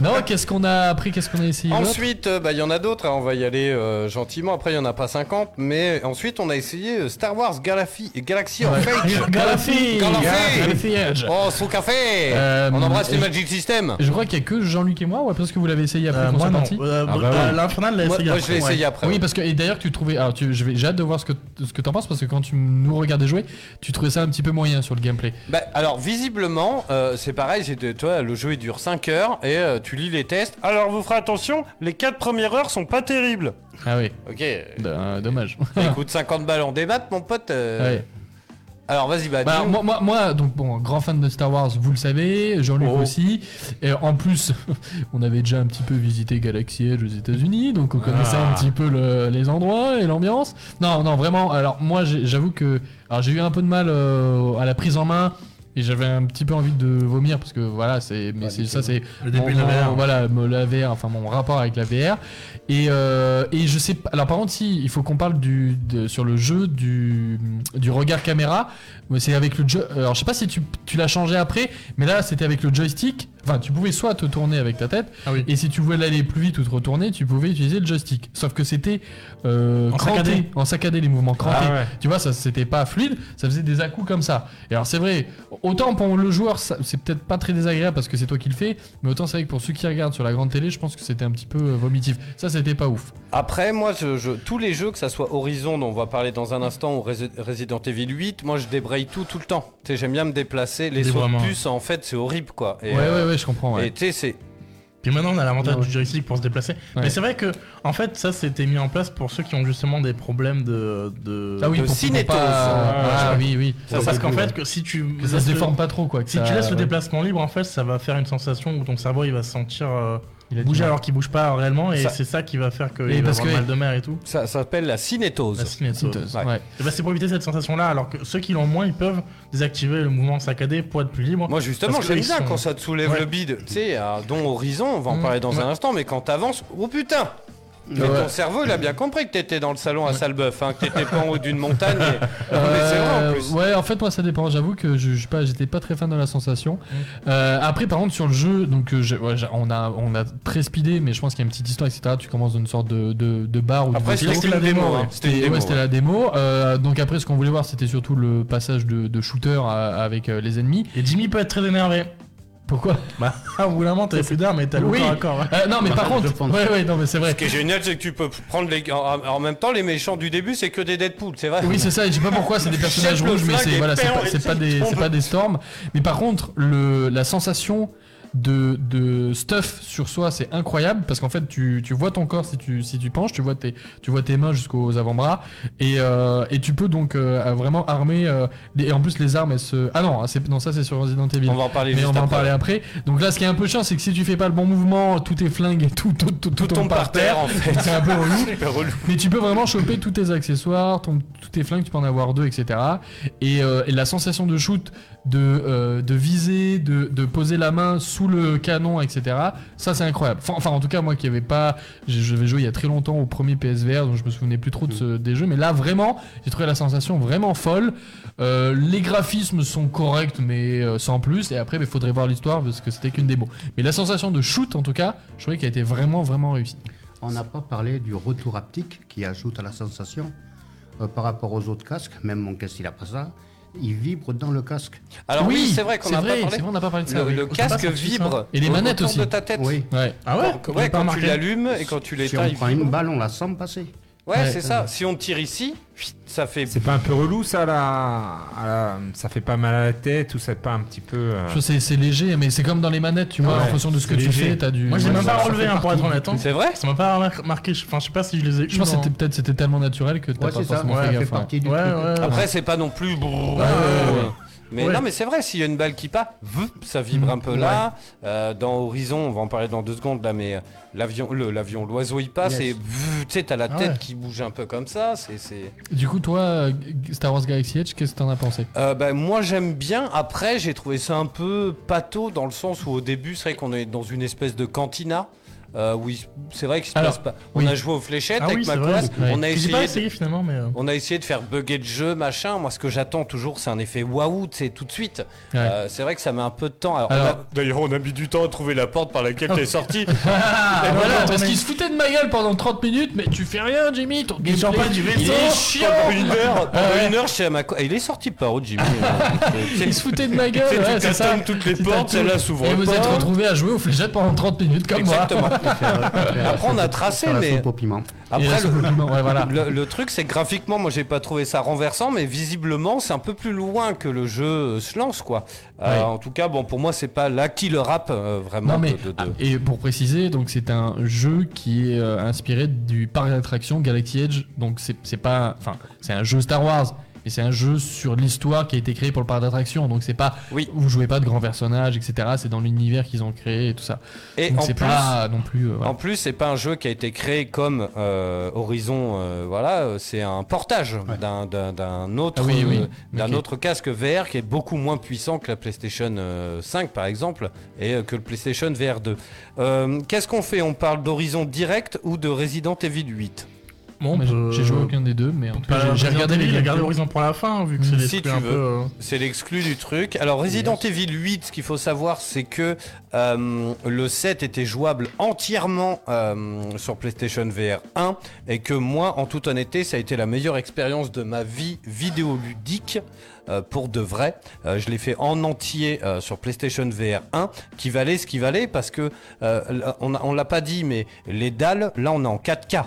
Non, qu'est-ce qu'on a appris, qu'est-ce qu'on a essayé Ensuite, bah, il y en a d'autres, hein, on va y aller euh, gentiment. Après, il y en a pas 50, mais ensuite, on a essayé Star Wars Galaxy, Galaxy of Ouais. Fate. (laughs) Galaxy, Edge. Oh, son café Euh, On embrasse les Magic System Je crois qu'il y a que Jean-Luc et moi, ouais, parce que vous l'avez essayé après Euh, qu'on moi soit non. parti. Euh, Ah bah oui. L'Infernal l'a Moi, essayé moi, après, je l'ai ouais. essayé après. Oui, parce que et d'ailleurs tu trouvais, alors tu, je vais, j'ai hâte de voir ce que ce que t'en penses parce que quand tu nous regardais jouer, tu trouvais ça un petit peu moyen sur le gameplay. Bah, alors visiblement, euh, c'est pareil, c'est de- toi, le jeu il dure 5 heures et euh, tu lis les tests. Alors vous ferez attention, les 4 premières heures sont pas terribles. Ah oui, Ok, D- euh, dommage. ça coûte 50 balles en débat, mon pote. euh. Ouais. Alors vas-y, bah, Bah, moi, moi, moi, donc bon, grand fan de Star Wars, vous le savez, Jean-Luc Oh. aussi. Et en plus, (laughs) on avait déjà un petit peu visité Galaxy Edge aux États-Unis, donc on connaissait Ah. un petit peu le- les endroits et l'ambiance. Non, non, vraiment. Alors moi, j'avoue que, alors j'ai eu un peu de mal euh, à la prise en main. Et j'avais un petit peu envie de vomir parce que voilà, c'est mais c'est ça c'est Le début de la mon- VR. Voilà, me- la VR, enfin mon rapport avec la VR. Et, euh, et je sais pas. Alors par contre, si il faut qu'on parle du de- sur le jeu du du regard caméra, c'est avec le jeu. Alors je sais pas si tu, tu l'as changé après, mais là c'était avec le joystick. Enfin, tu pouvais soit te tourner avec ta tête, Ah oui. et si tu voulais aller plus vite ou te retourner, tu pouvais utiliser le joystick. Sauf que c'était euh, En cranté, saccadé. en saccadé les mouvements crantés. Ah ouais. Tu vois, ça c'était pas fluide, ça faisait des à-coups comme ça. Et alors c'est vrai, autant pour le joueur, c'est peut-être pas très désagréable parce que c'est toi qui le fais, mais autant c'est vrai que pour ceux qui regardent sur la grande télé, je pense que c'était un petit peu euh, vomitif. Ça c'était pas ouf. Après, moi, je, je- tous les jeux, que ça soit Horizon, dont on va parler dans un instant, ou Resi- Resident Evil 8, moi je débraye tout tout le temps. Tu sais, j'aime bien me déplacer. Les sauts de puce, en fait, c'est horrible quoi. Et, ouais, euh, ouais, ouais, je comprends. Ouais. Et tu sais, c'est. Puis maintenant, on a l'avantage Ouais, ouais. du joystick pour se déplacer. Ouais. Mais c'est vrai que, en fait, ça, c'était mis en place pour ceux qui ont justement des problèmes de. de... Ah oui, de cinétose. pas- Ah oui, oui. Ça, parce qu'en fait, que si tu. que ça se le- déforme pas trop quoi. Si ça- tu laisses le déplacement libre, en fait, ça va faire une sensation où ton cerveau il va se sentir euh, Il bouger alors qu'il bouge pas réellement, et Ça- c'est ça qui va faire qu'il Et va parce avoir que- mal de mer et tout. Ça, ça s'appelle la cinétose. La cinétose. Cinétose, Ouais. ouais. Et bah, c'est pour éviter cette sensation-là, alors que ceux qui l'ont moins, ils peuvent désactiver le mouvement saccadé pour être plus libre. Moi justement Parce que j'aime ils bien sont- quand ça te soulève Ouais. le bide, tu sais, euh, dont Horizon, on va en Mm, parler dans un instant, mais quand t'avances, oh putain mais Ouais. ton cerveau il a bien compris que t'étais dans le salon à Salbeuf, hein, que t'étais pas en haut d'une montagne. et- Non, mais (laughs) c'est vrai en Euh, plus. ouais, en fait, moi, ça dépend. J'avoue que je, pas, j'étais pas très fan de la sensation. Euh, après, par contre, sur le jeu, donc, euh, ouais, on a, on a très speedé, mais je pense qu'il y a une petite histoire, etc. Tu commences dans une sorte de, de, de bar ou de Après c'était la démo, hein. C'était ouais, la démo. Euh, donc après, ce qu'on voulait voir, c'était surtout le passage de, de shooter à- avec euh, les ennemis. Et Jimmy peut être très énervé. Pourquoi Bah, (laughs) au bout d'un moment, t'avais plus d'armes et t'as le Oui. corps à corps. Euh, Non, mais par Je contre, pense. ouais, ouais, non, mais c'est vrai. Ce qui est génial, c'est que tu peux prendre les. En, en même temps, les méchants du début, c'est que des Deadpool, c'est vrai. Oui, c'est ça, et je sais pas pourquoi c'est des personnages rouges, mais c'est voilà, c'est pas, pas des c'est pas des storms. Mais par contre, le la sensation de, de stuff sur soi, c'est incroyable parce qu'en fait, tu, tu vois ton corps si tu si tu penches, tu vois tes tu vois tes mains jusqu'aux avant-bras et, euh, et tu peux donc euh, vraiment armer euh, les- et en plus les armes elles se ah non, c'est non ça c'est sur Resident Evil. On va en parler mais on va en parler après. Donc là, ce qui est un peu chiant, c'est que si tu fais pas le bon mouvement, tout tes flingues et tout tout tout, Tout tombe par terre en fait. (laughs) C'est un peu relou. Mais tu peux vraiment choper tous tes accessoires, ton, tous tes flingues, tu peux en avoir deux, etc. Et, euh, et la sensation de shoot, de, euh, de viser, de, de poser la main sous le canon, etc. Ça, c'est incroyable. Enfin, en tout cas, moi qui avais pas. Je vais jouer il y a très longtemps au premier PSVR, donc je me souvenais plus trop de ce- des jeux. Mais là, vraiment, j'ai trouvé la sensation vraiment folle. Euh, les graphismes sont corrects, mais euh, sans plus. Et après, il faudrait voir l'histoire parce que c'était qu'une démo. Mais la sensation de shoot, en tout cas, je trouvais qu'elle était vraiment, vraiment réussie. On n'a pas parlé du retour haptique qui ajoute à la sensation euh, par rapport aux autres casques. Même mon casque, il n'a pas ça. Il vibre dans le casque. Alors oui, Oui, c'est vrai qu'on c'est n'a vrai, pas parlé. c'est vrai, on n'a pas parlé de ça, Le, oui. le On s'est pas casque vibre. Et les manettes autour aussi. de ta tête. Oui. Ouais. Ah ouais Quand, ouais, quand tu l'allumes et quand tu Si l'éteins, on il prend une balle, on la sent passer. Ouais, Ouais. c'est ça. Si on tire ici, ça fait. C'est pas un peu relou ça là la- Ça fait pas mal à la tête ou c'est pas un petit peu. euh, Je sais, c'est léger, mais c'est comme dans les manettes, tu vois, Ouais, en fonction de ce que tu fais, t'as du. Moi, j'ai Ouais, même pas relevé hein, pour être honnête. hein. C'est vrai Ça m'a pas marqué. je- Enfin, je sais pas si je les ai. Je pense que c'était peut-être c'était tellement naturel que t'as Ouais, pas forcément Ouais, fait gaffe. ouais. Après, c'est pas non plus. Mais Ouais. non, mais c'est vrai, s'il y a une balle qui part, voup, ça vibre un peu là. Euh, dans Horizon, on va en parler dans deux secondes là, mais euh, l'avion, le- l'avion, l'oiseau il passe Yes. et tu sais, t'as la Ah tête ouais. qui bouge un peu comme ça. C'est. Du coup, toi, euh, Star Wars Galaxy Edge, qu'est-ce que t'en as pensé? Euh, bah, moi j'aime bien. Après, j'ai trouvé ça un peu pâteau dans le sens où au début, c'est vrai qu'on est dans une espèce de cantina. Euh, oui, c'est vrai que se passe pas. On oui. a joué aux fléchettes Ah avec oui, ma c'est vrai. classe. On a essayé, de- essayé, finalement, mais, euh. On a essayé de faire bugger le jeu, machin. Moi, ce que j'attends toujours, c'est un effet waouh, tu sais, tout de suite. Ouais. Euh, c'est vrai que ça met un peu de temps. Alors, Alors- on a- D'ailleurs, on a mis du temps à trouver la porte par laquelle t'es sorti. (laughs) Ah, Et voilà, parce qu'il se foutait de ma gueule pendant 30 minutes, mais tu fais rien, Jimmy, ton gameplay, sort pas du il vaisseau. est chiant. Pendant une heure, pendant Ouais. une heure, à ma Il est sorti par où, Jimmy (laughs) Il se foutait de ma gueule, Tu c'est toutes les portes, celle-là s'ouvre Et vous pas. êtes retrouvés à jouer aux fléchettes pendant 30 minutes comme Exactement. Après, on a tracé, mais. Après, le, piment, ouais, voilà. le, le truc, c'est que graphiquement, moi, j'ai pas trouvé ça renversant, mais visiblement, c'est un peu plus loin que le jeu se lance, quoi. Euh, Ouais. En tout cas, bon, pour moi, c'est pas la killer rap euh, vraiment Non mais de- de- de- et pour préciser donc c'est un jeu qui est euh, inspiré du parc d'attractions Galaxy Edge donc c'est c'est pas enfin c'est un jeu Star Wars mais c'est un jeu sur l'histoire qui a été créé pour le parc d'attractions donc c'est pas Oui. vous jouez pas de grands personnages etc c'est dans l'univers qu'ils ont créé et tout ça Et donc en c'est plus- pas non plus euh, voilà. En plus, c'est pas un jeu qui a été créé comme euh, Horizon, euh, voilà, c'est un portage d'un- d'un d'un autre, Ah oui, oui. euh, d'un Ok. autre casque VR qui est beaucoup moins puissant que la PlayStation euh, 5 par exemple et euh, que le PlayStation VR 2. Euh, Qu'est-ce qu'on fait? On parle d'Horizon direct ou de Resident Evil 8 Bon, Mais j'ai- euh, j'ai joué aucun des deux mais en tout cas j'ai- regardé Evil, les Il a gardé gameplays. Horizon pour la fin, vu que c'est Si l'esprit tu un veux, peu. euh, c'est l'exclu du truc. Alors Resident Evil 8, ce qu'il faut savoir, c'est que euh, le 7 était jouable entièrement euh, sur PlayStation VR 1 et que moi, en toute honnêteté, ça a été la meilleure expérience de ma vie vidéoludique. euh, pour de vrai, Euh, je l'ai fait en entier euh, sur PlayStation VR 1, qui valait ce qui valait parce que euh, on, on l'a pas dit, mais les dalles, là, on est en 4K.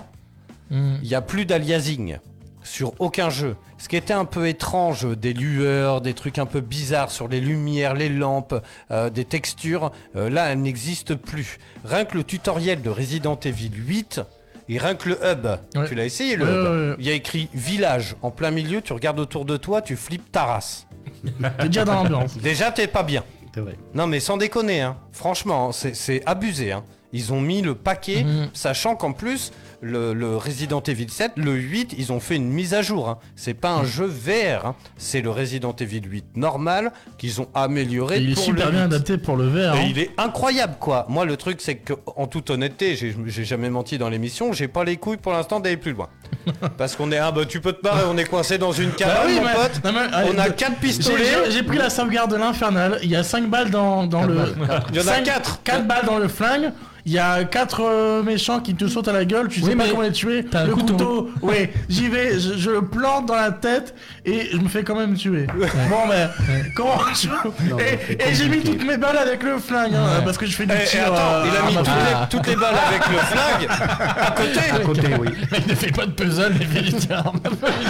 Mm. Il n'y a plus d'aliasing sur aucun jeu. Ce qui était un peu étrange, des lueurs, des trucs un peu bizarres sur les lumières, les lampes, euh, des textures, euh, là, elles n'existent plus. Rien que le tutoriel de Resident Evil 8, et rien que le hub, Ouais. tu l'as essayé le Ouais, hub ouais, ouais. Il y a écrit village en plein milieu, tu regardes autour de toi, tu flippes ta race. (laughs) T'es déjà dans l'ambiance. Déjà, t'es pas bien. Vrai. Non mais sans déconner, hein. franchement, c'est- c'est abusé. Hein. Ils ont mis le paquet, Mhm. sachant qu'en plus, le, le Resident Evil 7, le 8, ils ont fait une mise à jour. Hein. C'est pas un jeu VR, hein. c'est le Resident Evil 8 normal qu'ils ont amélioré. Et il est pour super le bien 8. adapté pour le VR. Et hein. il est incroyable quoi. Moi le truc c'est que en toute honnêteté, j'ai jamais menti dans l'émission, j'ai pas les couilles pour l'instant d'aller plus loin. (laughs) Parce qu'on est ah bah tu peux te barrer, on est coincé dans une Bah cabane oui, mon mais- pote. non, mais, allez, on a de- quatre J'ai- pistolets. j'ai- pris la sauvegarde de l'infernal. Il y a 5 balles dans, dans le. Il y en a quatre. 4 balles dans le flingue. Il y a 4 méchants qui te sautent à la gueule. Tu Oui, pas mais comment les tuer. t'as un le couteau. couteau. Oui, j'y vais. Je, je le plante dans la tête et je me fais quand même tuer. Bon, mais comment je. Non, et j'ai mis toutes mes balles avec le flingue hein, Ouais. parce que je fais du Eh, tir. attends, euh, il a mis toutes, les, toutes les balles avec le flingue à côté. À côté, oui. (laughs) il ne fait pas de puzzle il fait du tir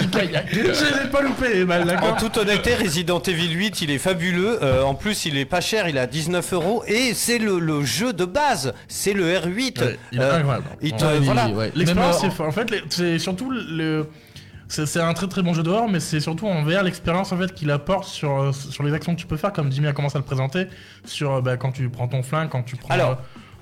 du kayak Je les ai pas loupés les balles, En toute honnêteté, Resident Evil 8, il est fabuleux. Euh, en plus, il est pas cher, il est à 19 euros. Et c'est le, le jeu de base. C'est le R8. Ouais, il est Euh, incroyable. il te- Ouais, il- voilà. ouais. L'expérience, c'est en fait, c'est surtout le. C'est c'est un très très bon jeu d'horreur, mais c'est surtout en VR l'expérience en fait qu'il apporte sur, euh, sur les actions que tu peux faire, comme Jimmy a commencé à le présenter, sur euh, bah, quand tu prends ton flingue, quand tu prends Alors. euh,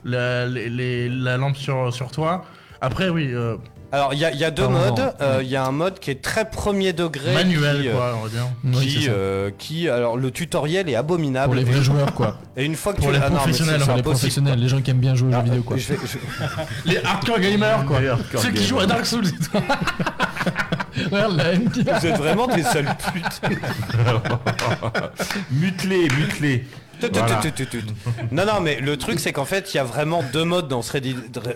la, les- les- la lampe sur, sur toi. Après, oui, euh, Alors, il y a, il y a deux Pardon. modes. Euh, Il y a un mode qui est très premier degré. manuel qui, euh, quoi, on va dire. Qui, euh, qui, alors le tutoriel est abominable. pour les vrais joueurs quoi Et une fois que Pour tu les ah non, mais professionnels, c'est- c'est pour les professionnels les gens qui aiment bien jouer aux Ah, jeux vidéo quoi je vais- je- Les hardcore gamers quoi, ceux qui jouent à Dark Souls. Regarde (laughs) la haine. Vous êtes vraiment des sales putes. (laughs) (laughs) mutelé, mutelé. Voilà. Non, non, mais le truc, c'est qu'en fait, il y a vraiment deux modes dans ce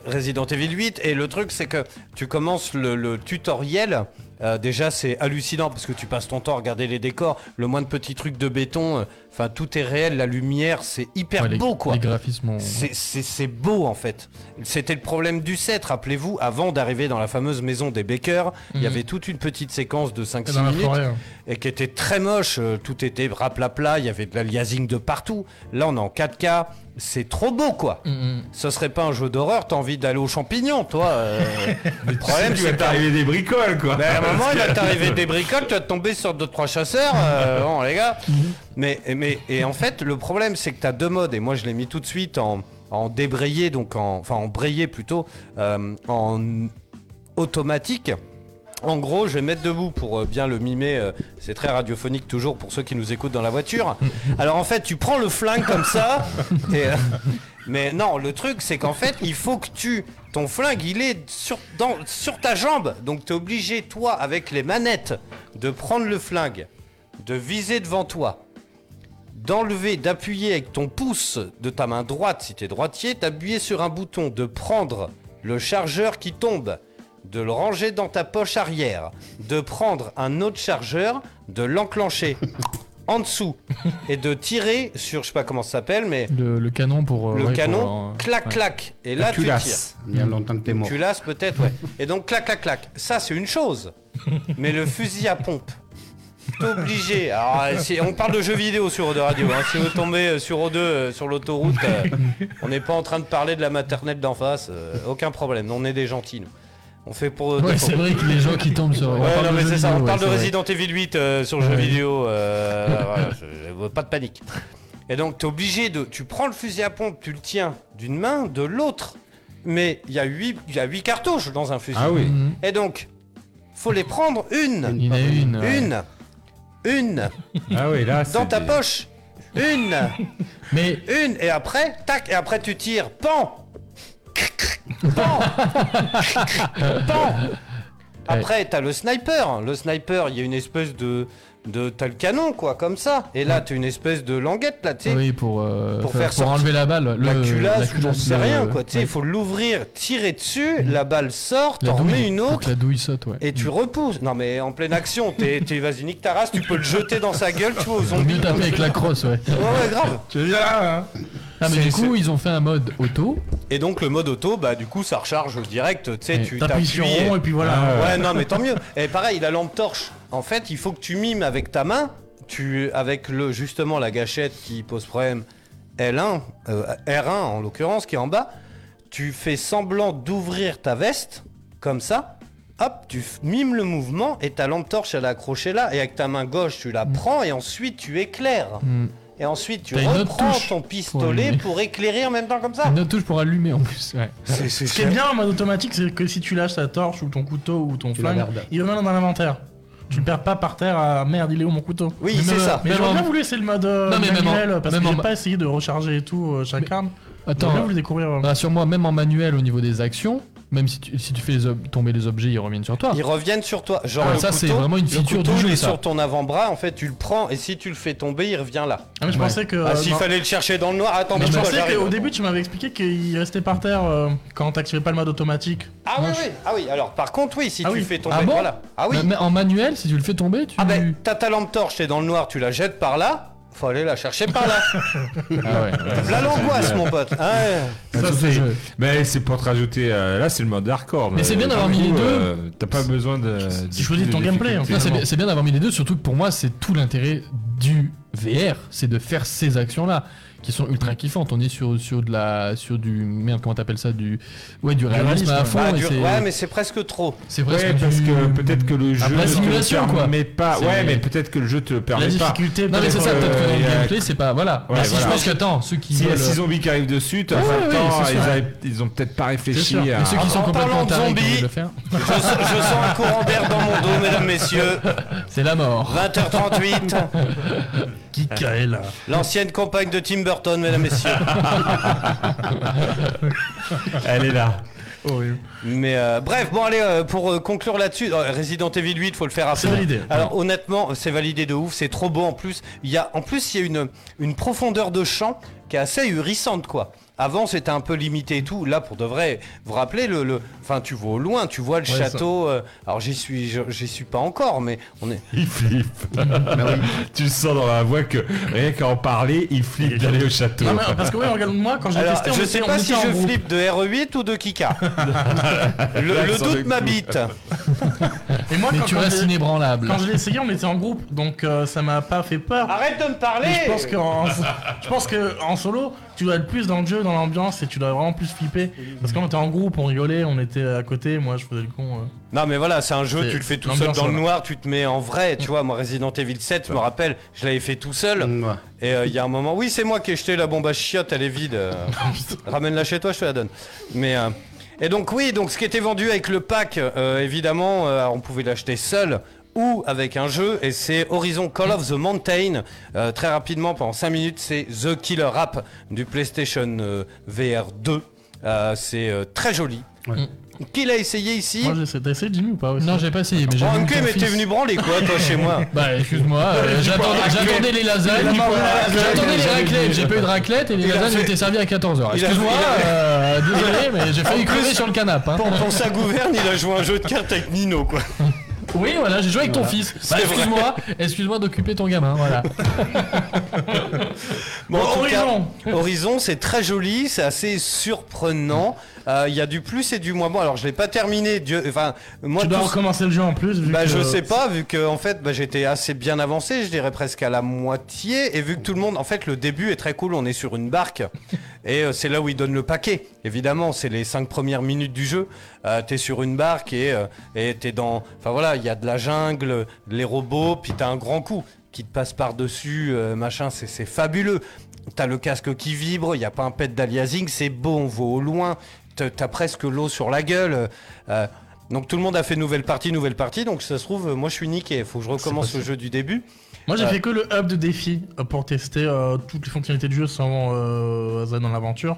Resident Evil 8. Et le truc, c'est que tu commences le, le tutoriel. Euh, déjà, c'est hallucinant parce que tu passes ton temps à regarder les décors. Le moindre petit truc de béton, euh, enfin, tout est réel. La lumière, c'est hyper Ouais, les, beau, quoi. les graphismes ont- C'est- beau en fait. C'était le problème du 7, rappelez-vous, avant d'arriver dans la fameuse maison des Baker, il y Mhm. avait toute une petite séquence de 5-6 Dans la minutes forêt. hein. et qui était très moche, euh, tout était raplapla, il y avait de l'aliasing de partout. Là on est en 4K, c'est trop beau quoi. Mm, Ce serait pas un jeu d'horreur, t'as envie d'aller aux champignons, toi. euh. (laughs) le problème, c'est t'arriver des bricoles, quoi. Ben, à un moment, il va t'arriver (laughs) des bricoles, tu vas tomber sur deux trois chasseurs. euh, (laughs) bon, les gars. Mais, mais et en fait, le problème, c'est que t'as deux modes. Et moi, je l'ai mis tout de suite en, en débrayé, donc en, enfin en brayé plutôt, euh, en automatique. En gros, je vais mettre debout pour euh, bien le mimer. euh, c'est très radiophonique toujours pour ceux qui nous écoutent dans la voiture. (laughs) Alors en fait, tu prends le flingue comme ça. (laughs) et, euh, mais non, le truc, c'est qu'en fait, il faut que tu. Ton flingue, il est sur, dans, sur ta jambe. Donc tu es obligé, toi, avec les manettes, de prendre le flingue, de viser devant toi, d'enlever, d'appuyer avec ton pouce de ta main droite, si tu es droitier, d'appuyer sur un bouton, de prendre le chargeur qui tombe, de le ranger dans ta poche arrière, de prendre un autre chargeur, de l'enclencher (laughs) en dessous et de tirer sur, je sais pas comment ça s'appelle, mais Le, le canon pour. euh, le ouais, canon, pour, euh, clac, ouais. clac. Et là, tu tires. Il y a longtemps que t'es mort. Culasse, peut-être, ouais. Et donc, clac, clac, clac. Ça, c'est une chose. (laughs) Mais le fusil à pompe, obligé. Alors, si- on parle de jeux vidéo sur Eau Radio. hein. Si vous tombez euh, sur O2 euh, sur l'autoroute, euh, on n'est pas en train de parler de la maternelle d'en face. euh, aucun problème. On est des gentils, nous. On fait pour. Ouais, c'est vrai que les gens qui tombent sur. Ouais, non, mais c'est ça. vidéo, On ouais, parle de vrai. Resident Evil 8 euh, sur jeux Ouais. vidéo. euh, (laughs) voilà, je- je- pas de panique. Et donc, tu es obligé de. Tu prends le fusil à pompe, tu le tiens d'une main, de l'autre. Mais il y a 8 il y a huit cartouches dans un fusil. Ah oui. Mhm. Et donc, faut les prendre une. Il y en a une. ouais. Une. Une. Ah oui, là, Dans ta des- poche. Une. (laughs) Mais Une. Et après, tac. Et après, tu tires. Pan. Pan. Pan. Après, t'as le sniper. Le sniper, il y a une espèce de. de t'as le canon, quoi, comme ça. Et là, t'as une espèce de languette, là, tu sais. Oui, pour, euh, Pour faire, pour enlever la balle. la le- culasse, ou j'en sais le- rien, quoi. Tu sais, ouais. il faut l'ouvrir, tirer dessus, la balle sort, La t'en remets une autre. la douille saute, ouais. Et tu repousses. Non mais en pleine action, t'es, t'es vas-y nique ta race, tu peux le jeter dans sa gueule, tu vois, aux (laughs) zombies. mieux taper avec la crosse, ouais. Ouais ouais grave. Tu dire là, hein Ah, mais du coup, ils ont fait un mode auto. Et donc le mode auto, bah du coup ça recharge direct, tu sais, tu T'appuies sur rond et puis voilà. Ouais non mais tant mieux. Et pareil, la lampe torche, en fait il faut que tu mimes avec ta main, tu avec le justement la gâchette qui pose problème L1, euh, R1 en l'occurrence qui est en bas, tu fais semblant d'ouvrir ta veste comme ça. Hop, tu mimes le mouvement et ta lampe torche elle est accrochée là et avec ta main gauche tu la prends et ensuite tu éclaires. Mm. Et ensuite tu reprends ton pistolet pour éclérer en même temps comme ça. Une autre touche pour allumer en plus. Ouais. Ce qui est bien en mode automatique, c'est que si tu lâches ta torche ou ton couteau ou ton Tu flingue, il remet dans l'inventaire. Tu le perds pas par terre à merde, il est où mon couteau? Oui, Mais c'est ça. Mais j'aurais en- bien voulu essayer le mode euh, Non, mais même en- manuel parce même que j'ai en- pas essayé de recharger et tout euh, chaque arme. Attends, J'aurais bien voulu découvrir. euh, rassure-moi, même en manuel au niveau des actions, même si tu, si tu fais les ob- tomber les objets, ils reviennent sur toi. Ils reviennent sur toi. Genre Ah, le ça, c'est vraiment une le feature du jeu, il est ça. sur ton avant-bras. En fait, tu le prends et si tu le fais tomber, il revient là. Ah, mais je Ouais. pensais que. ah, euh, s'il non. fallait le chercher dans le noir, attends, Mais mais je pensais qu'au début tu m'avais expliqué qu'il restait par terre euh, quand t'activais pas le mode automatique. Ah oui, oui. Ah oui. Alors, par contre, oui, si Ah tu oui. fais tomber, Ah bon? voilà. Ah oui. Mais- mais en manuel, si tu le fais tomber, tu. Ah ben, t'as ta lampe torche, t'es dans le noir, tu la jettes par là. Faut aller la chercher par là. (laughs) Ah ouais, ouais. Là l'angoisse, mon pote. Ah ouais. Ça, Ça, c'est- c'est- Mais c'est pour te rajouter. euh, là, c'est le mode hardcore. Mais c'est bien d'avoir mis les deux. euh, T'as pas besoin de. Tu choisis ton gameplay, en fait. Non, c'est bien, c'est bien d'avoir mis les deux, surtout que pour moi, c'est tout l'intérêt du VR, c'est de faire ces actions-là qui sont ultra kiffantes. On est sur, sur de la sur du merde comment t'appelles ça du ouais du réalisme à fond. Bah, du- Ouais, mais c'est presque trop. c'est presque Ouais, parce du- que peut-être que le jeu la ne simulation, te quoi. permet pas. Ouais, mais peut-être que le jeu te le La permet pas. difficulté, Non mais c'est ça, peut-être, peut-être que dans euh, le a- gameplay c'est pas voilà. Ouais, Mais si voilà. je pense qu'attends ceux qui S'il y a veulent- 6 zombies qui arrivent dessus, t'as Ouais, ouais, le temps, ils, avaient- ils ont peut-être pas réfléchi à. Mais ceux qui En- sont en complètement de zombies, le faire, Je, je sens un courant d'air dans mon dos, mesdames, messieurs. c'est la mort. 20h38. (laughs) Qui est là L'ancienne compagne de Tim Burton, mesdames, messieurs. (laughs) Elle est là. Mais euh, bref, bon allez, euh, pour euh, conclure là-dessus, Resident Evil 8, faut le faire après. C'est validé. Alors honnêtement, c'est validé de ouf, c'est trop beau en plus. Il y a, en plus, il y a une, une profondeur de champ qui est assez ahurissante quoi. Avant c'était un peu limité et tout. Là pour de vrai, vous vous rappelez le, le, enfin tu vois au loin, tu vois le Ouais, château. euh, alors j'y suis, j'y suis pas encore, mais on est. Il flippe. (laughs) tu le sens dans la voix que rien qu'à en parler, il flippe d'aller au château. Non, mais parce que ouais, regarde moi quand j'ai testé, je sais pas si je groupe. flippe de RE8 ou de Kika. (laughs) le le doute m'habite. (laughs) Et moi, Mais quand, tu quand restes inébranlable. Quand je l'ai essayé, on était en groupe, donc euh, ça m'a pas fait peur. Arrête de me parler Mais Je pense qu'en je pense que en solo, tu dois être plus dans le jeu, dans l'ambiance, et tu dois vraiment plus flipper. Parce qu'on était en groupe, on rigolait, on était à côté, moi je faisais le con. euh. Non mais voilà, c'est un jeu, tu le fais tout seul dans le voilà. noir, tu te mets en vrai, tu vois, moi Resident Evil 7, je me rappelle, je l'avais fait tout seul, et euh, il y a un moment, oui c'est moi qui ai jeté la bombe à chiottes, elle est vide, euh, (laughs) ramène-la chez toi, je te la donne. Mais, euh, et donc oui, donc ce qui était vendu avec le pack, euh, évidemment, euh, on pouvait l'acheter seul, ou avec un jeu, et c'est Horizon Call of the Mountain, Euh, très rapidement, pendant 5 minutes, c'est The Killer App du PlayStation euh, VR 2, Euh, c'est euh, très joli. Qui l'a essayé ici? Moi j'ai essayé. T'as essayé Jimmy ou pas aussi Non, j'ai pas essayé, mais j'ai Oh, ok, mais t'es venu branler quoi, toi, chez moi (laughs) Bah, excuse-moi, euh, j'attendais j'attendais les lasagnes, j'attendais les raclettes, j'ai pas eu de raclette et les lasagnes fait- étaient servies à 14h. Il a- Excuse-moi, euh, désolé, (laughs) mais j'ai failli crever sur le canapé. hein. Pour, pour (laughs) sa gouverne, il a joué un jeu de cartes avec Nino, quoi. Oui, voilà, j'ai joué avec ton Voilà. fils. Bah, excuse-moi, excuse-moi d'occuper ton gamin, voilà. (laughs) Bon, en tout Horizon. cas, Horizon, c'est très joli, c'est assez surprenant. Euh, Il y a du plus et du moins bon. Alors, je l'ai pas terminé. Dieu, enfin, moi, Tu dois recommencer le jeu en plus. Vu Bah, que- je sais pas, vu que en fait, bah, j'étais assez bien avancé, je dirais presque à la moitié, et vu que tout le monde, en fait, le début est très cool. On est sur une barque, (laughs) et euh, c'est là où ils donnent le paquet. Évidemment, c'est les cinq premières minutes du jeu. Euh, t'es sur une barque et euh, et t'es dans, enfin voilà, il y a de la jungle, les robots, puis t'as un grand coup qui te passe par dessus, machin. C'est fabuleux. T'as le casque qui vibre, il y a pas un pet d'aliasing, c'est beau, on voit au loin. T'as presque l'eau sur la gueule. euh, donc tout le monde a fait nouvelle partie, nouvelle partie. Donc ça se trouve, euh, moi je suis niqué. Faut que je recommence le jeu du début. Moi j'ai Euh, fait que le hub de défi euh, pour tester euh, toutes les fonctionnalités du jeu sans euh, dans l'aventure.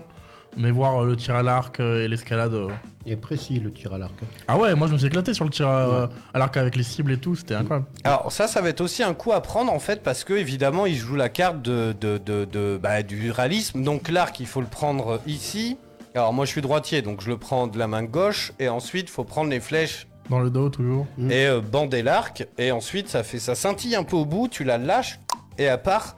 Mais voir euh, le tir à l'arc euh, et l'escalade. euh. Il est précis le tir à l'arc. Ah ouais, moi je me suis éclaté sur le tir à, à l'arc avec les cibles et tout, c'était incroyable. Alors ça, ça va être aussi un coup à prendre en fait parce que évidemment il joue la carte de, de, de, de- bah, du réalisme. Donc l'arc, il faut le prendre ici. Alors moi je suis droitier, donc je le prends de la main gauche et ensuite il faut prendre les flèches Dans le dos toujours. et euh, bander l'arc et ensuite ça fait ça scintille un peu au bout, tu la lâches et elle part.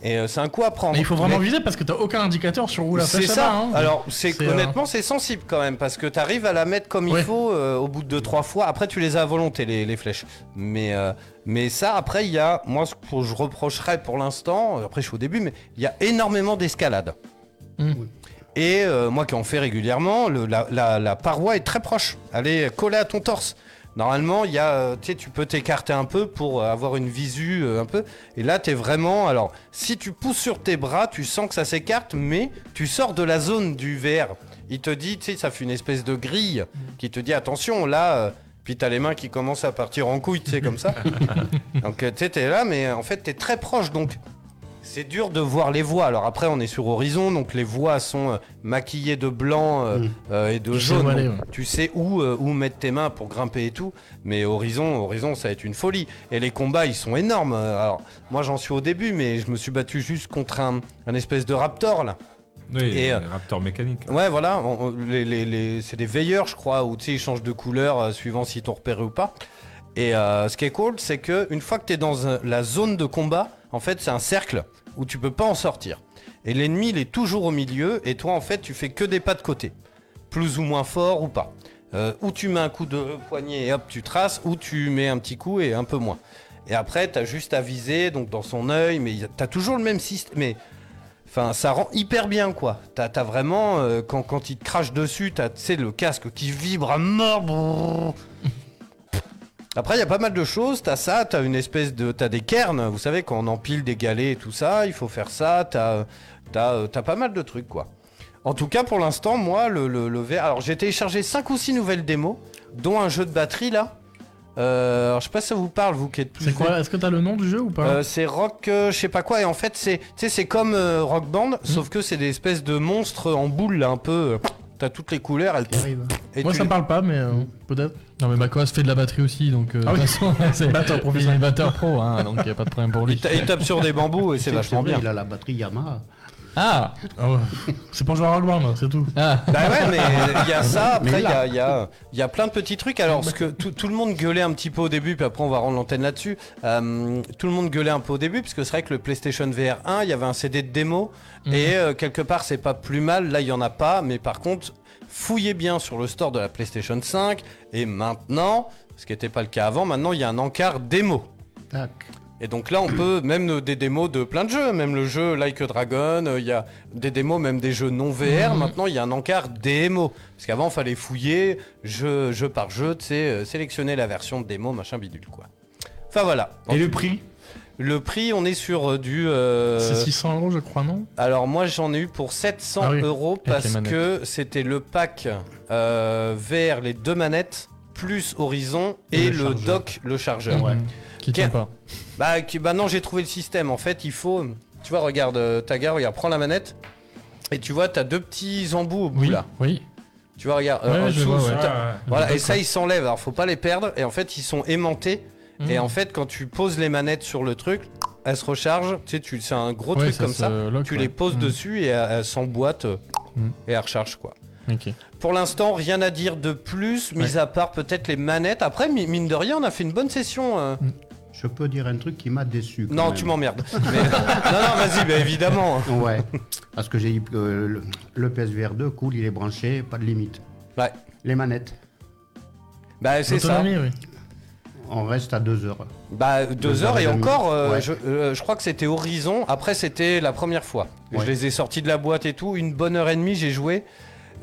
Et euh, c'est un coup à prendre. Mais il faut vraiment Mais- viser parce que t'as aucun indicateur sur où la c'est flèche ça. va. hein. Alors, c'est C'est, euh, honnêtement, c'est sensible quand même parce que tu arrives à la mettre comme il faut euh, au bout de deux trois fois. Après, tu les as à volonté les, les flèches. Mais euh, mais ça, après, il y a moi ce que je reprocherais pour l'instant. euh, Après, je suis au début, mais il y a énormément d'escalade. Hmm. Et euh, moi qui en fais régulièrement, le- la, la- la paroi est très proche. Elle est collée à ton torse. Normalement, il y a, euh, tu peux t'écarter un peu pour avoir une visu euh, un peu. Et là, tu es vraiment. Alors, si tu pousses sur tes bras, tu sens que ça s'écarte, mais tu sors de la zone du VR. Il te dit, tu sais, ça fait une espèce de grille qui te dit attention, là. puis t'as les mains qui commencent à partir en couille, tu sais, comme ça. (laughs) donc, tu t'es là, mais en fait, t'es très proche. Donc, c'est dur de voir les voix. Alors après, on est sur Horizon, donc les voix sont euh, maquillées de blanc euh, euh, et de Je jaune. aller, ouais. Tu sais où, euh, où mettre tes mains pour grimper et tout. Mais Horizon, Horizon, ça va être une folie. Et les combats, ils sont énormes. Alors, moi, j'en suis au début, mais je me suis battu juste contre un, un espèce de raptor là. Oui, Et, euh, Raptor mécanique. Ouais, voilà, on- on- les, les- les- c'est des veilleurs, je crois, où tu sais, ils changent de couleur euh, suivant si t'ont repéré ou pas. Et euh, ce qui est cool, c'est que une fois que t'es dans la zone de combat, en fait, c'est un cercle où tu peux pas en sortir. Et l'ennemi, il est toujours au milieu, et toi, en fait, tu fais que des pas de côté, plus ou moins fort ou pas. Euh, ou tu mets un coup de poignet et hop, tu traces, ou tu mets un petit coup et un peu moins. Et après, t'as juste à viser, donc dans son œil, mais t'as toujours le même système. Mais Enfin, ça rend hyper bien, quoi. T'as as vraiment, euh, quand, quand il te crache dessus, t'as, le casque qui vibre à mort. Après, il y a pas mal de choses. T'as ça, t'as une espèce de, t'as des cairns. Vous savez, quand on empile des galets et tout ça, il faut faire ça. T'as, t'as, euh, t'as pas mal de trucs, quoi. En tout cas, pour l'instant, moi, le, le, le VR- Alors, j'ai téléchargé 5 ou 6 nouvelles démos, dont un jeu de batterie, là. Euh, alors, je sais pas si ça vous parle, vous qui êtes plus. C'est quoi Est-ce que t'as le nom du jeu ou pas Euh, c'est rock, euh, je sais pas quoi, et en fait c'est, tu sais, c'est comme Rock Band, sauf que c'est des espèces de monstres en boule là, un peu. T'as toutes les couleurs, elles. Et Moi tu- ça me parle pas, mais euh, peut-être. Non mais Macoas fait de la batterie aussi, donc euh, Ah oui. de toute façon, (laughs) c'est Batteur il professionnel. est batteur pro, hein, donc y a pas de problème pour lui. Il, ta- il tape sur des bambous et c'est vachement bien. Il a la batterie Yamaha. Ah, Ah ouais. C'est pour jouer à Band, c'est tout. ah. Bah ouais, mais il y a ça, après il y là- a, il y, a, il y a plein de petits trucs. Alors, ce que tout, tout le monde gueulait un petit peu au début, puis après on va rendre l'antenne là-dessus. Euh, tout le monde gueulait un peu au début, parce que c'est vrai que le PlayStation VR 1, il y avait un CD de démo, et euh, quelque part c'est pas plus mal, là il y en a pas, mais par contre, fouillez bien sur le store de la PlayStation 5, et maintenant, ce qui n'était pas le cas avant. Maintenant, il y a un encart démo. Tac. Et donc là, on peut même des démos de plein de jeux, même le jeu Like a Dragon, euh, il y a des démos, même des jeux non VR. Mhm. Maintenant, il y a un encart démo. Parce qu'avant, il fallait fouiller jeu, jeu par jeu, tu sais, euh, sélectionner la version de démo, machin bidule, quoi. Enfin voilà. Et le prix? Le prix, on est sur euh, du. euh, C'est 600 euros, je crois, non? Alors moi j'en ai eu pour 700 Ah oui, euros parce que c'était le pack euh, vers les deux manettes plus Horizon et, Et le, le dock le chargeur. Ouais. Qui tient pas. Bah, qui- bah non j'ai trouvé le système. En fait il faut, tu vois regarde euh, Taga, regarde prends la manette et tu vois t'as deux petits embouts au bout Oui, là. oui. Tu vois regarde. Ouais, en je dessous, vois, sous ouais. ta- Ouais, ouais. Voilà et ça ils s'enlèvent. Alors faut pas les perdre et en fait ils sont aimantés Mhm. et en fait quand tu poses les manettes sur le truc elles se rechargent. Tu sais tu c'est un gros Ouais, truc ça comme se ça. lock, tu ouais. les poses Mhm. dessus et elles, elles s'emboîtent euh, Mhm. et elles rechargent quoi. Ok. Pour l'instant, rien à dire de plus, mis à part peut-être les manettes. Après, mi- mine de rien, on a fait une bonne session. euh. Je peux dire un truc qui m'a déçu. quand Non, même. tu m'emmerdes. (laughs) Mais- non, non, vas-y, bah, évidemment. Ouais, parce que j'ai dit que le, le PSVR 2, cool, il est branché, pas de limite. Ouais. Les manettes, Bah, c'est ça. Oui. on reste à 2 heures. Bah, deux, Deux heures heures et encore, euh, Ouais. je, euh, je crois que c'était Horizon. Après, c'était la première fois. Ouais. Je les ai sortis de la boîte et tout. Une bonne heure et demie, j'ai joué.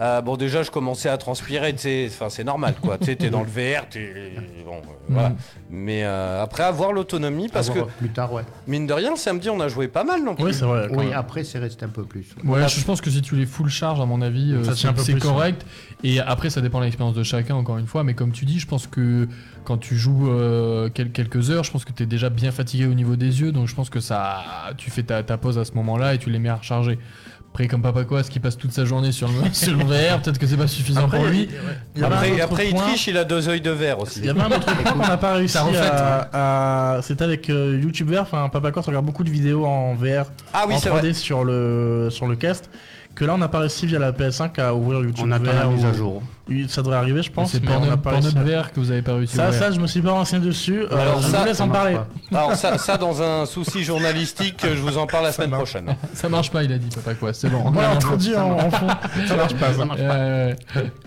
Euh, bon, déjà, je commençais à transpirer. tu sais, Enfin, c'est normal, quoi. Tu sais, t'es dans le VR, t'es. Bon, euh, voilà. Mhm. Mais euh, après, avoir l'autonomie, parce Avoir que, Plus tard, ouais. mine de rien, samedi, on a joué pas mal non plus. Oui, c'est vrai. Oui, après, c'est resté un peu plus. Ouais, je pense que si tu les full charge, à mon avis, euh, c'est correct. Et après, ça dépend de l'expérience de chacun, encore une fois. Mais comme tu dis, je pense que quand tu joues euh, quel- quelques heures, je pense que tu es déjà bien fatigué au niveau des yeux. Donc je pense que ça, tu fais ta, ta pause à ce moment-là et tu les mets à recharger. Après, comme Papa Quas qui passe toute sa journée sur le, (laughs) sur le VR, peut-être que c'est pas suffisant Après, pour lui. a-. Il Après, il triche, il a deux œils de verre aussi. Il y avait un autre point qu'on n'a pas réussi Ça reflète, à. à- C'était avec euh, YouTube VR. Enfin, Papa Corse regarde beaucoup de vidéos en VR. Ah oui, en c'est 3D vrai. sur le, sur le cast. Que là, on n'a pas réussi via la PS5 à ouvrir YouTube On attend VR. la mise à jour. Oui, Ça devrait arriver, je pense. C'est mais on n'a Pornhub VR que vous avez pas réussi. à Ça, ouvrir. ça, je me suis pas renseigné dessus. Euh, Alors je ça, vous laisse ça en parler. pas. Alors ça, ça dans un souci journalistique, je vous en parle la semaine prochaine. Ça marche pas, il a dit Papa Quas. C'est bon. Te dit en, fond. Ça marche pas, ça marche pas. Euh,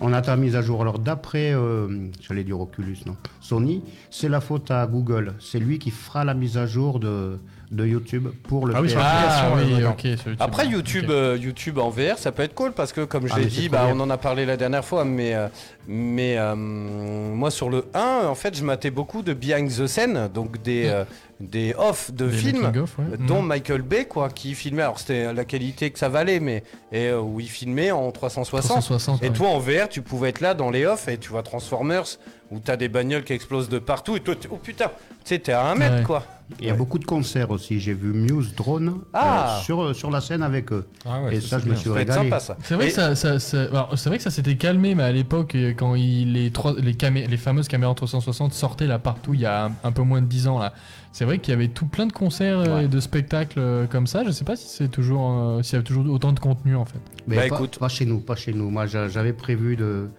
On attend la mise à jour. Alors, d'après, euh, j'allais dire Oculus, non Sony, c'est la faute à Google. C'est lui qui fera la mise à jour de, de YouTube pour le Ah oui, PS. sur ah oui, sur YouTube. Après YouTube, euh, YouTube en VR, ça peut être cool parce que comme je Ah, l'ai dit, bah, on en a parlé la dernière fois, mais euh, mais euh, moi sur le 1, en fait, je matais beaucoup de behind the scene, donc des euh, des off de Des films. ouais. Dont Mhm. Michael Bay quoi qui filmait alors c'était la qualité que ça valait mais et euh, où il filmait en 360, 360, et ouais. toi en VR tu pouvais être là dans les off et tu vois Transformers où t'as des bagnoles qui explosent de partout et toi oh putain tu sais t'es à un mètre Ouais. quoi Il y a beaucoup de concerts aussi. J'ai vu Muse Drone Ah. euh, sur, sur la scène avec eux. Ah ouais, Et ça, je me suis régalé. C'est vrai, Et- que ça, ça- ça- alors, c'est vrai que ça s'était calmé, mais à l'époque, euh, quand il, les, trois, les, camé- les fameuses caméras 360 sortaient là partout il y a un, un peu moins de 10 ans, là. c'est vrai qu'il y avait tout plein de concerts euh, Ouais. et de spectacles euh, comme ça. Je sais pas si c'est toujours, euh, s'il y a toujours autant de contenu en fait. Mais Bah, pas, écoute. pas chez nous, pas chez nous. Moi, j'a- j'avais prévu de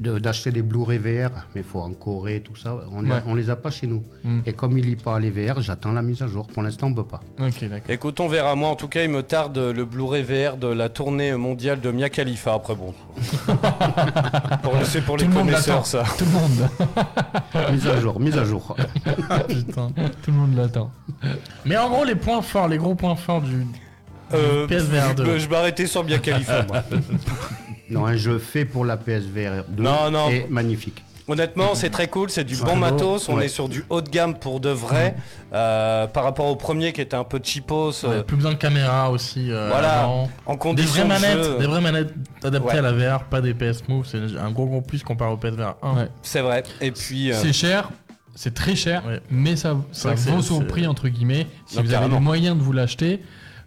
de- d'acheter des Blu-ray VR, mais il faut en Corée, tout ça. On, les- Ouais. on les a pas chez nous. Mm. Et comme il lit pas les VR, j'attends la mise à jour. Pour l'instant, on peut pas. Ok, d'accord. Écoute, on verra. Moi, en tout cas, il me tarde le Blu-ray VR de la tournée mondiale de Mia Khalifa. Après, bon. (laughs) Pour- C'est pour les Tout connaisseurs, ça. Tout le monde. (laughs) mise à jour, mise à jour. (laughs) Putain, tout le monde l'attend. Mais en gros, les points forts, les gros points forts du, du Euh, PSVR 2. je- Je m'arrêtais sur Mia Khalifa, moi. Non, un jeu fait pour la PSVR 2 Non, non. est magnifique. Honnêtement, c'est très cool, c'est du Ouais. bon matos, on Ouais. est sur du haut de gamme pour de vrai, euh, par rapport au premier qui était un peu cheapos, Ouais, euh, plus besoin de caméra aussi. euh, voilà, avant. en Des condition vraies de manettes, jeu. des vraies manettes adaptées Ouais. à la VR, pas des PS Move. C'est un gros gros plus comparé au PSVR 1. Ouais. C'est vrai, et puis... euh, C'est cher, c'est très cher, Ouais. mais ça, ça vaut son prix entre guillemets. Si Non, vous avez les moyens de vous l'acheter,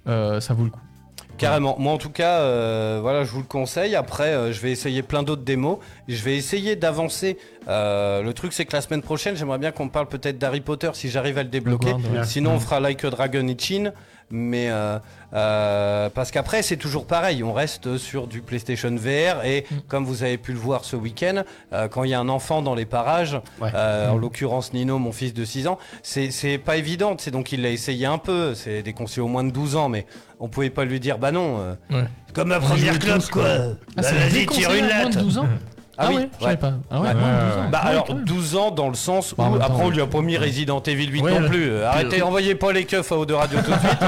euh, ça vaut le coup. Carrément. Moi, en tout cas, euh, voilà, je vous le conseille. Après, euh, je vais essayer plein d'autres démos. Je vais essayer d'avancer. Euh, le truc, c'est que la semaine prochaine, j'aimerais bien qu'on parle peut-être d'Harry Potter si j'arrive à le débloquer. Sinon, on fera Like a Dragon Itchin. Mais euh, euh, parce qu'après, c'est toujours pareil. On reste sur du PlayStation VR. Et Mm. comme vous avez pu le voir ce week-end, euh, quand il y a un enfant dans les parages, Ouais. euh, Mm. en l'occurrence Nino, mon fils de 6 ans, c'est pas évident. C'est donc il l'a essayé un peu. C'est des conseils au moins de 12 ans, mais on pouvait pas lui dire bah non. euh, Ouais. comme jouait première clope tous, quoi. Ah, Bah, Vas-y, tire une à moins de latte. 12 ans (laughs) Ah oui, je savais pas. Ah ouais, moins de 12 ans. Bah Ouais, alors quand même. 12 ans dans le sens où Bah, temps, après on lui a pas mis Resident Evil 8 Ouais, non plus. Euh, Arrêtez, euh, envoyez pas les keufs à haut de radio tout de suite. (laughs)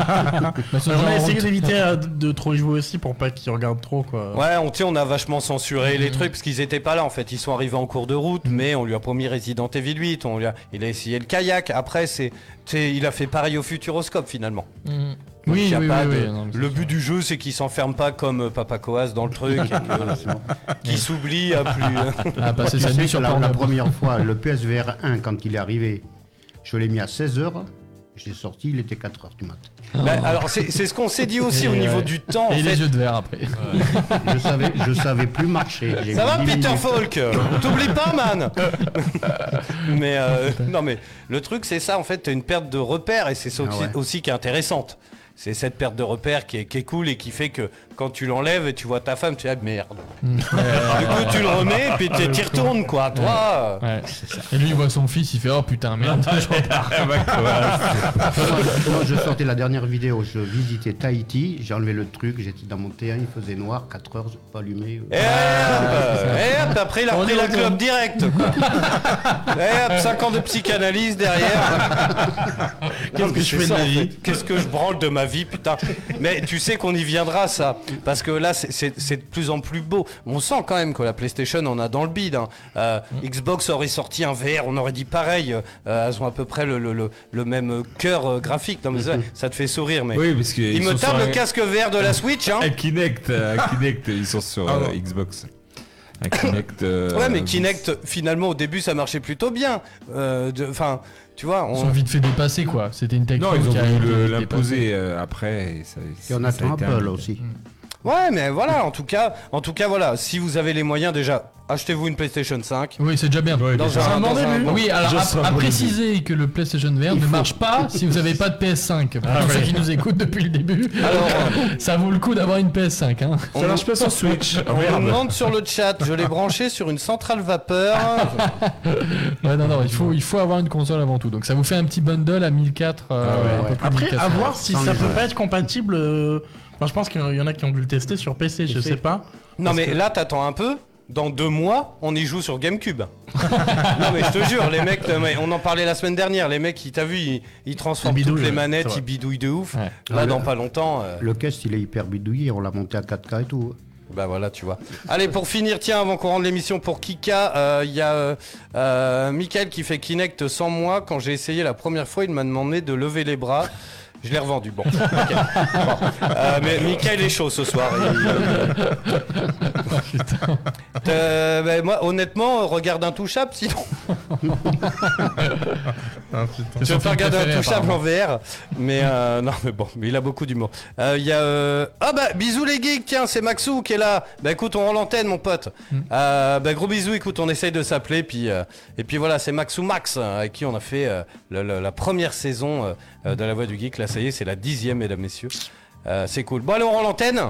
Bah, on a essayé d'éviter euh, (laughs) de, trop y jouer aussi pour pas qu'ils regardent trop quoi. Ouais, on, on a vachement censuré les trucs parce qu'ils étaient pas là en fait. Ils sont arrivés en cours de route, mais on lui a promis Resident Evil 8. On lui a, il a essayé le kayak. Après, c'est, il a fait pareil au Futuroscope finalement. Donc, Oui, il y a oui, pas oui, de- oui, non, mais c'est le but du jeu, c'est qu'il s'enferme pas comme euh, Papa Coas dans le truc, qu'il s'oublie à plus. Ah, passer sa nuit sur la, la première fois, le PSVR 1, quand il est arrivé, je l'ai mis à 16h. J'ai sorti, il était 4h du matin. Bah, alors, c'est, c'est ce qu'on s'est dit aussi Et, au niveau du temps. en Et fait. les yeux de verre après. Je savais, je savais plus marcher. Ça va, Peter minutes. Falk T'oublies pas, man Mais euh, non, mais le truc, c'est ça, en fait, t'as une perte de repère et c'est ça Ah ouais. aussi qui est intéressante. C'est cette perte de repère qui est, qui est cool et qui fait que quand tu l'enlèves et tu vois ta femme, tu dis ah merde. Mm. (laughs) du coup, tu le remets et puis tu t'y retournes, quoi. Toi, Ouais, ça. Et lui, il voit son fils, il fait Oh putain, merde, je repars. Non, je sortais la dernière vidéo, je visitais Tahiti, j'ai enlevé le truc, j'étais dans mon terrain, il faisait noir, 4 heures, j'ai pas allumé. Et hop, et hop, après il a On pris la clope direct. quoi. et hop, 5 ans de psychanalyse derrière. Qu'est-ce que je fais de ma vie? Qu'est-ce que je branle de ma vie, putain. Mais tu sais qu'on y viendra, ça. Parce que là, c'est- de plus en plus beau. On sent quand même que la PlayStation, on a dans le bide. hein. Euh, Xbox aurait sorti un VR, on aurait dit pareil. Euh, elles ont à peu près le, le- le- le même cœur euh, graphique. Non, mais ça, (laughs) ça te fait sourire, mais. Oui, parce que Il ils me sont tape sur le un- casque VR de la Switch, hein. (laughs) Un Kinect, un Kinect, ils sont sur Ah euh. Xbox. Un Kinect. (coughs) Ouais, mais Kinect, finalement, au début, ça marchait plutôt bien. Enfin, tu vois, Ils on... sont vite fait dépasser quoi. C'était une technique. Non, ils ont qui a voulu l'imposer euh, après. et ça- Et on ça a attend Apple aussi. Ouais, mais voilà, en tout cas, en tout cas, voilà, si vous avez les moyens, déjà, achetez-vous une PlayStation 5. Oui, c'est déjà bien. Dans déjà. un- dans un bon- Oui, alors à, préciser que le PlayStation VR ne marche pas si vous n'avez pas de PS5. Pour Ah ceux ouais. qui nous écoutent depuis le début, Alors, (laughs) ça vaut le coup d'avoir une PS5. Hein. On nous- (laughs) On nous demande sur le chat, je l'ai branché sur une centrale vapeur. (laughs) Ouais, non, non, il faut, il faut avoir une console avant tout. Donc ça vous fait un petit bundle à 1004. euh, un peu plus de Après, 1400. à voir si ça peut pas être compatible. euh, Enfin, je pense qu'il y en a qui ont dû le tester sur PC, je sais pas. Non, mais que- là, t'attends un peu. Dans deux mois, on y joue sur GameCube. (laughs) non, mais je te jure, les mecs, euh, on en parlait la semaine dernière. Les mecs, ils- t'as vu, ils, ils transforment toutes les manettes, ils bidouillent de ouf. Là, le- dans pas longtemps. euh, Le cast, il est hyper bidouillé, on l'a monté à 4K et tout. Bah voilà, tu vois. Allez, pour finir, tiens, avant qu'on rende l'émission pour Kika, euh, il y a euh, euh, Michael qui fait Kinect sans moi. Quand j'ai essayé la première fois, il m'a demandé de lever les bras. Je l'ai revendu. (laughs) Bon. Euh, mais Michael est chaud ce soir. Il- Euh, bah, (laughs) moi, honnêtement, euh, regarde Intouchable sinon. Je vais pas regarder Intouchable en VR. Mais euh, (laughs) non, mais bon, mais il a beaucoup d'humour. Euh, Il y a. euh, Ah bah, bisous les geeks, tiens, c'est Maxou qui est là. Bah écoute, on rend l'antenne, mon pote. Euh, bah gros bisous, écoute, on essaye de s'appeler. Puis, euh, et puis voilà, c'est Maxou Max, euh, avec qui on a fait euh, le- le- la première saison euh, de La Voix du Geek. Là, ça y est, c'est la dixième, mesdames, messieurs. Euh, c'est cool. Bon, allez, on rend l'antenne.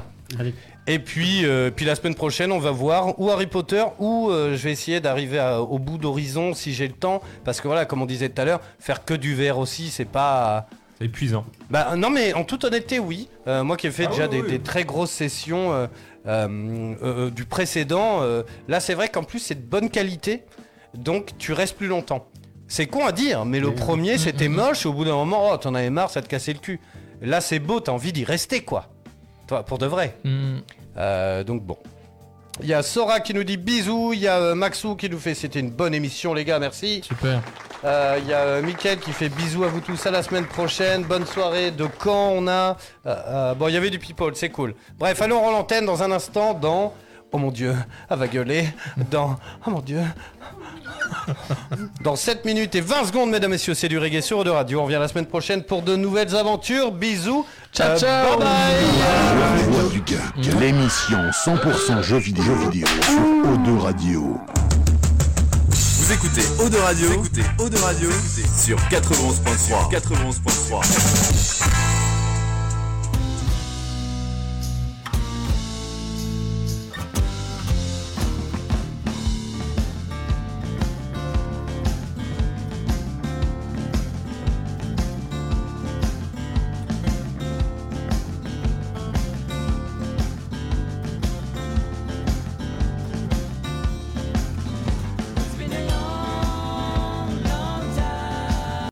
Et puis, euh, puis la semaine prochaine, on va voir ou Harry Potter ou euh, je vais essayer d'arriver au bout d'Horizon si j'ai le temps. Parce que voilà, comme on disait tout à l'heure, faire que du VR aussi, c'est pas. C'est épuisant. Bah non, mais en toute honnêteté, oui. Euh, moi qui ai fait Ah déjà oui, des, oui. des très grosses sessions euh, euh, euh, du précédent, euh, là c'est vrai qu'en plus c'est de bonne qualité, donc tu restes plus longtemps. C'est con à dire, mais le premier c'était moche, et au bout d'un moment, oh, t'en avais marre, ça te cassait le cul. Là c'est beau, t'as envie d'y rester quoi. Toi, pour de vrai. Mm. Euh, donc bon. Il y a Sora qui nous dit bisous, il y a euh, Maxou qui nous fait c'était une bonne émission les gars, merci. Super. Euh, Il y a Mickaël qui fait bisous à vous tous à la semaine prochaine. Bonne soirée. De quand on a Euh, Bon, il y avait du people, c'est cool. Bref, allons on rend l'antenne dans un instant dans. Oh mon dieu, elle va gueuler. Dans. Oh mon dieu. Dans 7 minutes et 20 secondes, mesdames, messieurs, c'est du reggae sur de radio. On revient la semaine prochaine pour de nouvelles aventures. Bisous. Ciao, Euh, ciao. Bye bye. La voix du geek, l'émission 100% jeux vidéo, jeux vidéo sur O2 Radio. Vous écoutez Eau de Radio, vous écoutez Eau de Radio sur 91.3. 91.3.